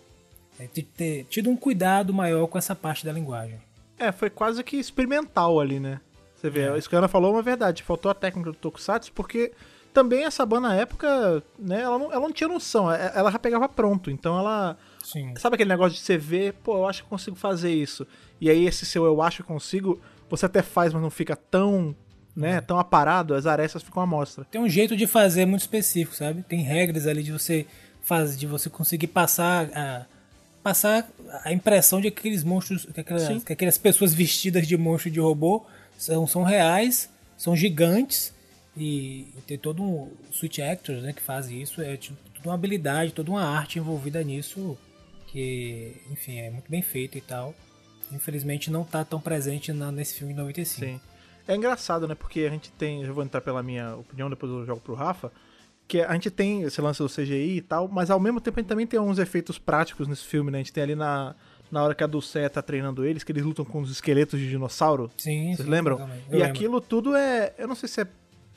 é, ter- ter tido um cuidado maior com essa parte da linguagem. É, foi quase que experimental ali, né? Você vê, isso que a Ana falou é uma verdade. Faltou a técnica do Tokusatsu, porque também essa banda na época, né, ela não, ela não tinha noção. é- Ela já pegava pronto. Então ela. Sim. Sabe aquele negócio de você ver, pô, eu acho que consigo fazer isso. E aí esse seu eu acho que consigo, você até faz, mas não fica tão, né, tão aparado, as arestas ficam à mostra. Tem um jeito de fazer muito específico, sabe? Tem regras ali de você fazer, de você conseguir passar a passar a impressão de que aqueles monstros, que aquelas, que aquelas pessoas vestidas de monstro e de robô são, são reais, são gigantes e, e tem todo um switch actors, né, que fazem isso, é tipo, toda uma habilidade, toda uma arte envolvida nisso que, enfim, é muito bem feito e tal. Infelizmente não tá tão presente na- nesse filme de 95. Sim. É engraçado, né? Porque a gente tem. Eu vou entrar pela minha opinião, depois eu jogo pro Rafa. Que a gente tem esse lance do CGI e tal, mas ao mesmo tempo a gente também tem uns efeitos práticos nesse filme, né? A gente tem ali na, na hora que a Dulce tá treinando eles, que eles lutam com os esqueletos de dinossauro. Sim, Vocês sim, lembram? E lembro. aquilo tudo é. Eu não sei se é.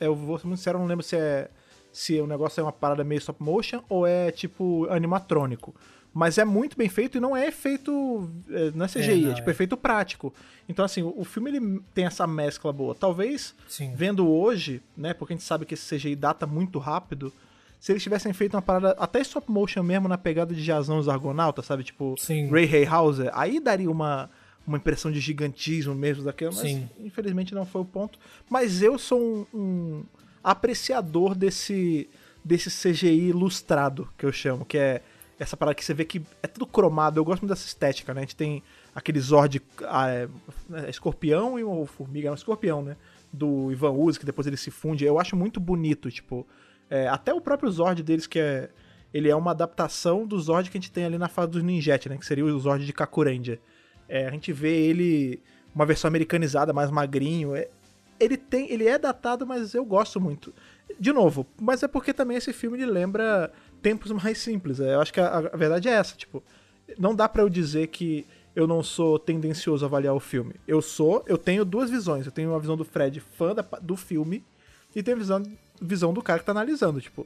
Eu vou ser muito sincero, eu não lembro se é. Se o negócio é uma parada meio stop motion ou é tipo animatrônico. Mas é muito bem feito e não é efeito. é, Não é CGI, é, não, tipo é. efeito prático. Então, assim, o o filme ele tem essa mescla boa. Talvez, Sim. vendo hoje, né? Porque a gente sabe que esse CGI data muito rápido. Se eles tivessem feito uma parada até stop motion mesmo na pegada de Jazão os Argonautas, sabe? Tipo, Sim. Ray Harryhauser, aí daria uma, uma impressão de gigantismo mesmo daquilo, mas Sim. infelizmente não foi o ponto. Mas eu sou um, um apreciador desse, desse CGI ilustrado, que eu chamo, que é essa parada que você vê que é tudo cromado. Eu gosto muito dessa estética, né? A gente tem aquele Zord ah, é, é escorpião e o formiga, é um escorpião, né? Do Ivan Uzi, que depois ele se funde. Eu acho muito bonito, tipo. é, até o próprio Zord deles, que é. Ele é uma adaptação do Zord que a gente tem ali na fase dos Ninjet, né? Que seria o Zord de Kakuranger. É, a gente vê ele uma versão americanizada, mais magrinho. É, ele tem, ele é datado, mas eu gosto muito. De novo, mas é porque também esse filme ele lembra tempos mais simples. É, Eu acho que a, a verdade é essa, tipo, não dá pra eu dizer que eu não sou tendencioso a avaliar o filme. Eu sou, eu tenho duas visões. Eu tenho uma visão do Fred fã da- do filme e tenho a visão, visão do cara que tá analisando, tipo,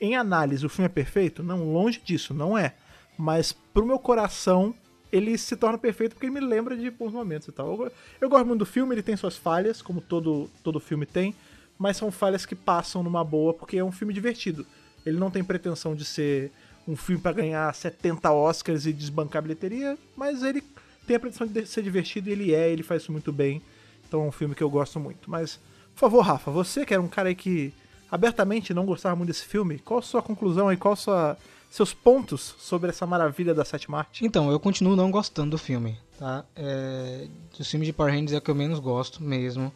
em análise o filme é perfeito? Não, longe disso, não é. Mas pro meu coração ele se torna perfeito porque ele me lembra de bons momentos e tal. Eu, eu gosto muito do filme, ele tem suas falhas, como todo, todo filme tem, mas são falhas que passam numa boa porque é um filme divertido. Ele não tem pretensão de ser um filme para ganhar 70 Oscars e desbancar a bilheteria, mas ele tem a pretensão de ser divertido e ele é, ele faz isso muito bem. Então é um filme que eu gosto muito. Mas, por favor, Rafa, você que era um cara aí que abertamente não gostava muito desse filme, qual a sua conclusão aí, qual sua seus pontos sobre essa maravilha da sétima arte? Então, eu continuo não gostando do filme, tá? É, filmes de Power Rangers é o que eu menos gosto mesmo.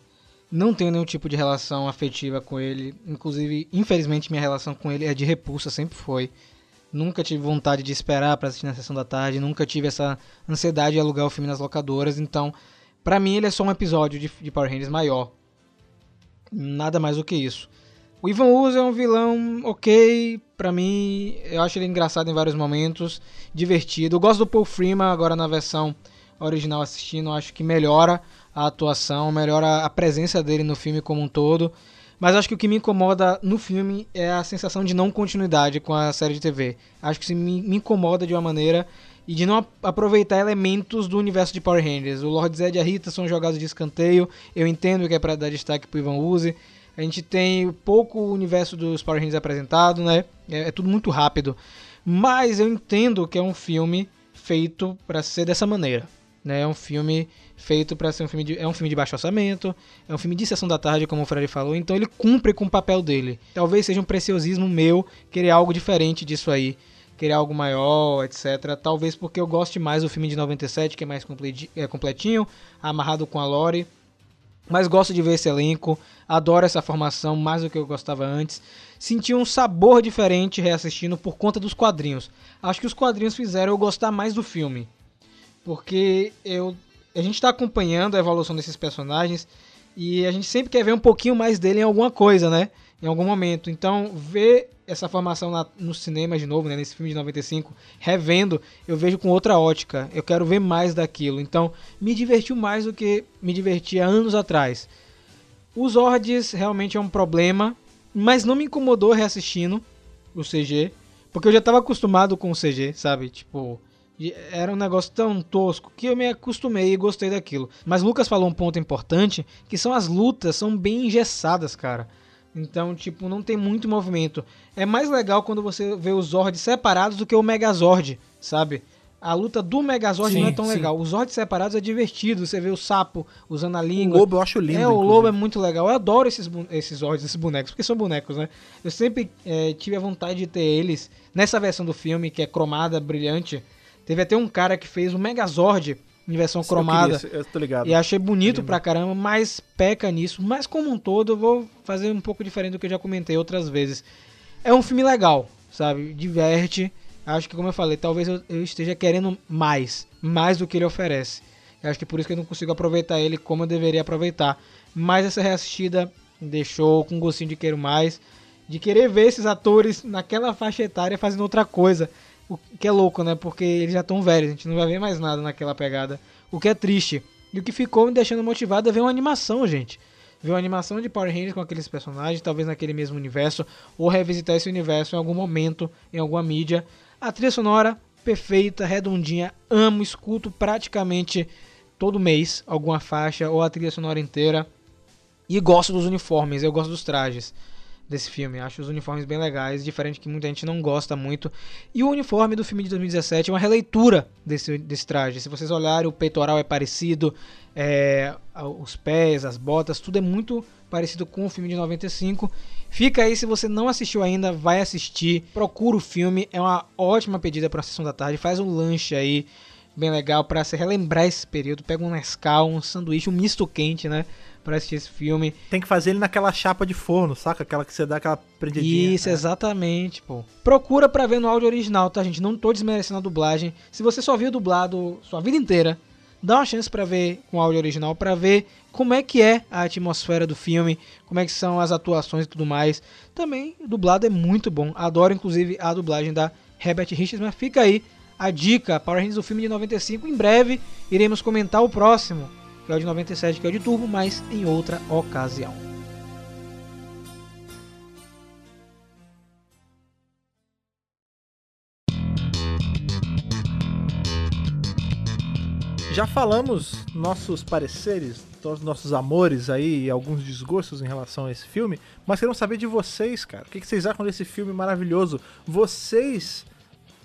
Não tenho nenhum tipo de relação afetiva com ele. Inclusive, infelizmente, minha relação com ele é de repulsa, sempre foi. Nunca tive vontade de esperar para assistir na sessão da tarde, nunca tive essa ansiedade de alugar o filme nas locadoras. Então, para mim, ele é só um episódio de, de Power Rangers maior. Nada mais do que isso. O Ivan Uso é um vilão ok, pra mim, eu acho ele engraçado em vários momentos, divertido. Eu gosto do Paul Freeman agora na versão original assistindo, acho que melhora a atuação, melhora a presença dele no filme como um todo. Mas acho que o que me incomoda no filme é a sensação de não continuidade com a série de TV. Acho que isso me, incomoda de uma maneira e de não aproveitar elementos do universo de Power Rangers. O Lord Zed e a Rita são jogados de escanteio. Eu entendo que é para dar destaque pro Ivan Uzi. A gente tem pouco universo dos Power Rangers apresentado, né? É, é tudo muito rápido. Mas eu entendo que é um filme feito para ser dessa maneira. Né? É um filme feito para ser um filme de, é um filme de baixo orçamento, é um filme de sessão da tarde, como o Freddy falou, então ele cumpre com o papel dele. Talvez seja um preciosismo meu querer algo diferente disso aí, querer algo maior, etc. Talvez porque eu goste mais do filme de 97, que é mais é completinho, amarrado com a lore. Mas gosto de ver esse elenco, adoro essa formação mais do que eu gostava antes. Senti um sabor diferente reassistindo por conta dos quadrinhos. Acho que os quadrinhos fizeram eu gostar mais do filme. Porque eu, a gente está acompanhando a evolução desses personagens e a gente sempre quer ver um pouquinho mais dele em alguma coisa, né? Em algum momento. Então, ver essa formação na, no cinema de novo, né, nesse filme de 95, revendo, eu vejo com outra ótica. Eu quero ver mais daquilo. Então, me divertiu mais do que me divertia anos atrás. Os Zords realmente é um problema, mas não me incomodou reassistindo o CG, porque eu já estava acostumado com o CG, sabe? Tipo, era um negócio tão tosco que eu me acostumei e gostei daquilo. Mas Lucas falou um ponto importante, que são as lutas, são bem engessadas, cara. Então, tipo, não tem muito movimento. É mais legal quando você vê os Zords separados do que o Megazord, sabe? A luta do Megazord sim, não é tão sim. legal. Os Zords separados é divertido. Você vê o sapo usando a língua. O lobo eu acho lindo. É, o inclusive. lobo é muito legal. Eu adoro esses, esses Zords, esses bonecos, porque são bonecos, né? Eu sempre é, tive a vontade de ter eles. Nessa versão do filme, que é cromada, brilhante, teve até um cara que fez o Megazord em versão cromada. Eu, eu tô ligado. E achei bonito pra caramba, mas peca nisso. Mas como um todo, eu vou fazer um pouco diferente do que eu já comentei outras vezes. É um filme legal, sabe? Diverte. Acho que, como eu falei, talvez eu, eu esteja querendo mais. Mais do que ele oferece. Eu acho que por isso que eu não consigo aproveitar ele como eu deveria aproveitar. Mas essa reassistida deixou com gostinho de querer mais. De querer ver esses atores naquela faixa etária fazendo outra coisa. O que é louco, né? Porque eles já estão velhos, a gente não vai ver mais nada naquela pegada. O que é triste. E o que ficou me deixando motivado é ver uma animação, gente. Ver uma animação de Power Rangers com aqueles personagens, talvez naquele mesmo universo, ou revisitar esse universo em algum momento, em alguma mídia. A trilha sonora, perfeita, redondinha, amo, escuto praticamente todo mês alguma faixa ou a trilha sonora inteira. E gosto dos uniformes, eu gosto dos trajes desse filme. Acho os uniformes bem legais, diferente que muita gente não gosta muito. E o uniforme do filme de 2017 é uma releitura desse, desse traje. Se vocês olharem, o peitoral é parecido, é, os pés, as botas, tudo é muito parecido com o filme de 95. Fica aí, se você não assistiu ainda, vai assistir. Procura o filme, é uma ótima pedida para a sessão da tarde. Faz um lanche aí, bem legal, para se relembrar esse período. Pega um Nescau, um sanduíche, um misto quente, né? Pra assistir esse filme. Tem que fazer ele naquela chapa de forno, saca? Aquela que você dá aquela prendidinha. Isso, é. exatamente, pô. Procura pra ver no áudio original, tá, gente? Não tô desmerecendo a dublagem. Se você só viu dublado sua vida inteira, dá uma chance para ver com áudio original, para ver como é que é a atmosfera do filme, como é que são as atuações e tudo mais. Também, o dublado é muito bom. Adoro, inclusive, a dublagem da Herbert Richards, mas fica aí a dica, Power Rangers do filme de 95. Em breve, iremos comentar o próximo que é o de 97, que é o de turbo, mas em outra ocasião. Já falamos nossos pareceres nossos amores aí e alguns desgostos em relação a esse filme, mas queremos saber de vocês, cara. O que vocês acham desse filme maravilhoso? Vocês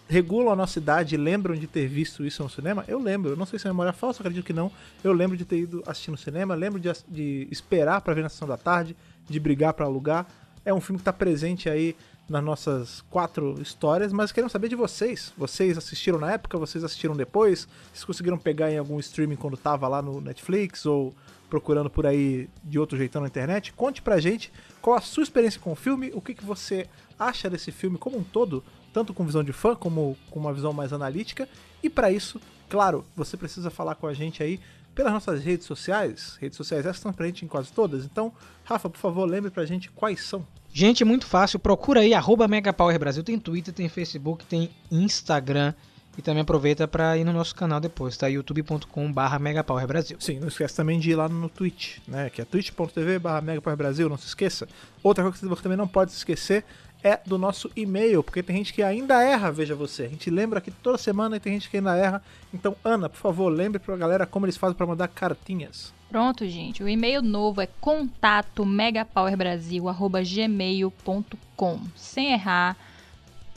regulam a nossa idade lembram de ter visto isso no cinema? Eu lembro. Eu não sei se é memória falsa, acredito que não. Eu lembro de ter ido assistir no cinema, lembro de, de esperar pra ver na sessão da tarde, de brigar pra alugar. É um filme que tá presente aí nas nossas quatro histórias, mas queremos saber de vocês. Vocês assistiram na época? Vocês assistiram depois? Vocês conseguiram pegar em algum streaming quando tava lá no Netflix ou procurando por aí de outro jeitão na internet? Conte pra gente qual a sua experiência com o filme, o que, que você acha desse filme como um todo, tanto com visão de fã como com uma visão mais analítica. E pra isso, claro, você precisa falar com a gente aí pelas nossas redes sociais. Redes sociais essas estão presentes em quase todas. Então, Rafa, por favor, lembre pra gente quais são. Gente, muito fácil. Procura aí, arroba Megapower Brasil. Tem Twitter, tem Facebook, tem Instagram. E também aproveita para ir no nosso canal depois, tá? youtube.com barra Megapower Brasil. Sim, não esquece também de ir lá no Twitch, né? Que é twitch.tv barra Brasil, não se esqueça. Outra coisa que você também não pode se esquecer é do nosso e-mail, porque tem gente que ainda erra, veja você. A gente lembra aqui toda semana e tem gente que ainda erra. Então, Ana, por favor, lembre pra galera como eles fazem pra mandar cartinhas. Pronto, gente. O e-mail novo é contato megapowerbrasil@gmail.com. Sem errar,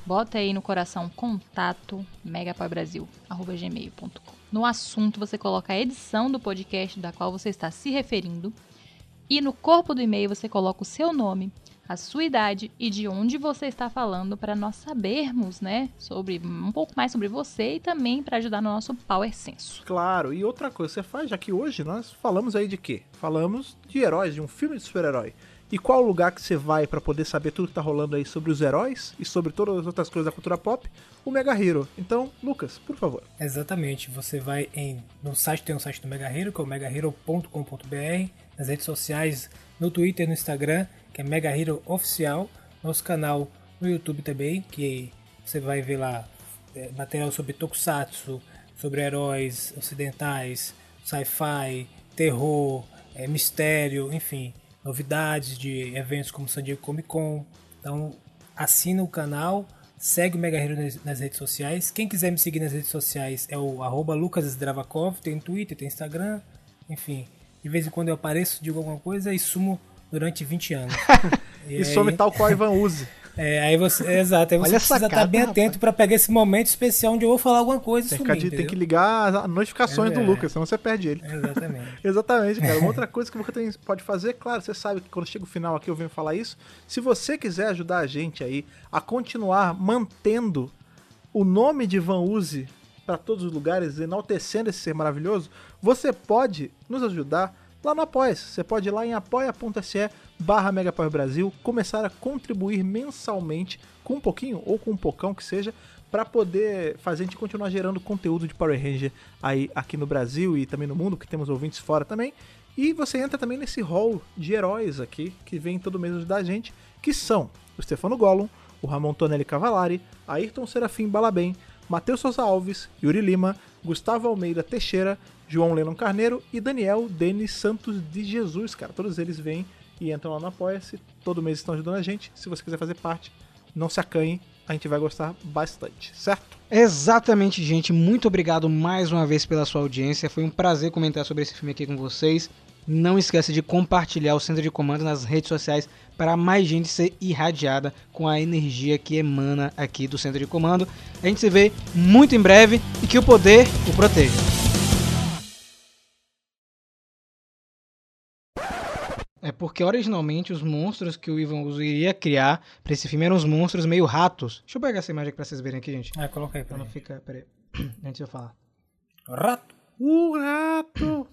bota aí no coração contato megapowerbrasil@gmail.com. No assunto você coloca a edição do podcast da qual você está se referindo e no corpo do e-mail você coloca o seu nome, a sua idade e de onde você está falando para nós sabermos, né, sobre um pouco mais sobre você e também para ajudar no nosso Power Senso. Claro, e outra coisa, você faz, já que hoje nós falamos aí de quê? Falamos de heróis, de um filme de super-herói. E qual o lugar que você vai pra poder saber tudo que tá rolando aí sobre os heróis e sobre todas as outras coisas da cultura pop? O Mega Hero. Então, Lucas, por favor. Exatamente, você vai em no site tem um site do Mega Hero, que é o megahero.com.br, nas redes sociais, no Twitter e no Instagram, que é Mega Hero Oficial, nosso canal no YouTube também, que você vai ver lá é, material sobre tokusatsu, sobre heróis ocidentais, sci-fi, terror, é, mistério, enfim, novidades de eventos como San Diego Comic Con. Então, assina o canal, segue o Mega Hero nas, redes sociais. Quem quiser me seguir nas redes sociais é o arroba tem Twitter, tem Instagram, enfim. De vez em quando eu apareço, digo alguma coisa e sumo durante 20 anos. E, aí- some tal qual Ivan Uzi. é, aí você, é, exato, aí você Olha precisa sacada, estar bem rapaz. atento para pegar esse momento especial onde eu vou falar alguma coisa e Tem sumir, de- tem que ligar as notificações É. do Lucas, senão você perde ele. Exatamente. Exatamente, cara. Uma outra coisa que você pode fazer, claro, você sabe que quando chega o final aqui eu venho falar isso. Se você quiser ajudar a gente aí a continuar mantendo o nome de Van Uzi para todos os lugares, enaltecendo esse ser maravilhoso, você pode nos ajudar lá no Apoia. Você pode ir lá em apoia.se barra Brasil, começar a contribuir mensalmente com um pouquinho ou com um pocão que seja, para poder fazer a gente continuar gerando conteúdo de Power Ranger aí aqui no Brasil e também no mundo, que temos ouvintes fora também. E você entra também nesse hall de heróis aqui, que vem todo mês ajudar a gente, que são o Stefano Gollum, o Ramon Tonelli Cavalari, Ayrton Serafim Balabem, Matheus Souza Alves, Yuri Lima, Gustavo Almeida Teixeira, João Lennon Carneiro e Daniel Denis Santos de Jesus, cara. Todos eles vêm e entram lá no Apoia-se, todo mês estão ajudando a gente. Se você quiser fazer parte, não se acanhe, a gente vai gostar bastante, certo? Exatamente, gente. Muito obrigado mais uma vez pela sua audiência. Foi um prazer comentar sobre esse filme aqui com vocês. Não esqueça de compartilhar o Centro de Comando nas redes sociais para mais gente ser irradiada com a energia que emana aqui do Centro de Comando. A gente se vê muito em breve e que o poder o proteja. É porque originalmente os monstros que o Ivan Uso iria criar para esse filme eram uns monstros meio ratos. Deixa eu pegar essa imagem aqui pra vocês verem aqui, gente. Ah, coloca aí pra não ficar. Peraí. Antes de eu falar. Rato. O rato!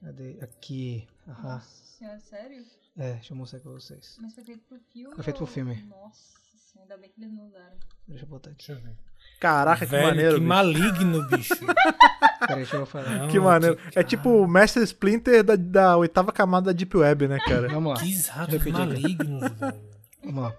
Cadê? Aqui. Aham. Senhora, sério? É, deixa eu mostrar pra vocês. Mas foi feito pro filme? Foi feito pro ou- filme. Nossa, ainda bem que eles não usaram. Deixa eu botar aqui. Deixa eu ver. Caraca, que Velho, maneiro. que bicho. maligno, bicho. Peraí, deixa eu falar. Não, Que maneiro. É tipo o Mestre Splinter da, da oitava camada da Deep Web, né, cara? Vamos lá. Que ratos malignos, velho. Vamos lá.